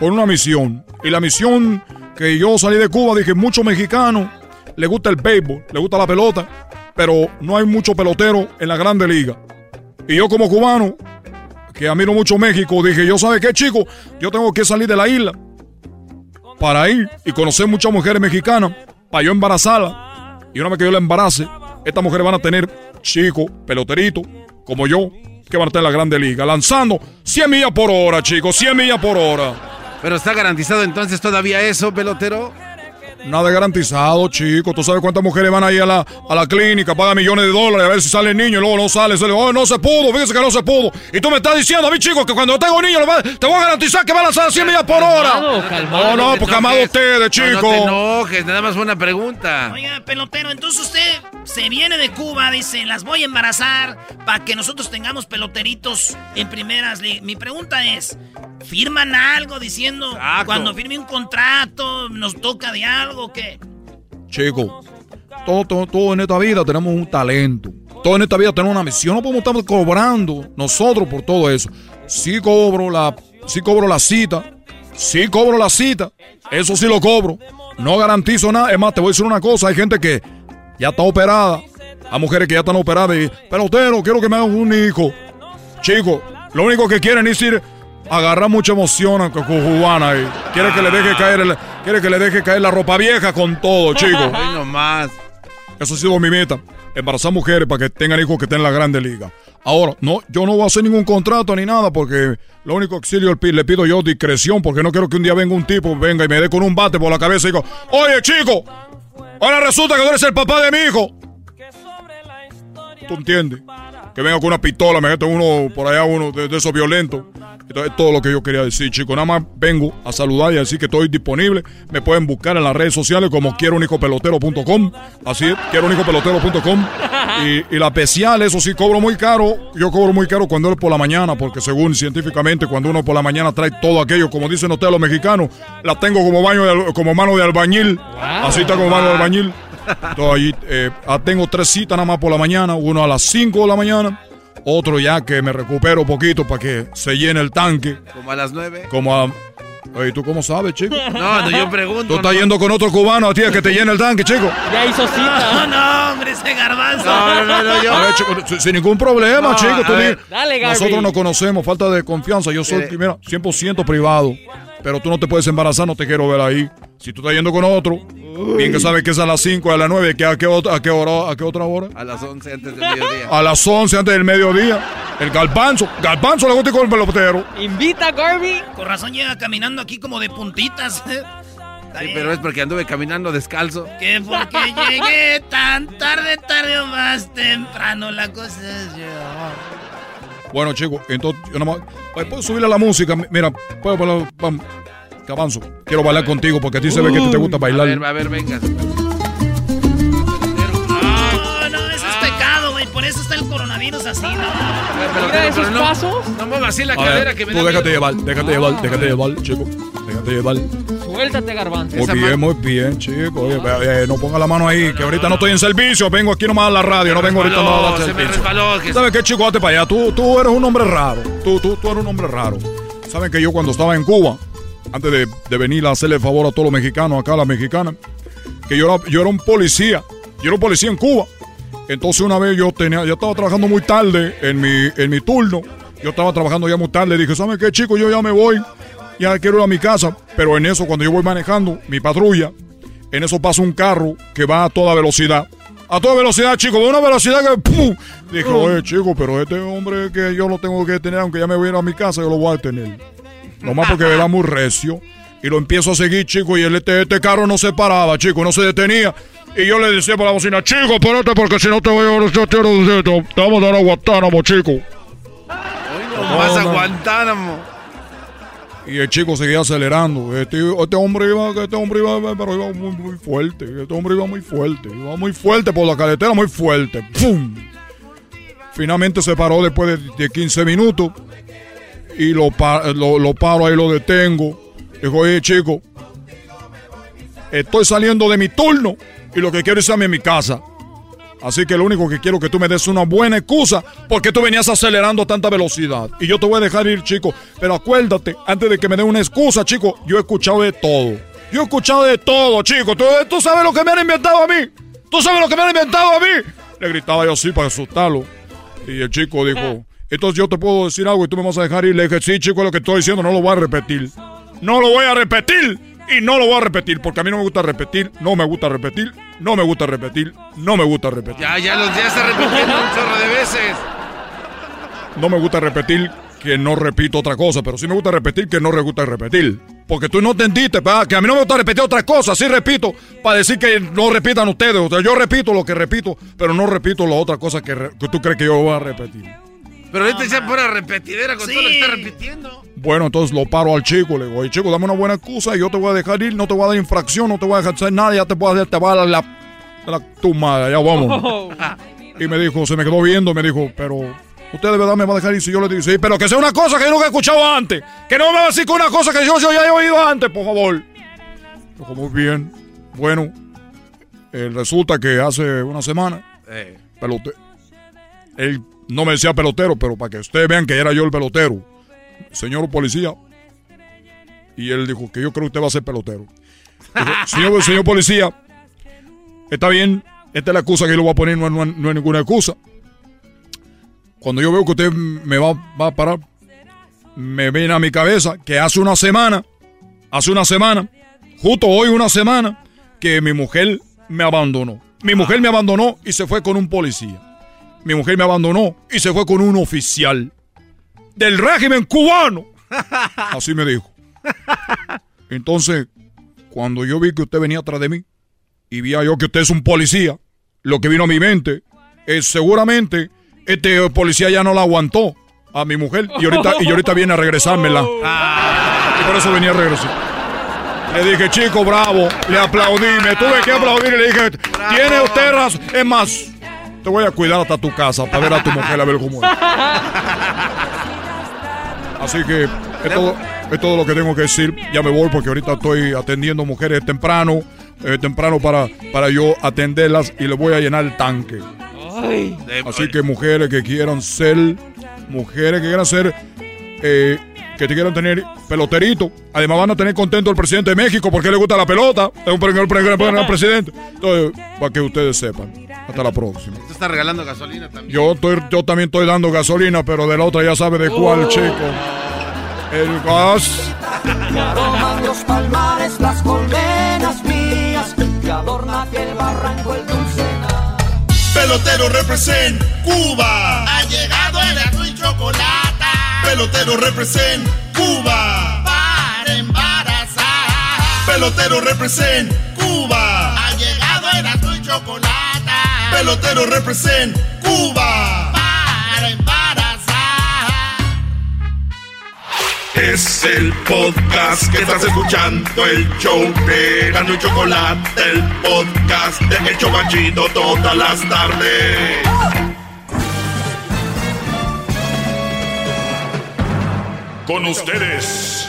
Speaker 32: con una misión. Y la misión que yo salí de Cuba, dije, muchos mexicanos le gusta el béisbol, le gusta la pelota, pero no hay mucho pelotero en la grande liga. Y yo como cubano, que admiro mucho México, dije, yo sabe qué chico, yo tengo que salir de la isla para ir y conocer muchas mujeres mexicanas, para yo embarazarlas. Y una vez que yo la embarace, estas mujeres van a tener chicos, peloteritos, como yo, que van a estar en la grande liga, lanzando 100 millas por hora, chicos, 100 millas por hora.
Speaker 3: Pero está garantizado entonces todavía eso, pelotero.
Speaker 32: Nada garantizado, chico. Tú sabes cuántas mujeres van ahí a la, a la clínica, pagan millones de dólares a ver si sale el niño y luego no sale. sale oh, no se pudo, fíjese que no se pudo. Y tú me estás diciendo a mí, chico, que cuando tengo niño te voy a garantizar que van a lanzar a 100 millas por hora.
Speaker 3: Calmado, calmado.
Speaker 32: no, no, pues calmado ustedes, chico.
Speaker 3: No, no te enojes, nada más fue una pregunta.
Speaker 2: Oiga, pelotero, entonces usted se viene de Cuba, dice, las voy a embarazar para que nosotros tengamos peloteritos en primeras ligas. Mi pregunta es, ¿firman algo diciendo cuando firme un contrato nos toca de algo o qué?
Speaker 32: Chico, todo, todo, todo en esta vida tenemos un talento. Todo en esta vida tenemos una misión. No podemos estar cobrando nosotros por todo eso. Sí cobro la, sí cobro la cita. Sí cobro la cita. Eso sí lo cobro. No garantizo nada. Es más, te voy a decir una cosa. Hay gente que ya está operada. Hay mujeres que ya están operadas y, pero usted no quiero que me hagan un hijo. Chico, lo único que quieren es ir agarrar mucha emoción a cubana y quiere que le deje caer el, quiere que le deje caer la ropa vieja con todo, chico.
Speaker 3: Ay, no más.
Speaker 32: Eso ha sido mi meta. Embarazar mujeres para que tengan hijos que estén en la grande liga. Ahora, no, yo no voy a hacer ningún contrato ni nada porque lo único auxilio le pido yo discreción porque no quiero que un día venga un tipo, venga y me dé con un bate por la cabeza y diga, oye chico, ahora resulta que tú eres el papá de mi hijo. ¿Tú entiendes? Que venga con una pistola, me mete uno por allá, uno de, de esos violentos. Entonces, es todo lo que yo quería decir, chicos. Nada más vengo a saludar y a decir que estoy disponible. Me pueden buscar en las redes sociales como quiero pelotero.com. Así es, quiero pelotero.com. Y, y la especial, eso sí, cobro muy caro. Yo cobro muy caro cuando es por la mañana, porque según científicamente, cuando uno por la mañana trae todo aquello, como dicen ustedes los mexicanos, la tengo como, baño de como mano de albañil. Así está como mano de albañil. Entonces, allí eh, ah, tengo tres citas nada más por la mañana. Uno a las 5 de la mañana. Otro ya que me recupero poquito para que se llene el tanque.
Speaker 3: Como a las nueve.
Speaker 32: Como a... Oye, ¿tú cómo sabes, chico?
Speaker 3: No, no, yo pregunto.
Speaker 32: Tú estás
Speaker 3: no.
Speaker 32: yendo con otro cubano a ti a que te llene el tanque, chico.
Speaker 14: Ya hizo
Speaker 2: No,
Speaker 14: cita.
Speaker 2: no, hombre, ese garbanzo.
Speaker 3: No, no, no, yo.
Speaker 32: A ver, chico, sin- sin ningún problema,
Speaker 3: No,
Speaker 32: chico. tú
Speaker 14: Dale.
Speaker 32: Nosotros nos conocemos, falta de confianza. Yo soy,
Speaker 3: Mire.
Speaker 32: mira, 100% privado. Pero tú no te puedes embarazar, no te quiero ver ahí. Si tú estás yendo con otro, bien que sabes que es a las 5, a las 9, que a qué, ot- a qué hora, a qué otra hora.
Speaker 3: A las 11 antes del mediodía.
Speaker 32: A las 11 antes del mediodía. El galpanzo. Galpanzo le gusta con el pelotero.
Speaker 14: Invita a Garby.
Speaker 2: Con razón llega caminando aquí como de puntitas.
Speaker 3: Sí, pero es porque anduve caminando descalzo.
Speaker 2: Que porque llegué tan tarde, tarde o más temprano, la cosa es yo.
Speaker 32: Bueno, chicos, entonces yo nada más. Ay, ¿Puedo subirle la música? Mira, puedo. Vamos. Que avanzo. Quiero bailar contigo porque a ti se ve que a te gusta
Speaker 3: A
Speaker 32: bailar.
Speaker 3: ver, a ver, venga.
Speaker 2: No, no, eso es pecado, güey. Por eso está el coronavirus así, ¿no?
Speaker 14: Mira esos
Speaker 3: pero no,
Speaker 14: pasos.
Speaker 3: no muevas así la
Speaker 32: A
Speaker 3: cadera
Speaker 32: ver,
Speaker 3: que me
Speaker 32: tú déjate
Speaker 3: miedo.
Speaker 32: llevar, déjate llevar, déjate llevar, chico. Déjate llevar.
Speaker 14: Suéltate, garbanzo.
Speaker 32: Muy
Speaker 3: Esa
Speaker 32: bien,
Speaker 3: mano-
Speaker 32: muy bien, chico. Oye, eh, no ponga la mano ahí, que ahorita no estoy en servicio. Vengo aquí nomás a la radio, no vengo ahorita
Speaker 3: resbaló,
Speaker 32: nada a
Speaker 3: se me resbaló, que-
Speaker 32: ¿Sabes qué, chico? Date para allá. Tú, tú eres un hombre raro. Tú, tú, tú eres un hombre raro. ¿Saben que yo cuando estaba en Cuba, antes de, de venir a hacerle favor a todos los mexicanos, acá a las mexicanas, que yo era, yo era un policía. Yo era un policía en Cuba. Entonces una vez yo tenía, ya estaba trabajando muy tarde en mi, en mi turno. Yo estaba trabajando ya muy tarde. Dije, ¿saben qué, chico? Yo ya me voy. Ya quiero ir a mi casa. Pero en eso, cuando yo voy manejando mi patrulla, en eso pasa un carro que va a toda velocidad. A toda velocidad, chico, de una velocidad que ¡pum! Dije, oye, chico, pero este hombre que yo lo tengo que tener, aunque ya me voy a ir a mi casa, yo lo voy a tener. Nomás porque me va muy recio. Y lo empiezo a seguir, chico, y el, este, este carro no se paraba, chico, no se detenía. Y yo le decía por la bocina, chico, espérate porque si no te voy a yo te, te, te vamos a dar a Guantánamo, chico.
Speaker 3: No vas a. Guantánamo.
Speaker 32: Y el chico seguía acelerando. Este, este hombre iba, este hombre iba, pero iba muy, muy fuerte. Este hombre iba muy fuerte. Iba muy fuerte por la carretera, muy fuerte. ¡Pum! Finalmente se paró después de, de 15 minutos. Y lo, lo, lo paro ahí, lo detengo. Dijo, oye, chico, estoy saliendo de mi turno y lo que quiero es irme a mi casa. Así que lo único que quiero es que tú me des una buena excusa porque tú venías acelerando a tanta velocidad. Y yo te voy a dejar ir, chico. Pero acuérdate, antes de que me dé una excusa, chico, yo he escuchado de todo. Yo he escuchado de todo, chico. ¿Tú, tú sabes lo que me han inventado a mí. Tú sabes lo que me han inventado a mí. Le gritaba yo así para asustarlo. Y el chico dijo, entonces yo te puedo decir algo y tú me vas a dejar ir. Le dije, sí, chico, lo que estoy diciendo no lo voy a repetir. No lo voy a repetir. Y no lo voy a repetir porque a mí no me gusta repetir, no me gusta repetir, no me gusta repetir, no me gusta repetir.
Speaker 3: Ya, ya los días está repitiendo un chorro de veces.
Speaker 32: No me gusta repetir que no repito otra cosa, pero sí me gusta repetir que no me gusta repetir. Porque tú no entendiste, ¿verdad? que a mí no me gusta repetir otras cosas, sí repito, para decir que no repitan ustedes. O sea, yo repito lo que repito, pero no repito la otra cosa que, que tú crees que yo voy a repetir.
Speaker 3: Pero ahorita ya pura repetidera con todo lo que está repitiendo.
Speaker 32: Bueno, entonces lo paro al chico, le digo, oye chico, dame una buena excusa y yo te voy a dejar ir, no te voy a dar infracción, no te voy a dejar hacer nada, ya te puedo hacer, te va a dar la, la tu madre, ya vamos. Y me dijo, se me quedó viendo, me dijo, pero usted de verdad me va a dejar ir si yo le digo, sí, pero que sea una cosa que yo nunca he escuchado antes, que no me va a decir que una cosa que yo, yo ya he oído antes, por favor. Dijo, muy bien, bueno, eh, resulta que hace una semana,
Speaker 3: Eh.
Speaker 32: pelote, él no me decía pelotero, pero para que ustedes vean que era yo el pelotero, señor policía, y él dijo que yo creo que usted va a ser pelotero. Dijo, señor, señor policía, está bien, esta es la excusa que yo le voy a poner, no, es- no no ninguna excusa. Cuando yo veo que usted me va, va a parar, me viene a mi cabeza que hace una semana, hace una semana, justo hoy una semana, que mi mujer me abandonó. Mi mujer me abandonó y se fue con un policía. Mi mujer me abandonó y se fue con un oficial del régimen cubano. Así me dijo. Entonces, cuando yo vi que usted venía atrás de mí y vi yo que usted es un policía, lo que vino a mi mente es seguramente este policía ya no la aguantó a mi mujer y ahorita, y ahorita viene a regresármela. Y por eso venía a regresar. Le dije, chico, bravo, le aplaudí, me tuve que aplaudir y le dije, tiene usted razón. Es más, te voy a cuidar hasta tu casa para ver a tu mujer a ver cómo es. Así que es todo, es todo lo que tengo que decir. Ya me voy porque ahorita estoy atendiendo mujeres temprano, eh, temprano para, para yo atenderlas y les voy a llenar el tanque. Así que mujeres que quieran ser, mujeres que quieran ser, eh, que te quieran tener peloterito. Además van a tener contento el presidente de México porque le gusta la pelota. Es un pre- presidente. Entonces, para que ustedes sepan. Hasta la próxima.
Speaker 3: Te está regalando gasolina también.
Speaker 32: Yo, estoy, yo también estoy dando gasolina, pero de la otra ya sabe de cuál,
Speaker 3: Oh.
Speaker 32: chico. El gas.
Speaker 12: Aroman los palmares, las colmenas mías, que adorna aquel barranco el dulce
Speaker 1: Pelotero represent Cuba. Ha llegado el azul y chocolate. Pelotero represent Cuba. Para embarazar. Pelotero represent Cuba. Ha llegado el azul y chocolate. Pelotero represent Cuba. Para embarazar. Es el podcast que estás escuchando, el show de Gano y Chocolate, el podcast de El Chobachito todas las tardes.
Speaker 18: Con ustedes.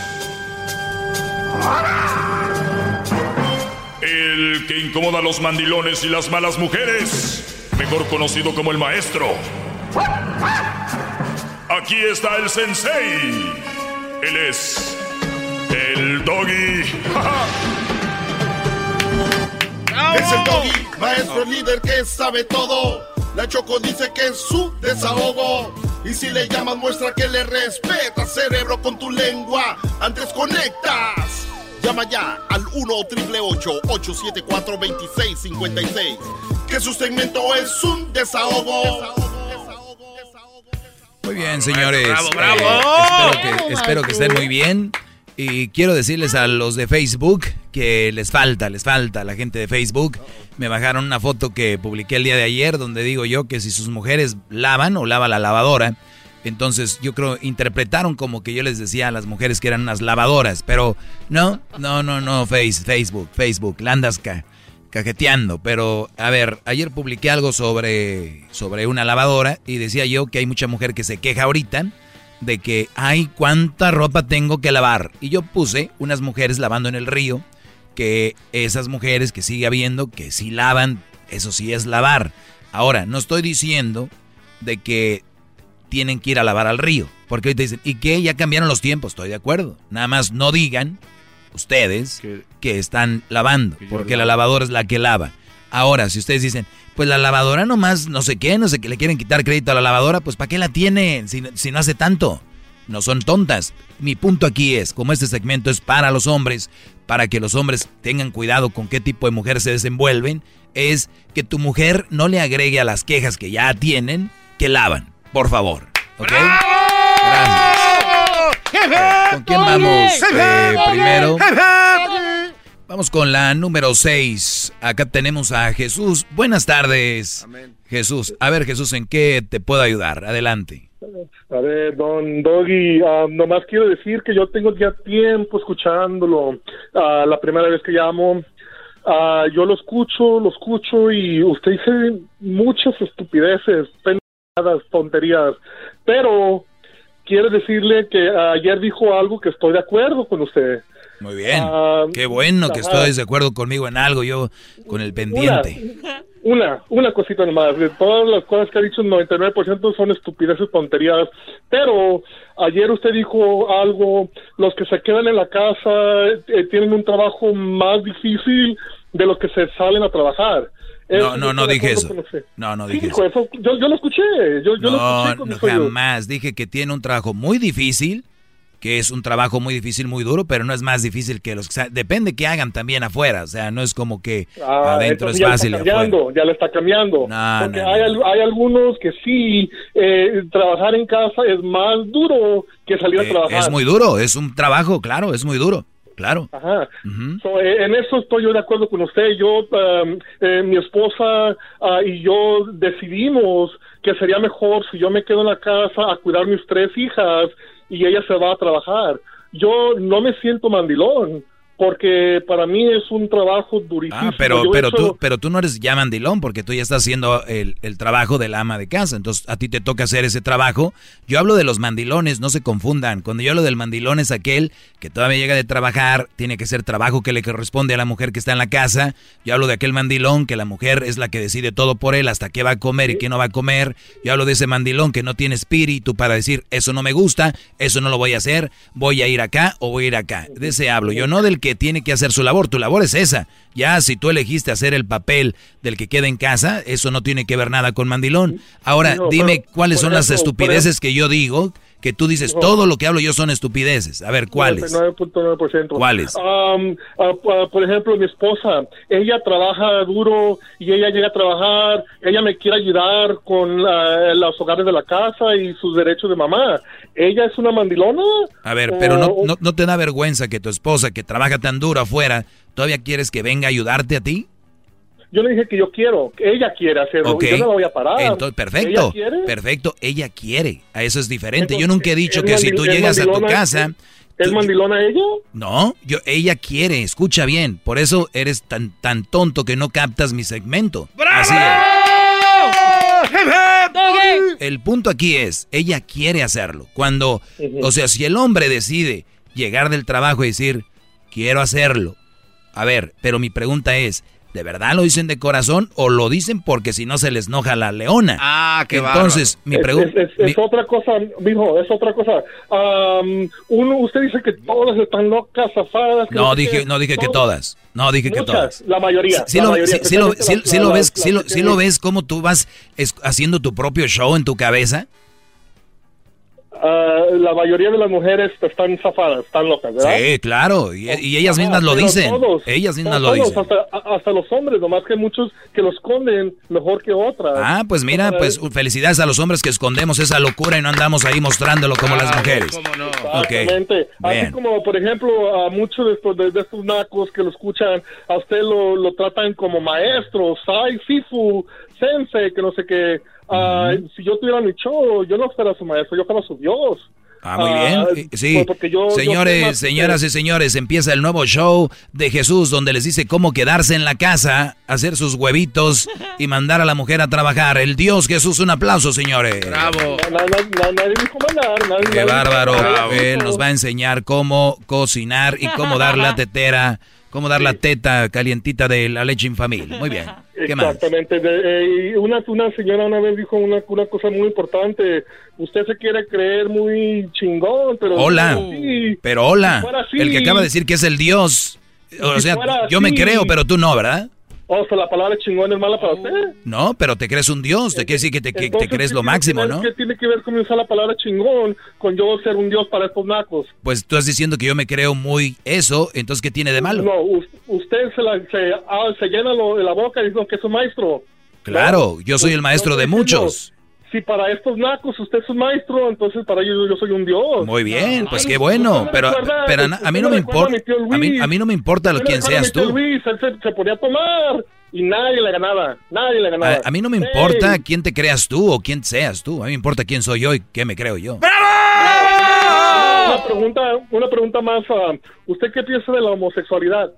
Speaker 18: El que incomoda a los mandilones y las malas mujeres. Mejor conocido como el maestro. Aquí está el sensei. Él es el doggy.
Speaker 1: Es el doggy, maestro líder que sabe todo. La Choco dice que es su desahogo. Y si le llamas, muestra que le respeta, cerebro, con tu lengua. Antes conectas. Llama ya al 1-888-874-2656. Que su segmento es un desahogo.
Speaker 4: Muy bien, señores.
Speaker 1: Bravo, bravo.
Speaker 4: Eh, espero, que, espero que estén muy bien. Y quiero decirles a los de Facebook que les falta, les falta la gente de Facebook. Me bajaron una foto que publiqué el día de ayer donde digo yo que si sus mujeres lavan o lava la lavadora, entonces yo creo interpretaron como que yo les decía a las mujeres que eran unas lavadoras, pero no, no, no, no, face, Facebook, Facebook, la andas ca- cajeteando. Pero a ver, ayer publiqué algo sobre, sobre una lavadora y decía yo que hay mucha mujer que se queja ahorita de que, ay, cuánta ropa tengo que lavar. Y yo puse unas mujeres lavando en el río, que esas mujeres que sigue habiendo, que sí lavan, eso sí es lavar. Ahora, no estoy diciendo de que tienen que ir a lavar al río, porque ahorita dicen, ¿y qué? Ya cambiaron los tiempos, estoy de acuerdo. Nada más no digan ustedes que, están lavando, porque la lavadora es la que lava. Ahora, si ustedes dicen, pues la lavadora nomás, no sé qué, no sé qué, le quieren quitar crédito a la lavadora, pues ¿para qué la tienen si, si no hace tanto? No son tontas. Mi punto aquí es, como este segmento es para los hombres, para que los hombres tengan cuidado con qué tipo de mujeres se desenvuelven, es que tu mujer no le agregue a las quejas que ya tienen que lavan, por favor. ¿Ok?
Speaker 12: ¡Qué
Speaker 4: ¿Con quién vamos eh, primero? Vamos con la número 6. Acá tenemos a Jesús. Buenas tardes. Jesús. A ver, Jesús, ¿en qué te puedo ayudar? Adelante.
Speaker 33: A ver, don Doggy, ah, nomás quiero decir que yo tengo ya tiempo escuchándolo. Ah, la primera vez que llamo, ah, yo lo escucho, lo escucho y usted dice muchas estupideces, pendejadas, tonterías, pero quiero decirle que ayer dijo algo que estoy de acuerdo con usted.
Speaker 4: Muy bien.
Speaker 33: Ah,
Speaker 4: Qué bueno que estés de acuerdo conmigo en algo, yo con el pendiente.
Speaker 33: Una, una cosita nomás. De todas las cosas que ha dicho, el 99% son estupideces, tonterías. Pero ayer usted dijo algo, los que se quedan en la casa eh, tienen un trabajo más difícil de los que se salen a trabajar.
Speaker 4: No, no,
Speaker 33: yo
Speaker 4: no
Speaker 33: estoy
Speaker 4: dije eso. No, no dije eso.
Speaker 33: Yo, yo lo escuché. Yo, yo lo
Speaker 4: No,
Speaker 33: escuché
Speaker 4: no, jamás. Dije que tiene un trabajo muy difícil, que es un trabajo muy difícil, muy duro, pero no es más difícil que los que... Depende que hagan también afuera, o sea, no es como que
Speaker 33: Ah,
Speaker 4: adentro es fácil
Speaker 33: está cambiando, ya le está cambiando.
Speaker 4: No,
Speaker 33: Porque
Speaker 4: no,
Speaker 33: hay, al- hay algunos que sí, eh, trabajar en casa es más duro que salir a
Speaker 4: Eh,
Speaker 33: trabajar.
Speaker 4: es muy duro, es un trabajo, claro, es muy duro, claro.
Speaker 33: Ajá. So, eh, en eso estoy yo de acuerdo con usted. Yo, um, eh, mi esposa ah, y yo decidimos que sería mejor si yo me quedo en la casa a cuidar mis tres hijas y ella se va a trabajar. Yo no me siento mandilón porque para mí es un trabajo durísimo.
Speaker 4: Ah, pero,
Speaker 33: Yo
Speaker 4: pero,
Speaker 33: hecho-
Speaker 4: tú, pero tú no eres ya mandilón porque tú ya estás haciendo el, el trabajo del ama de casa. Entonces a ti te toca hacer ese trabajo. Yo hablo de los mandilones, no se confundan. Cuando yo hablo del mandilón es aquel que todavía llega de trabajar, tiene que ser trabajo que le corresponde a la mujer que está en la casa. Yo hablo de aquel mandilón que la mujer es la que decide todo por él, hasta qué va a comer y qué no va a comer. Yo hablo de ese mandilón que no tiene espíritu para decir, eso no me gusta, eso no lo voy a hacer, voy a ir acá o voy a ir acá. De ese hablo. Yo no del que tiene que hacer su labor. Tu labor es esa. Ya si tú elegiste hacer el papel del que queda en casa, eso no tiene que ver nada con mandilón. Ahora,
Speaker 33: No,
Speaker 4: dime
Speaker 33: pero,
Speaker 4: cuáles son las estupideces que yo digo, que tú dices, todo lo que hablo yo son estupideces. A ver, ¿cuáles?
Speaker 33: 99.9%.
Speaker 4: ¿Cuáles?
Speaker 33: Um, por ejemplo, mi esposa, ella trabaja duro y ella llega a trabajar, ella me quiere ayudar con ah, los hogares de la casa y sus derechos de mamá. ¿Ella es una mandilona?
Speaker 4: A ver, pero no, no, no te da vergüenza que tu esposa, que trabaja tan duro afuera, todavía quieres que venga a ayudarte a ti?
Speaker 33: Yo le dije que yo quiero, que ella quiere hacerlo,
Speaker 4: Ok.
Speaker 33: y yo no la voy a parar.
Speaker 4: Entonces, perfecto,
Speaker 33: ¿Ella quiere?
Speaker 4: perfecto, ella quiere. A eso es diferente.
Speaker 33: Entonces,
Speaker 4: yo nunca he dicho
Speaker 33: ¿es
Speaker 4: que si tú llegas a tu casa,
Speaker 33: ¿Es mandilona ella?
Speaker 4: no, yo, ella quiere, escucha bien. Por eso eres tan, tan tonto que no captas mi segmento. Así es. El punto aquí es, ella quiere hacerlo. Cuando, o sea, si el hombre decide llegar del trabajo y decir, quiero hacerlo. A ver, pero mi pregunta es, ¿de verdad lo dicen de corazón o lo dicen porque si no se les enoja la leona?
Speaker 3: Ah, qué
Speaker 4: Entonces, mi pregunta...
Speaker 33: Es, es- es otra cosa, mijo, es otra cosa. Am, uno, usted dice que todas están locas, zafadas. que
Speaker 4: No dije, no dije que
Speaker 33: Todas.
Speaker 4: No dije que todas.
Speaker 33: la mayoría,
Speaker 4: Sí,
Speaker 33: la
Speaker 4: lo, ves, sí lo- ves cómo tú vas es- haciendo tu propio show en tu cabeza.
Speaker 33: Ah, la mayoría de las mujeres están zafadas, están locas, ¿verdad?
Speaker 4: Sí, claro. Y, y ellas mismas lo dicen.
Speaker 33: todos,
Speaker 4: ellas mismas
Speaker 33: todos,
Speaker 4: lo dicen.
Speaker 33: Hasta, hasta los hombres, nomás que muchos que los esconden mejor que otras.
Speaker 4: Ah, pues mira, pues felicidades a los hombres que escondemos esa locura y no andamos ahí mostrándolo como las mujeres. Ok.
Speaker 33: Exactamente. Así como, por ejemplo, a muchos de estos, de, de estos nacos que lo escuchan, a usted lo, lo tratan como maestro, sai, sifu, sensei, que no sé qué. Ah, Si yo tuviera mi show, yo no fuera su maestro, yo fuera su Dios.
Speaker 4: Ah, muy
Speaker 33: Ah,
Speaker 4: bien. Eh, Sí,
Speaker 33: pues porque yo-
Speaker 4: señores, señoras y señores, empieza el nuevo show de Jesús donde les dice cómo quedarse en la casa, hacer sus huevitos y mandar a la mujer a trabajar. El Dios Jesús, un aplauso, señores.
Speaker 3: Bravo.
Speaker 4: Qué bárbaro. Él nos va a enseñar cómo cocinar y cómo dar la tetera, cómo dar la teta calientita de la leche infamil. Muy bien. ¿Qué más?
Speaker 33: Exactamente. De- eh, y una, una señora una vez dijo una, una cosa muy importante. Usted se quiere creer muy chingón, pero...
Speaker 4: Hola.
Speaker 33: Sí.
Speaker 4: Pero hola.
Speaker 33: Si fuera así-
Speaker 4: El que acaba de decir que es el Dios. O
Speaker 33: Si
Speaker 4: sea, yo me creo, pero tú no, ¿verdad?
Speaker 33: O sea, la palabra chingón es mala para usted.
Speaker 4: No, pero te crees un Dios. Te quiere decir que te, que te crees
Speaker 33: ¿qué
Speaker 4: lo máximo, ¿no?
Speaker 33: ¿Qué tiene que ver con usar la palabra chingón con yo ser un dios para estos nacos?
Speaker 4: Pues tú estás diciendo que yo me creo muy eso, entonces ¿qué tiene de malo?
Speaker 33: No, us- usted se, la, se, ah, se llena lo de la boca diciendo que es un maestro.
Speaker 4: Claro, yo soy el maestro de muchos.
Speaker 33: Si para estos nacos usted es un maestro, entonces para ellos yo soy un dios.
Speaker 4: Muy bien, pues
Speaker 33: Ay,
Speaker 4: qué bueno, pero,
Speaker 33: recuerda-
Speaker 4: pero a, mí no me importa, a mí,
Speaker 33: Luis.
Speaker 4: a mí no me importa lo
Speaker 33: recuerda
Speaker 4: seas tú.
Speaker 33: Luis, él se, se ponía a tomar y nadie le ganaba, nadie le ganaba.
Speaker 4: A, a mí no me
Speaker 33: Ey,
Speaker 4: importa quién te creas tú o quién seas tú, a mí me importa quién soy yo y qué me creo yo.
Speaker 33: Una pregunta, una pregunta más. ah, ¿Usted qué piensa de la homosexualidad?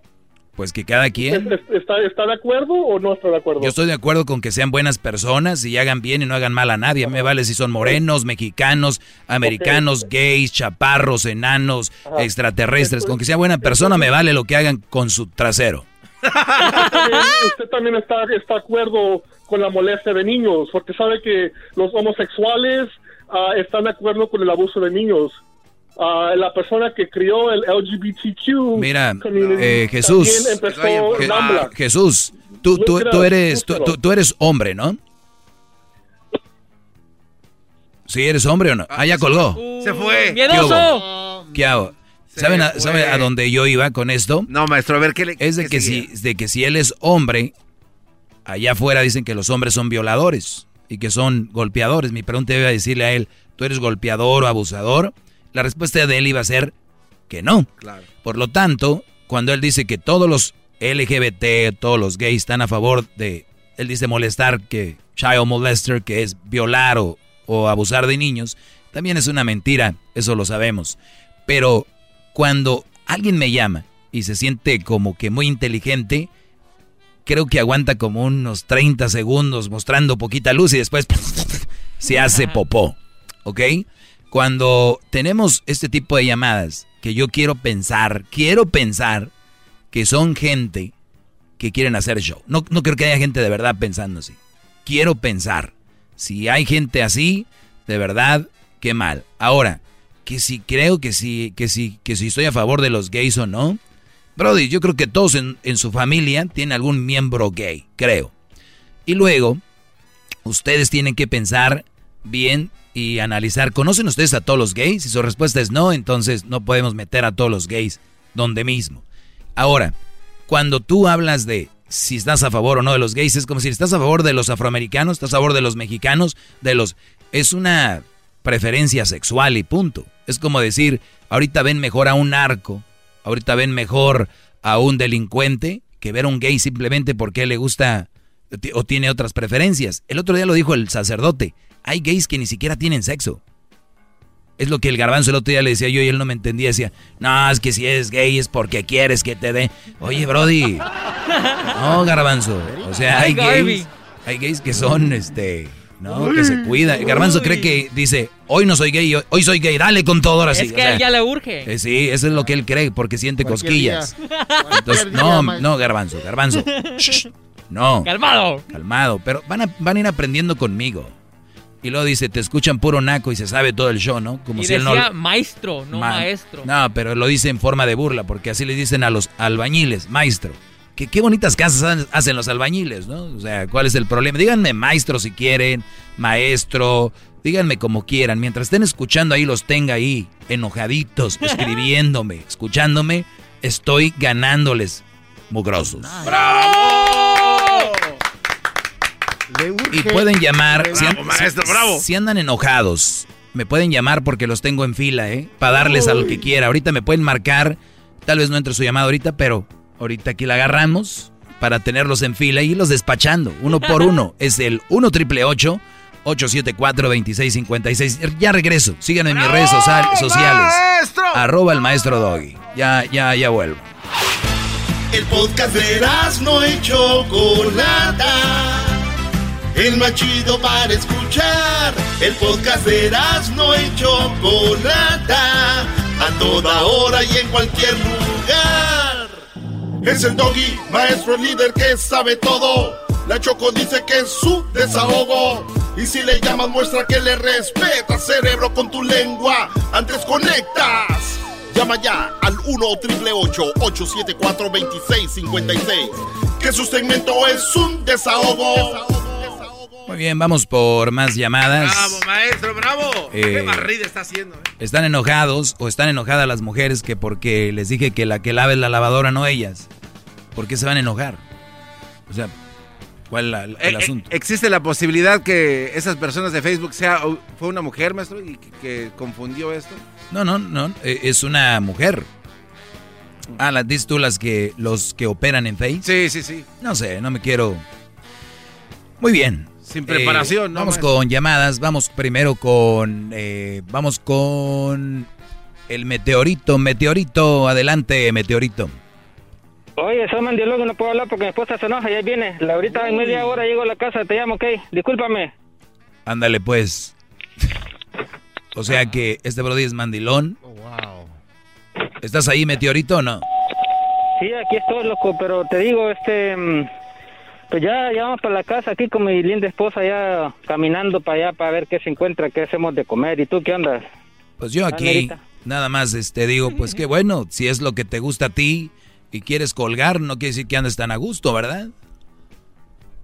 Speaker 4: Pues que cada quien...
Speaker 33: ¿Es- es- ¿Está, ¿Está de acuerdo o no está de acuerdo?
Speaker 4: Yo estoy de acuerdo con que sean buenas personas y hagan bien y no hagan mal a nadie. Me vale si son morenos, mexicanos, americanos, gays, chaparros, enanos, extraterrestres. Con que sea buena persona me vale lo que hagan con su trasero.
Speaker 33: usted también, usted también está, está de acuerdo con la molestia de niños, porque sabe que los homosexuales ah, están de acuerdo con el abuso de niños. Ah, la persona que crió el LGBTQ
Speaker 4: Mira,
Speaker 33: community
Speaker 4: eh, Jesús,
Speaker 33: empezó
Speaker 4: Je-
Speaker 33: Nambla.
Speaker 4: Jesús, tú, tú, tú eres, tú, tú- tú eres hombre, ¿no? ¿Sí eres hombre o no? Ah, ya colgó.
Speaker 3: Se fue.
Speaker 4: ¿Qué hubo? ¿Qué hago? ¿Saben a. ¿saben a dónde yo iba con esto?
Speaker 3: No, maestro, a ver qué le.
Speaker 4: Es de
Speaker 3: qué
Speaker 4: que, si, de que si él es hombre, allá afuera dicen que los hombres son violadores y que son golpeadores. Mi pregunta iba a decirle a él, ¿tú eres golpeador o abusador? La respuesta de él iba a ser que no.
Speaker 3: Claro.
Speaker 4: Por lo tanto, cuando él dice que todos los LGBT, todos los gays están a favor de, él dice molestar, que child molester, que es violar o, o abusar de niños, también es una mentira, eso lo sabemos. Pero cuando alguien me llama y se siente como que muy inteligente, creo que aguanta como unos 30 segundos mostrando poquita luz y después se hace popó, ¿ok? Cuando tenemos este tipo de llamadas, que yo quiero pensar, quiero pensar que son gente que quieren hacer show. No, no creo que haya gente de verdad pensando así. Quiero pensar. Si hay gente así, de verdad, qué mal. Ahora, que si creo que si, que si, que si estoy a favor de los gays o no. Brody, yo creo que todos en, en su familia tienen algún miembro gay, creo. Y luego, ustedes tienen que pensar bien y analizar. ¿Conocen ustedes a todos los gays? Si su respuesta es no, entonces no podemos meter a todos los gays donde mismo. Ahora, cuando tú hablas de si estás a favor o no de los gays, es como si estás a favor de los afroamericanos, estás a favor de los mexicanos, de los... Es una preferencia sexual y punto. Es como decir, ahorita ven mejor a un narco, ahorita ven mejor a un delincuente que ver a un gay simplemente porque le gusta o tiene otras preferencias. El otro día lo dijo el sacerdote, hay gays que ni siquiera tienen sexo. Es lo que el garbanzo el otro día le decía yo y él no me entendía. Decía, no, es que si eres gay es porque quieres que te dé. Oye, Brody. No, garbanzo. O sea, hay gays. Hay gays que son, este, ¿no? Que se cuidan. El garbanzo cree que dice, hoy no soy gay, hoy- hoy soy gay, dale con todo ahora sí.
Speaker 14: Es
Speaker 4: O
Speaker 14: que
Speaker 4: sea,
Speaker 14: él ya le urge.
Speaker 4: eh, sí, eso es lo que él cree porque siente
Speaker 14: Cualquier
Speaker 4: cosquillas. Entonces, no, no, garbanzo, garbanzo. Shh, no.
Speaker 14: Calmado.
Speaker 4: Calmado, pero van a, van a ir aprendiendo conmigo. Y luego dice, te escuchan puro naco y se sabe todo el show, ¿no? Como
Speaker 14: y
Speaker 4: si él
Speaker 14: decía
Speaker 4: no...
Speaker 14: maestro, no
Speaker 4: Ma-
Speaker 14: maestro.
Speaker 4: No, pero lo dice en forma de burla, porque así le dicen a los albañiles, maestro. Que qué bonitas casas hacen los albañiles, ¿no? O sea, ¿cuál es el problema? Díganme maestro si quieren, maestro, díganme como quieran. Mientras estén escuchando ahí, los tenga ahí, enojaditos, escribiéndome, escuchándome, estoy ganándoles mugrosos. Y pueden llamar, si, an-
Speaker 3: Bravo, maestro, bravo.
Speaker 4: si andan enojados, me pueden llamar porque los tengo en fila, ¿eh? Para darles a lo que quiera. Ahorita me pueden marcar, tal vez no entre su llamada ahorita, pero ahorita aquí la agarramos para tenerlos en fila y irlos despachando, uno por uno. Es el 1 triple 874 2656 Ya regreso, síganme en mis redes social- sociales. Arroba el maestro Doggy. Ya, ya, ya vuelvo.
Speaker 1: El podcast de no y Chocolata. El más chido para escuchar. El podcast de no y Chocolata. A toda hora y en cualquier lugar. Es el doggy, maestro líder que sabe todo. La Choco dice que es su desahogo. Y si le llamas, muestra que le respeta, cerebro, con tu lengua. Antes conectas. Llama ya al 1-888-874-2656. Que su segmento es un desahogo.
Speaker 4: Muy bien, vamos por más llamadas.
Speaker 3: Bravo, maestro, bravo.
Speaker 4: Eh,
Speaker 3: Qué barrida está haciendo. ¿eh?
Speaker 4: Están enojados o están enojadas las mujeres que porque les dije que la que lave la lavadora no ellas. ¿Por qué se van a enojar? O sea, ¿Cuál la- el
Speaker 3: Eh, eh,
Speaker 4: asunto?
Speaker 3: ¿Existe la posibilidad que esas personas de Facebook sea fue una mujer, maestro, y que, que confundió esto?
Speaker 4: No, no, no, eh, es una mujer. Ah, las dices tú las que los que operan en Face.
Speaker 3: Sí, sí, sí.
Speaker 4: No sé, no me quiero. Muy bien.
Speaker 3: Sin preparación, ¿no,
Speaker 4: Vamos
Speaker 3: maestro?
Speaker 4: con llamadas. Vamos primero con. eh, vamos con. El meteorito. Meteorito, adelante, meteorito.
Speaker 34: Oye, soy mandiólogo, no puedo hablar porque mi esposa se enoja y ahí viene. La ahorita en media hora llego a la casa, te llamo, ok. Discúlpame.
Speaker 4: Ándale, pues. O sea que este Brody es mandilón. ¿Estás ahí, meteorito o no?
Speaker 34: Sí, aquí estoy, loco, pero te digo, este... Pues ya, ya vamos para la casa aquí con mi linda esposa ya caminando para allá para ver qué se encuentra, qué hacemos de comer. ¿Y tú qué andas?
Speaker 4: Pues yo
Speaker 34: Ah,
Speaker 4: aquí nada más este digo, pues qué bueno, si es lo que te gusta a ti y quieres colgar, no quiere decir que andes tan a gusto, ¿verdad?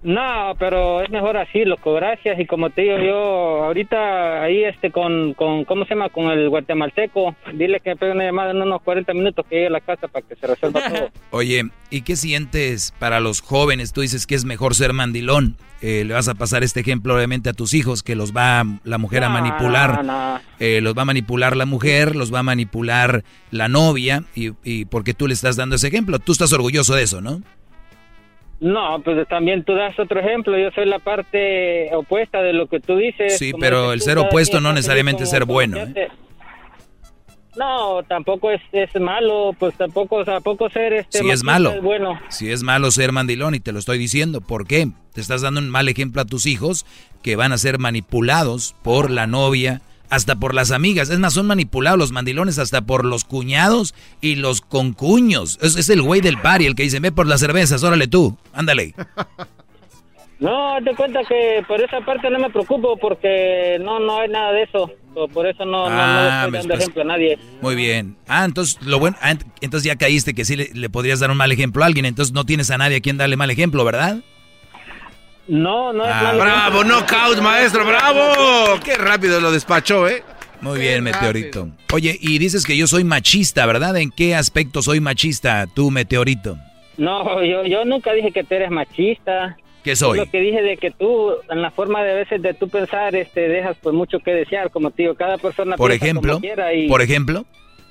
Speaker 34: No, pero es mejor así, loco, gracias. Y como te digo, yo ahorita ahí este con, con ¿cómo se llama? Con el guatemalteco, dile que me pegue una llamada en unos 40 minutos que llegue a la casa para que se resuelva todo.
Speaker 4: Oye, ¿y qué sientes para los jóvenes? Tú dices que es mejor ser mandilón. Eh, le vas a pasar este ejemplo obviamente a tus hijos que los va la mujer a
Speaker 34: No,
Speaker 4: manipular.
Speaker 34: no.
Speaker 4: Eh, los va a manipular la mujer, los va a manipular la novia y, y porque tú le estás dando ese ejemplo. Tú estás orgulloso de eso, ¿no?
Speaker 34: No, pues también tú das otro ejemplo. Yo soy la parte opuesta de lo que tú dices.
Speaker 4: Sí, pero el ser opuesto no necesariamente ser bueno, ¿eh?
Speaker 34: No, tampoco es, es malo, pues tampoco, tampoco ser este
Speaker 4: Sí es malo.
Speaker 34: es bueno.
Speaker 4: Si es malo ser mandilón y te lo estoy diciendo. ¿Por qué? Te estás dando un mal ejemplo a tus hijos que van a ser manipulados por la novia, hasta por las amigas. Es más, son manipulados los mandilones hasta por los cuñados y los concuños. Es, es el güey del pari el que dice, ve por las cervezas, órale tú, ándale.
Speaker 34: No, te cuenta que por esa parte no me preocupo porque no no hay nada de eso. So, Por eso no, no- no,
Speaker 4: Ah,
Speaker 34: estoy dando ejemplo a nadie.
Speaker 4: Muy bien. Ah, entonces lo bueno, ah, ent- entonces ya caíste que sí le, le podrías dar un mal ejemplo a alguien, entonces no tienes a nadie a quien darle mal ejemplo, ¿verdad?
Speaker 34: No, no es
Speaker 4: Ah,
Speaker 34: malo.
Speaker 3: ¡Bravo, knockout, maestro! ¡Bravo! ¡Qué rápido lo despachó, eh!
Speaker 4: Muy bien, Meteorito. Oye, y dices que yo soy machista, ¿verdad? ¿En qué aspecto soy machista, tú, Meteorito?
Speaker 34: No, yo, yo nunca dije que tú eres machista.
Speaker 4: ¿Qué soy?
Speaker 34: Lo que dije de que tú, en la forma de a veces de tú pensar, este, dejas pues mucho que desear, como te digo, cada persona
Speaker 4: Por
Speaker 34: piensa
Speaker 4: ejemplo,
Speaker 34: como quiera y,
Speaker 4: por ejemplo,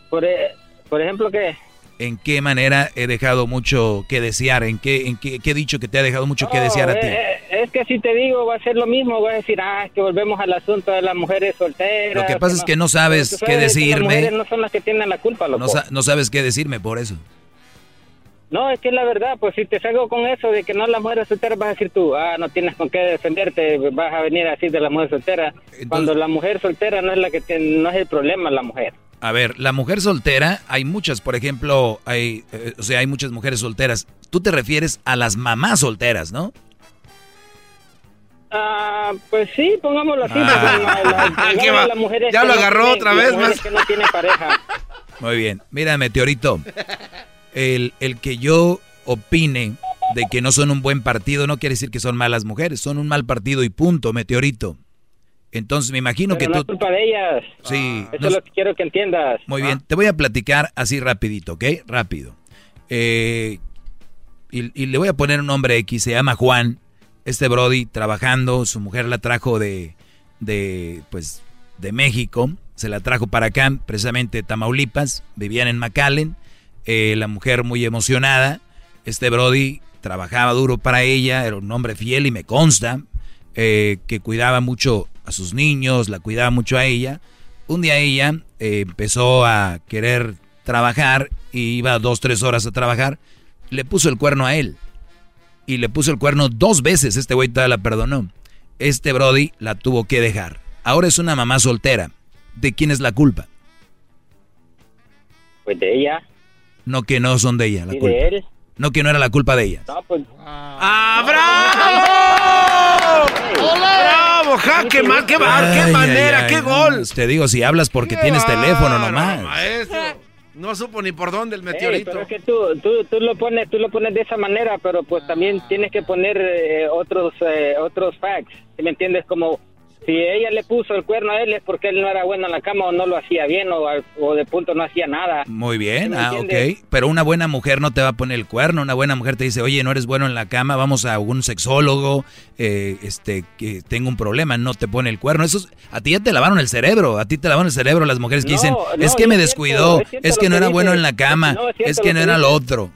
Speaker 34: por, e- por ejemplo, ¿qué?
Speaker 4: ¿En qué manera he dejado mucho que desear? ¿En qué, en qué, qué he dicho que te ha dejado mucho que desear a
Speaker 34: No,
Speaker 4: ti?
Speaker 34: eh, eh, es que si te digo, va a ser lo mismo, voy a decir, ah, es que volvemos al asunto de las mujeres solteras.
Speaker 4: Lo que pasa es que no sabes qué
Speaker 34: sabes que
Speaker 4: decirme.
Speaker 34: Las mujeres no son las que tienen la culpa, loco.
Speaker 4: No, sa- no sabes qué decirme por eso.
Speaker 34: No, es que es la verdad, pues si te salgo con eso de que no las mujeres solteras, vas a decir tú, ah, no tienes con qué defenderte, vas a venir así de la mujer soltera. Cuando la mujer soltera no es la que tiene, no es el problema la mujer.
Speaker 4: A ver, la mujer soltera, hay muchas, por ejemplo, hay, eh, o sea, hay muchas mujeres solteras. Tú te refieres a las mamás solteras, ¿no?
Speaker 34: Ah, pues sí, pongámoslo así.
Speaker 4: Ah.
Speaker 34: la- mujeres
Speaker 4: Ya lo agarró otra vez, más.
Speaker 34: que no tienen pareja.
Speaker 4: Muy bien. Mira, Meteorito, el, el que yo opine de que no son un buen partido no quiere decir que son malas mujeres, son un mal partido y punto, Meteorito. Entonces me imagino
Speaker 34: Pero
Speaker 4: que
Speaker 34: no
Speaker 4: tú...
Speaker 34: es culpa de ellas.
Speaker 4: Sí,
Speaker 34: Eso
Speaker 4: no-
Speaker 34: es lo que quiero que entiendas.
Speaker 4: Muy bien, te voy a platicar así rapidito, ¿ok? Rápido. Eh, y, y le voy a poner un nombre X, se llama Juan. Este Brody trabajando, su mujer la trajo de, de, pues, de México, se la trajo para acá, precisamente Tamaulipas, vivían en McAllen, eh, la mujer muy emocionada, este Brody trabajaba duro para ella, era un hombre fiel y me consta eh, que cuidaba mucho a sus niños, la cuidaba mucho a ella. Un día ella eh, empezó a querer trabajar y iba dos, tres horas a trabajar, le puso el cuerno a él. Y le puso el cuerno dos veces, este güey todavía la perdonó. Este Brody la tuvo que dejar. Ahora es una mamá soltera. ¿De quién es la culpa?
Speaker 34: Pues de ella
Speaker 4: No que no son de ella la
Speaker 34: y
Speaker 4: culpa.
Speaker 34: de él.
Speaker 4: No que no era la culpa de ella.
Speaker 34: No, pues.
Speaker 3: ¡Ah, bravo! ¡Bravo! ¡Ja! ¡Qué mal! ¡Qué, bar- qué
Speaker 4: Ay,
Speaker 3: manera!
Speaker 4: ay,
Speaker 3: ¡Qué gol!
Speaker 4: Te digo, si hablas porque
Speaker 3: Qué
Speaker 4: tienes teléfono
Speaker 3: bárbaro,
Speaker 4: nomás.
Speaker 3: maestro. No supo ni por dónde el
Speaker 34: Ey,
Speaker 3: meteorito.
Speaker 34: pero es que tú, tú, tú lo pones, tú lo pones de esa manera, pero pues también tienes que poner eh, otros, eh, otros facts. ¿sí ¿Me entiendes? Como si ella le puso el cuerno a él es porque él no era bueno en la cama o no lo hacía bien o, o de punto no hacía nada.
Speaker 4: Muy bien,
Speaker 34: ¿Me
Speaker 4: ah, ok. Pero una buena mujer no te va a poner el cuerno. Una buena mujer te dice, oye, no eres bueno en la cama, vamos a un sexólogo, eh, este, que tengo un problema, no te pone el cuerno. Eso es- a ti ya te lavaron el cerebro, a ti te lavaron el cerebro las mujeres que
Speaker 34: No,
Speaker 4: dicen,
Speaker 34: no,
Speaker 4: es que me
Speaker 34: es
Speaker 4: descuidó,
Speaker 34: es cierto
Speaker 4: es que no era bueno en la cama,
Speaker 34: No, es
Speaker 4: que no
Speaker 34: que
Speaker 4: era lo otro.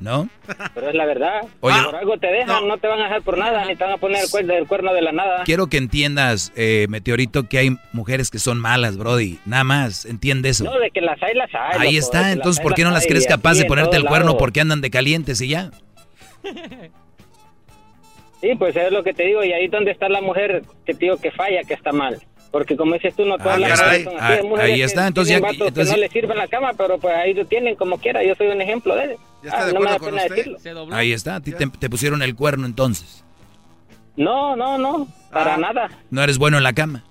Speaker 4: ¿No?
Speaker 34: Pero es la verdad.
Speaker 4: Oye,
Speaker 34: por algo te dejan, no. te van a dejar por nada, ni te van a poner el cuerno, el cuerno de la nada.
Speaker 4: Quiero que entiendas, eh, Meteorito, que hay mujeres que son malas, Brody. Nada más, entiende eso.
Speaker 34: No, de que las hay, las hay.
Speaker 4: Ahí
Speaker 34: loco,
Speaker 4: está, entonces ¿por qué no las crees capaz de ponerte el cuerno?
Speaker 34: lados.
Speaker 4: Porque andan de calientes y ya.
Speaker 34: Sí, pues es lo que te digo, y ahí donde está la mujer que te digo que falla, que está mal. Porque como dices tú, no todas
Speaker 4: Ah,
Speaker 34: las
Speaker 4: caray.
Speaker 34: mujeres son así. Hay
Speaker 4: Ah,
Speaker 34: mujeres
Speaker 4: ahí
Speaker 34: que
Speaker 4: está, entonces ya- entonces-
Speaker 34: que no les sirve en la cama, pero pues ahí lo tienen como quiera. Yo soy un ejemplo de él.
Speaker 3: ¿Ya está
Speaker 34: Ah,
Speaker 3: de
Speaker 34: no me da
Speaker 3: acuerdo con
Speaker 34: pena
Speaker 3: usted?
Speaker 34: decirlo.
Speaker 4: Ahí está, a ti te, te pusieron el cuerno entonces.
Speaker 34: No, no, no,
Speaker 3: Ah.
Speaker 34: para nada.
Speaker 4: No eres bueno en la cama.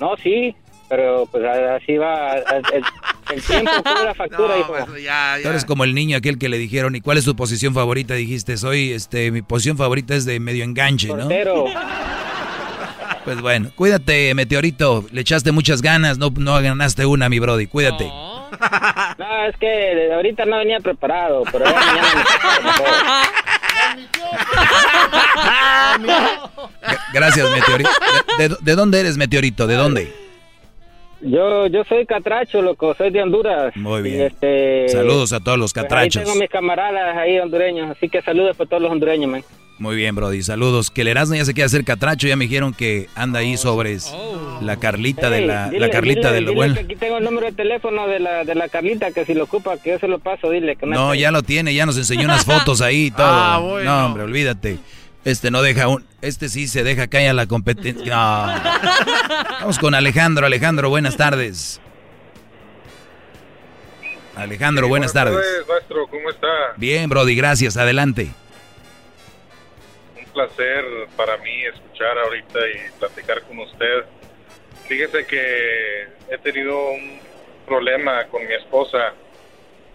Speaker 34: No, sí, pero pues así va. El, el- tiempo cobra factura, hijo.
Speaker 4: Tú eres como el niño aquel que le dijeron, ¿y cuál es tu posición favorita? Dijiste, soy, este, mi posición favorita es de medio enganche, ¿no? Pues bueno, cuídate, Meteorito. Le echaste muchas ganas, no, no ganaste una, mi Brody. Cuídate.
Speaker 34: No, es que ahorita no venía preparado, pero ya mañana
Speaker 4: Gracias, Meteorito. ¿De, de- de dónde eres, Meteorito? ¿De dónde?
Speaker 34: Yo, yo soy catracho, loco, soy de Honduras.
Speaker 4: Muy bien.
Speaker 34: este,
Speaker 4: Saludos a todos los
Speaker 34: pues,
Speaker 4: catrachos.
Speaker 34: ahí tengo mis camaradas ahí hondureños, así que saludos para todos los hondureños, man.
Speaker 4: Muy bien, Brody. Saludos. Que el Erasmo ya se quiere hacer catracho. Ya me dijeron que anda ahí sobres la Carlita de la,
Speaker 34: dile-
Speaker 4: la Carlita
Speaker 34: dile-
Speaker 4: de lo
Speaker 34: dile
Speaker 4: bueno.
Speaker 34: aquí tengo el número de teléfono de la, de la Carlita, que si lo ocupa, que yo se lo paso, dile que
Speaker 4: No, ya lo tiene, ya nos enseñó unas fotos ahí y todo.
Speaker 34: Ah, bueno.
Speaker 4: No, hombre, olvídate. Este no deja un. Este sí se deja caer a la competencia. No. Vamos con Alejandro. Alejandro, buenas tardes. Alejandro, buenas tardes.
Speaker 35: maestro, ¿cómo está?
Speaker 4: Bien, Brody, gracias. Adelante.
Speaker 35: Placer para mí escuchar ahorita y platicar con usted. Fíjese que he tenido un problema con mi esposa.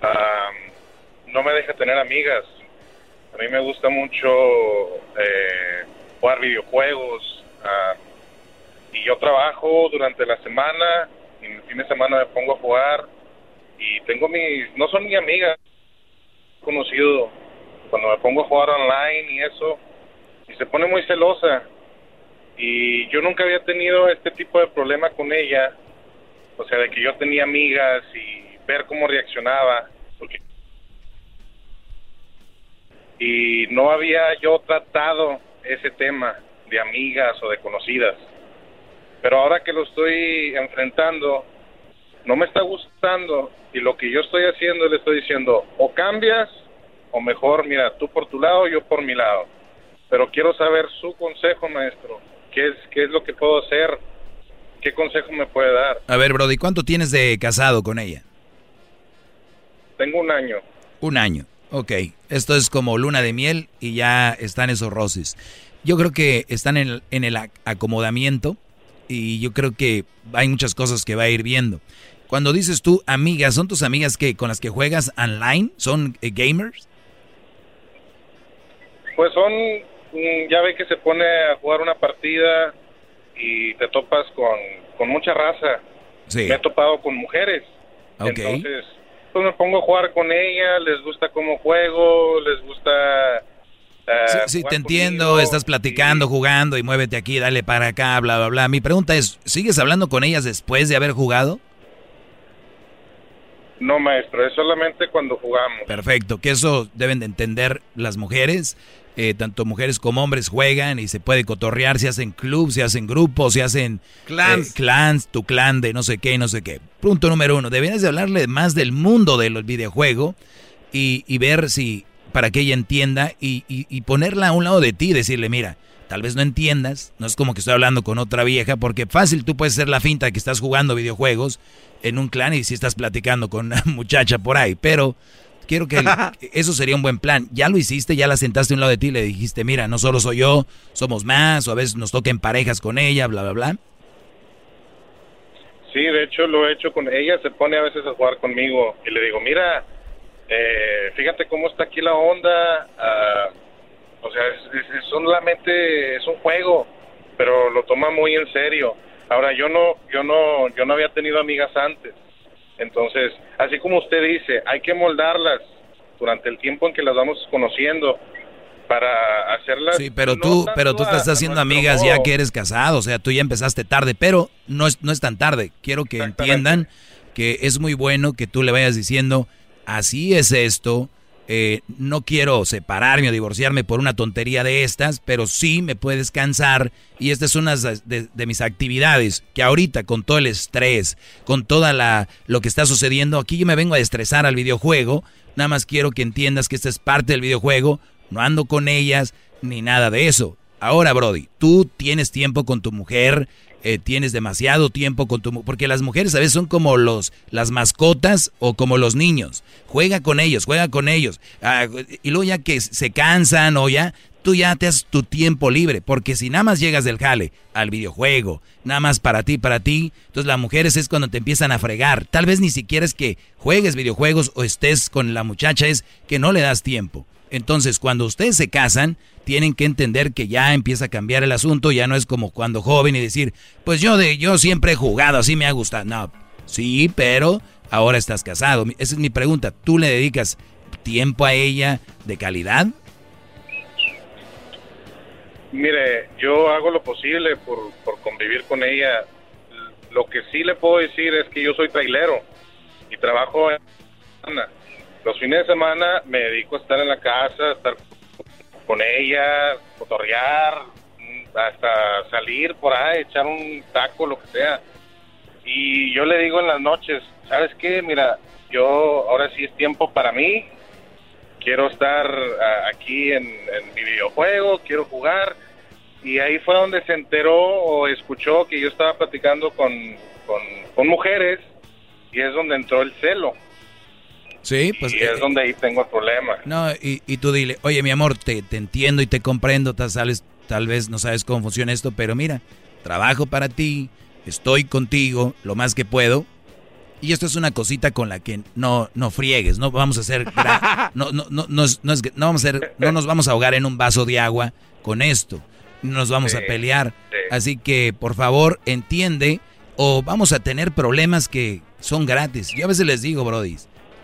Speaker 35: Am, no me deja tener amigas. A mí me gusta mucho eh, jugar videojuegos. y yo trabajo durante la semana y el fin de semana me pongo a jugar. Y tengo mis... No son ni amigas. Conocido cuando me pongo a jugar online y eso. Y se pone muy celosa. Y yo nunca había tenido este tipo de problema con ella. O sea, de que yo tenía amigas y ver cómo reaccionaba. Porque... Y no había yo tratado ese tema de amigas o de conocidas. Pero ahora que lo estoy enfrentando, no me está gustando y lo que yo estoy haciendo le estoy diciendo o cambias o mejor mira tú por tu lado yo por mi lado pero quiero saber su consejo maestro qué es qué es lo que puedo hacer qué consejo me puede dar
Speaker 4: A ver, Brody, ¿cuánto tienes de casado con ella?
Speaker 35: tengo un año
Speaker 4: Un año. Ok. Esto es como luna de miel y ya están esos roces. Yo creo que están en el, en el ac- acomodamiento y yo creo que hay muchas cosas que va a ir viendo. Cuando dices tú amigas, ¿son tus amigas que con las que juegas online? ¿Son eh, gamers?
Speaker 35: pues son ya ve que se pone a jugar una partida y te topas con, con mucha raza
Speaker 4: Sí.
Speaker 35: me he topado con mujeres
Speaker 4: Ok.
Speaker 35: entonces pues me pongo a jugar con ella les gusta cómo juego les gusta eh,
Speaker 4: Sí, te entiendo,
Speaker 35: conmigo.
Speaker 4: estás platicando, jugando y muévete aquí, dale para acá, bla, bla, bla. Mi pregunta es, ¿sigues hablando con ellas después de haber jugado?
Speaker 35: No, maestro, es solamente cuando jugamos.
Speaker 4: Perfecto, que eso deben de entender las mujeres. Eh, tanto mujeres como hombres juegan y se puede cotorrear, se hacen clubs, se hacen grupos, se hacen
Speaker 3: Clans.
Speaker 4: eh, clans, tu clan de no sé qué, no sé qué. Punto número uno, deberías de hablarle más del mundo del videojuego y, y ver si, para que ella entienda y, y- y ponerla a un lado de ti y decirle, mira, tal vez no entiendas, no es como que estoy hablando con otra vieja, porque fácil tú puedes ser la finta que estás jugando videojuegos en un clan y si estás platicando con una muchacha por ahí, pero quiero que el- eso sería un buen plan. Ya lo hiciste, ya la sentaste a un lado de ti y le dijiste, mira, no solo soy yo, somos más, o a veces nos toca en parejas con ella, bla, bla, bla.
Speaker 35: Sí, de hecho lo he hecho con ella, se pone a veces a jugar conmigo y le digo, mira, eh, fíjate cómo está aquí la onda, ah, o sea, es, es- es solamente es un juego, pero lo toma muy en serio. Ahora yo no, yo no, yo no había tenido amigas antes, entonces, así como usted dice, hay que moldarlas durante el tiempo en que las vamos conociendo para hacerlas.
Speaker 4: Sí, pero
Speaker 35: no
Speaker 4: tú, pero tú te estás haciendo amigas
Speaker 35: modo.
Speaker 4: ya que eres casado, o sea, tú ya empezaste tarde, pero no es, no es tan tarde. Quiero que entiendan que es muy bueno que tú le vayas diciendo, así es esto, eh, no quiero separarme o divorciarme por una tontería de estas, pero sí me puedes cansar y esta es una de, de mis actividades que ahorita con todo el estrés, con toda la lo que está sucediendo, aquí yo me vengo a estresar al videojuego, nada más quiero que entiendas que esta es parte del videojuego, no ando con ellas ni nada de eso. Ahora, Brody, tú tienes tiempo con tu mujer, eh, tienes demasiado tiempo con tu porque las mujeres a veces son como los las mascotas o como los niños. Juega con ellos, juega con ellos. Ah, y luego ya que se cansan o ya tú ya te haces tu tiempo libre, porque si nada más llegas del jale al videojuego, nada más para ti, para ti, entonces las mujeres es cuando te empiezan a fregar. Tal vez ni siquiera es que juegues videojuegos o estés con la muchacha, es que no le das tiempo. Entonces, cuando ustedes se casan, tienen que entender que ya empieza a cambiar el asunto, ya no es como cuando joven y decir, pues yo de yo siempre he jugado, así me ha gustado. No, sí, pero ahora estás casado. Esa es mi pregunta. ¿Tú le dedicas tiempo a ella de calidad?
Speaker 35: Mire, yo hago lo posible por, por convivir con ella. Lo que sí le puedo decir es que yo soy trailero y trabajo en los fines de semana me dedico a estar en la casa, a estar con ella, cotorrear, hasta salir por ahí, echar un taco, lo que sea. Y yo le digo en las noches, ¿sabes qué? Mira, yo ahora sí es tiempo para mí, quiero estar ah, aquí en, mi videojuego, quiero jugar. Y ahí fue donde se enteró o escuchó que yo estaba platicando con, con mujeres y es donde entró el celo.
Speaker 4: Sí, pues...
Speaker 35: y es donde ahí tengo el problema.
Speaker 4: No, y, y tú dile, oye, mi amor, te, te entiendo y te comprendo, tal, sabes, tal vez no sabes cómo funciona esto, pero mira, trabajo para ti, estoy contigo lo más que puedo. Y esto es una cosita con la que no, no friegues, no vamos a hacer, no, no, no, no, es- no es no vamos a hacer, no nos vamos a ahogar en un vaso de agua con esto, no nos vamos a pelear. Así que, por favor, entiende o vamos a tener problemas que son gratis. Yo a veces les digo, Brody,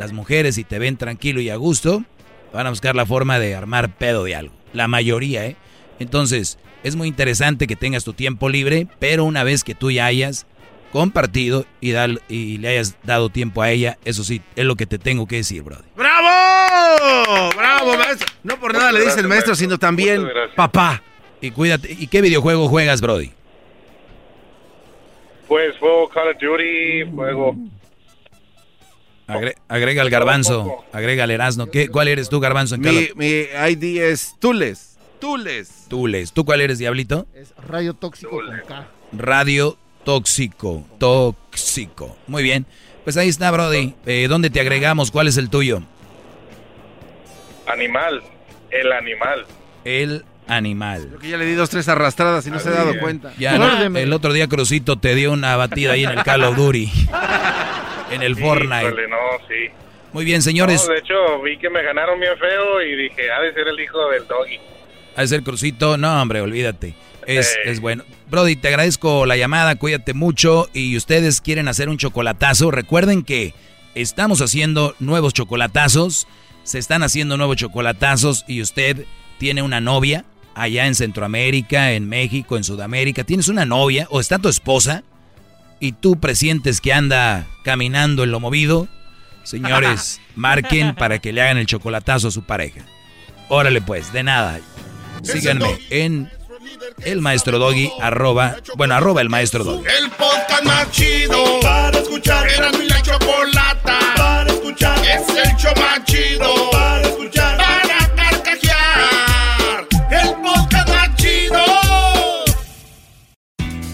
Speaker 4: las mujeres si te ven tranquilo y a gusto, van a buscar la forma de armar pedo de algo. La mayoría, ¿eh? Entonces, es muy interesante que tengas tu tiempo libre, pero una vez que tú ya hayas compartido y, dal- y le hayas dado tiempo a ella, eso sí, es lo que te tengo que decir, Brody.
Speaker 3: ¡Bravo! ¡Bravo, maestro! No por nada le dice el maestro, sino también papá.
Speaker 4: Y cuídate. ¿Y qué videojuego juegas, Brody?
Speaker 35: Pues juego Call of Duty, juego...
Speaker 4: Agre- agrega el garbanzo, agrega el erasno. ¿Qué, ¿Cuál eres tú, garbanzo? En
Speaker 3: Mi, mi ID es Tules. Tules.
Speaker 4: Tules. ¿Tú cuál eres, Diablito?
Speaker 36: Es rayo tóxico con K.
Speaker 4: Radio tóxico. Tóxico. Muy bien. Pues ahí está, Brody. Eh, ¿Dónde te agregamos? ¿Cuál es el tuyo?
Speaker 35: Animal, el animal.
Speaker 4: El animal.
Speaker 3: Creo que ya le di dos, tres arrastradas y no se ha dado cuenta.
Speaker 4: Ya, no, el otro día Crucito te dio una batida ahí en el Call of Duty. en el Fortnite.
Speaker 35: Híjole, no, sí.
Speaker 4: Muy bien, señores.
Speaker 35: No, de hecho, vi que me ganaron bien feo y dije, ha de ser el hijo del doggy.
Speaker 4: A ser Crucito, no, hombre, olvídate. Es, es bueno. Brody, te agradezco la llamada, cuídate mucho. Y ustedes quieren hacer un chocolatazo, recuerden que estamos haciendo nuevos chocolatazos. Se están haciendo nuevos chocolatazos y usted tiene una novia allá en Centroamérica, en México, en Sudamérica. Tienes una novia o está tu esposa y tú presientes que anda caminando en lo movido. Señores, marquen para que le hagan el chocolatazo a su pareja. Órale pues, de nada. Síganme en el maestro doggy, arroba, bueno, arroba el maestro doggy.
Speaker 1: El podcast más chido para escuchar. Era mi la chocolata para escuchar. Es el show más chido para escuchar.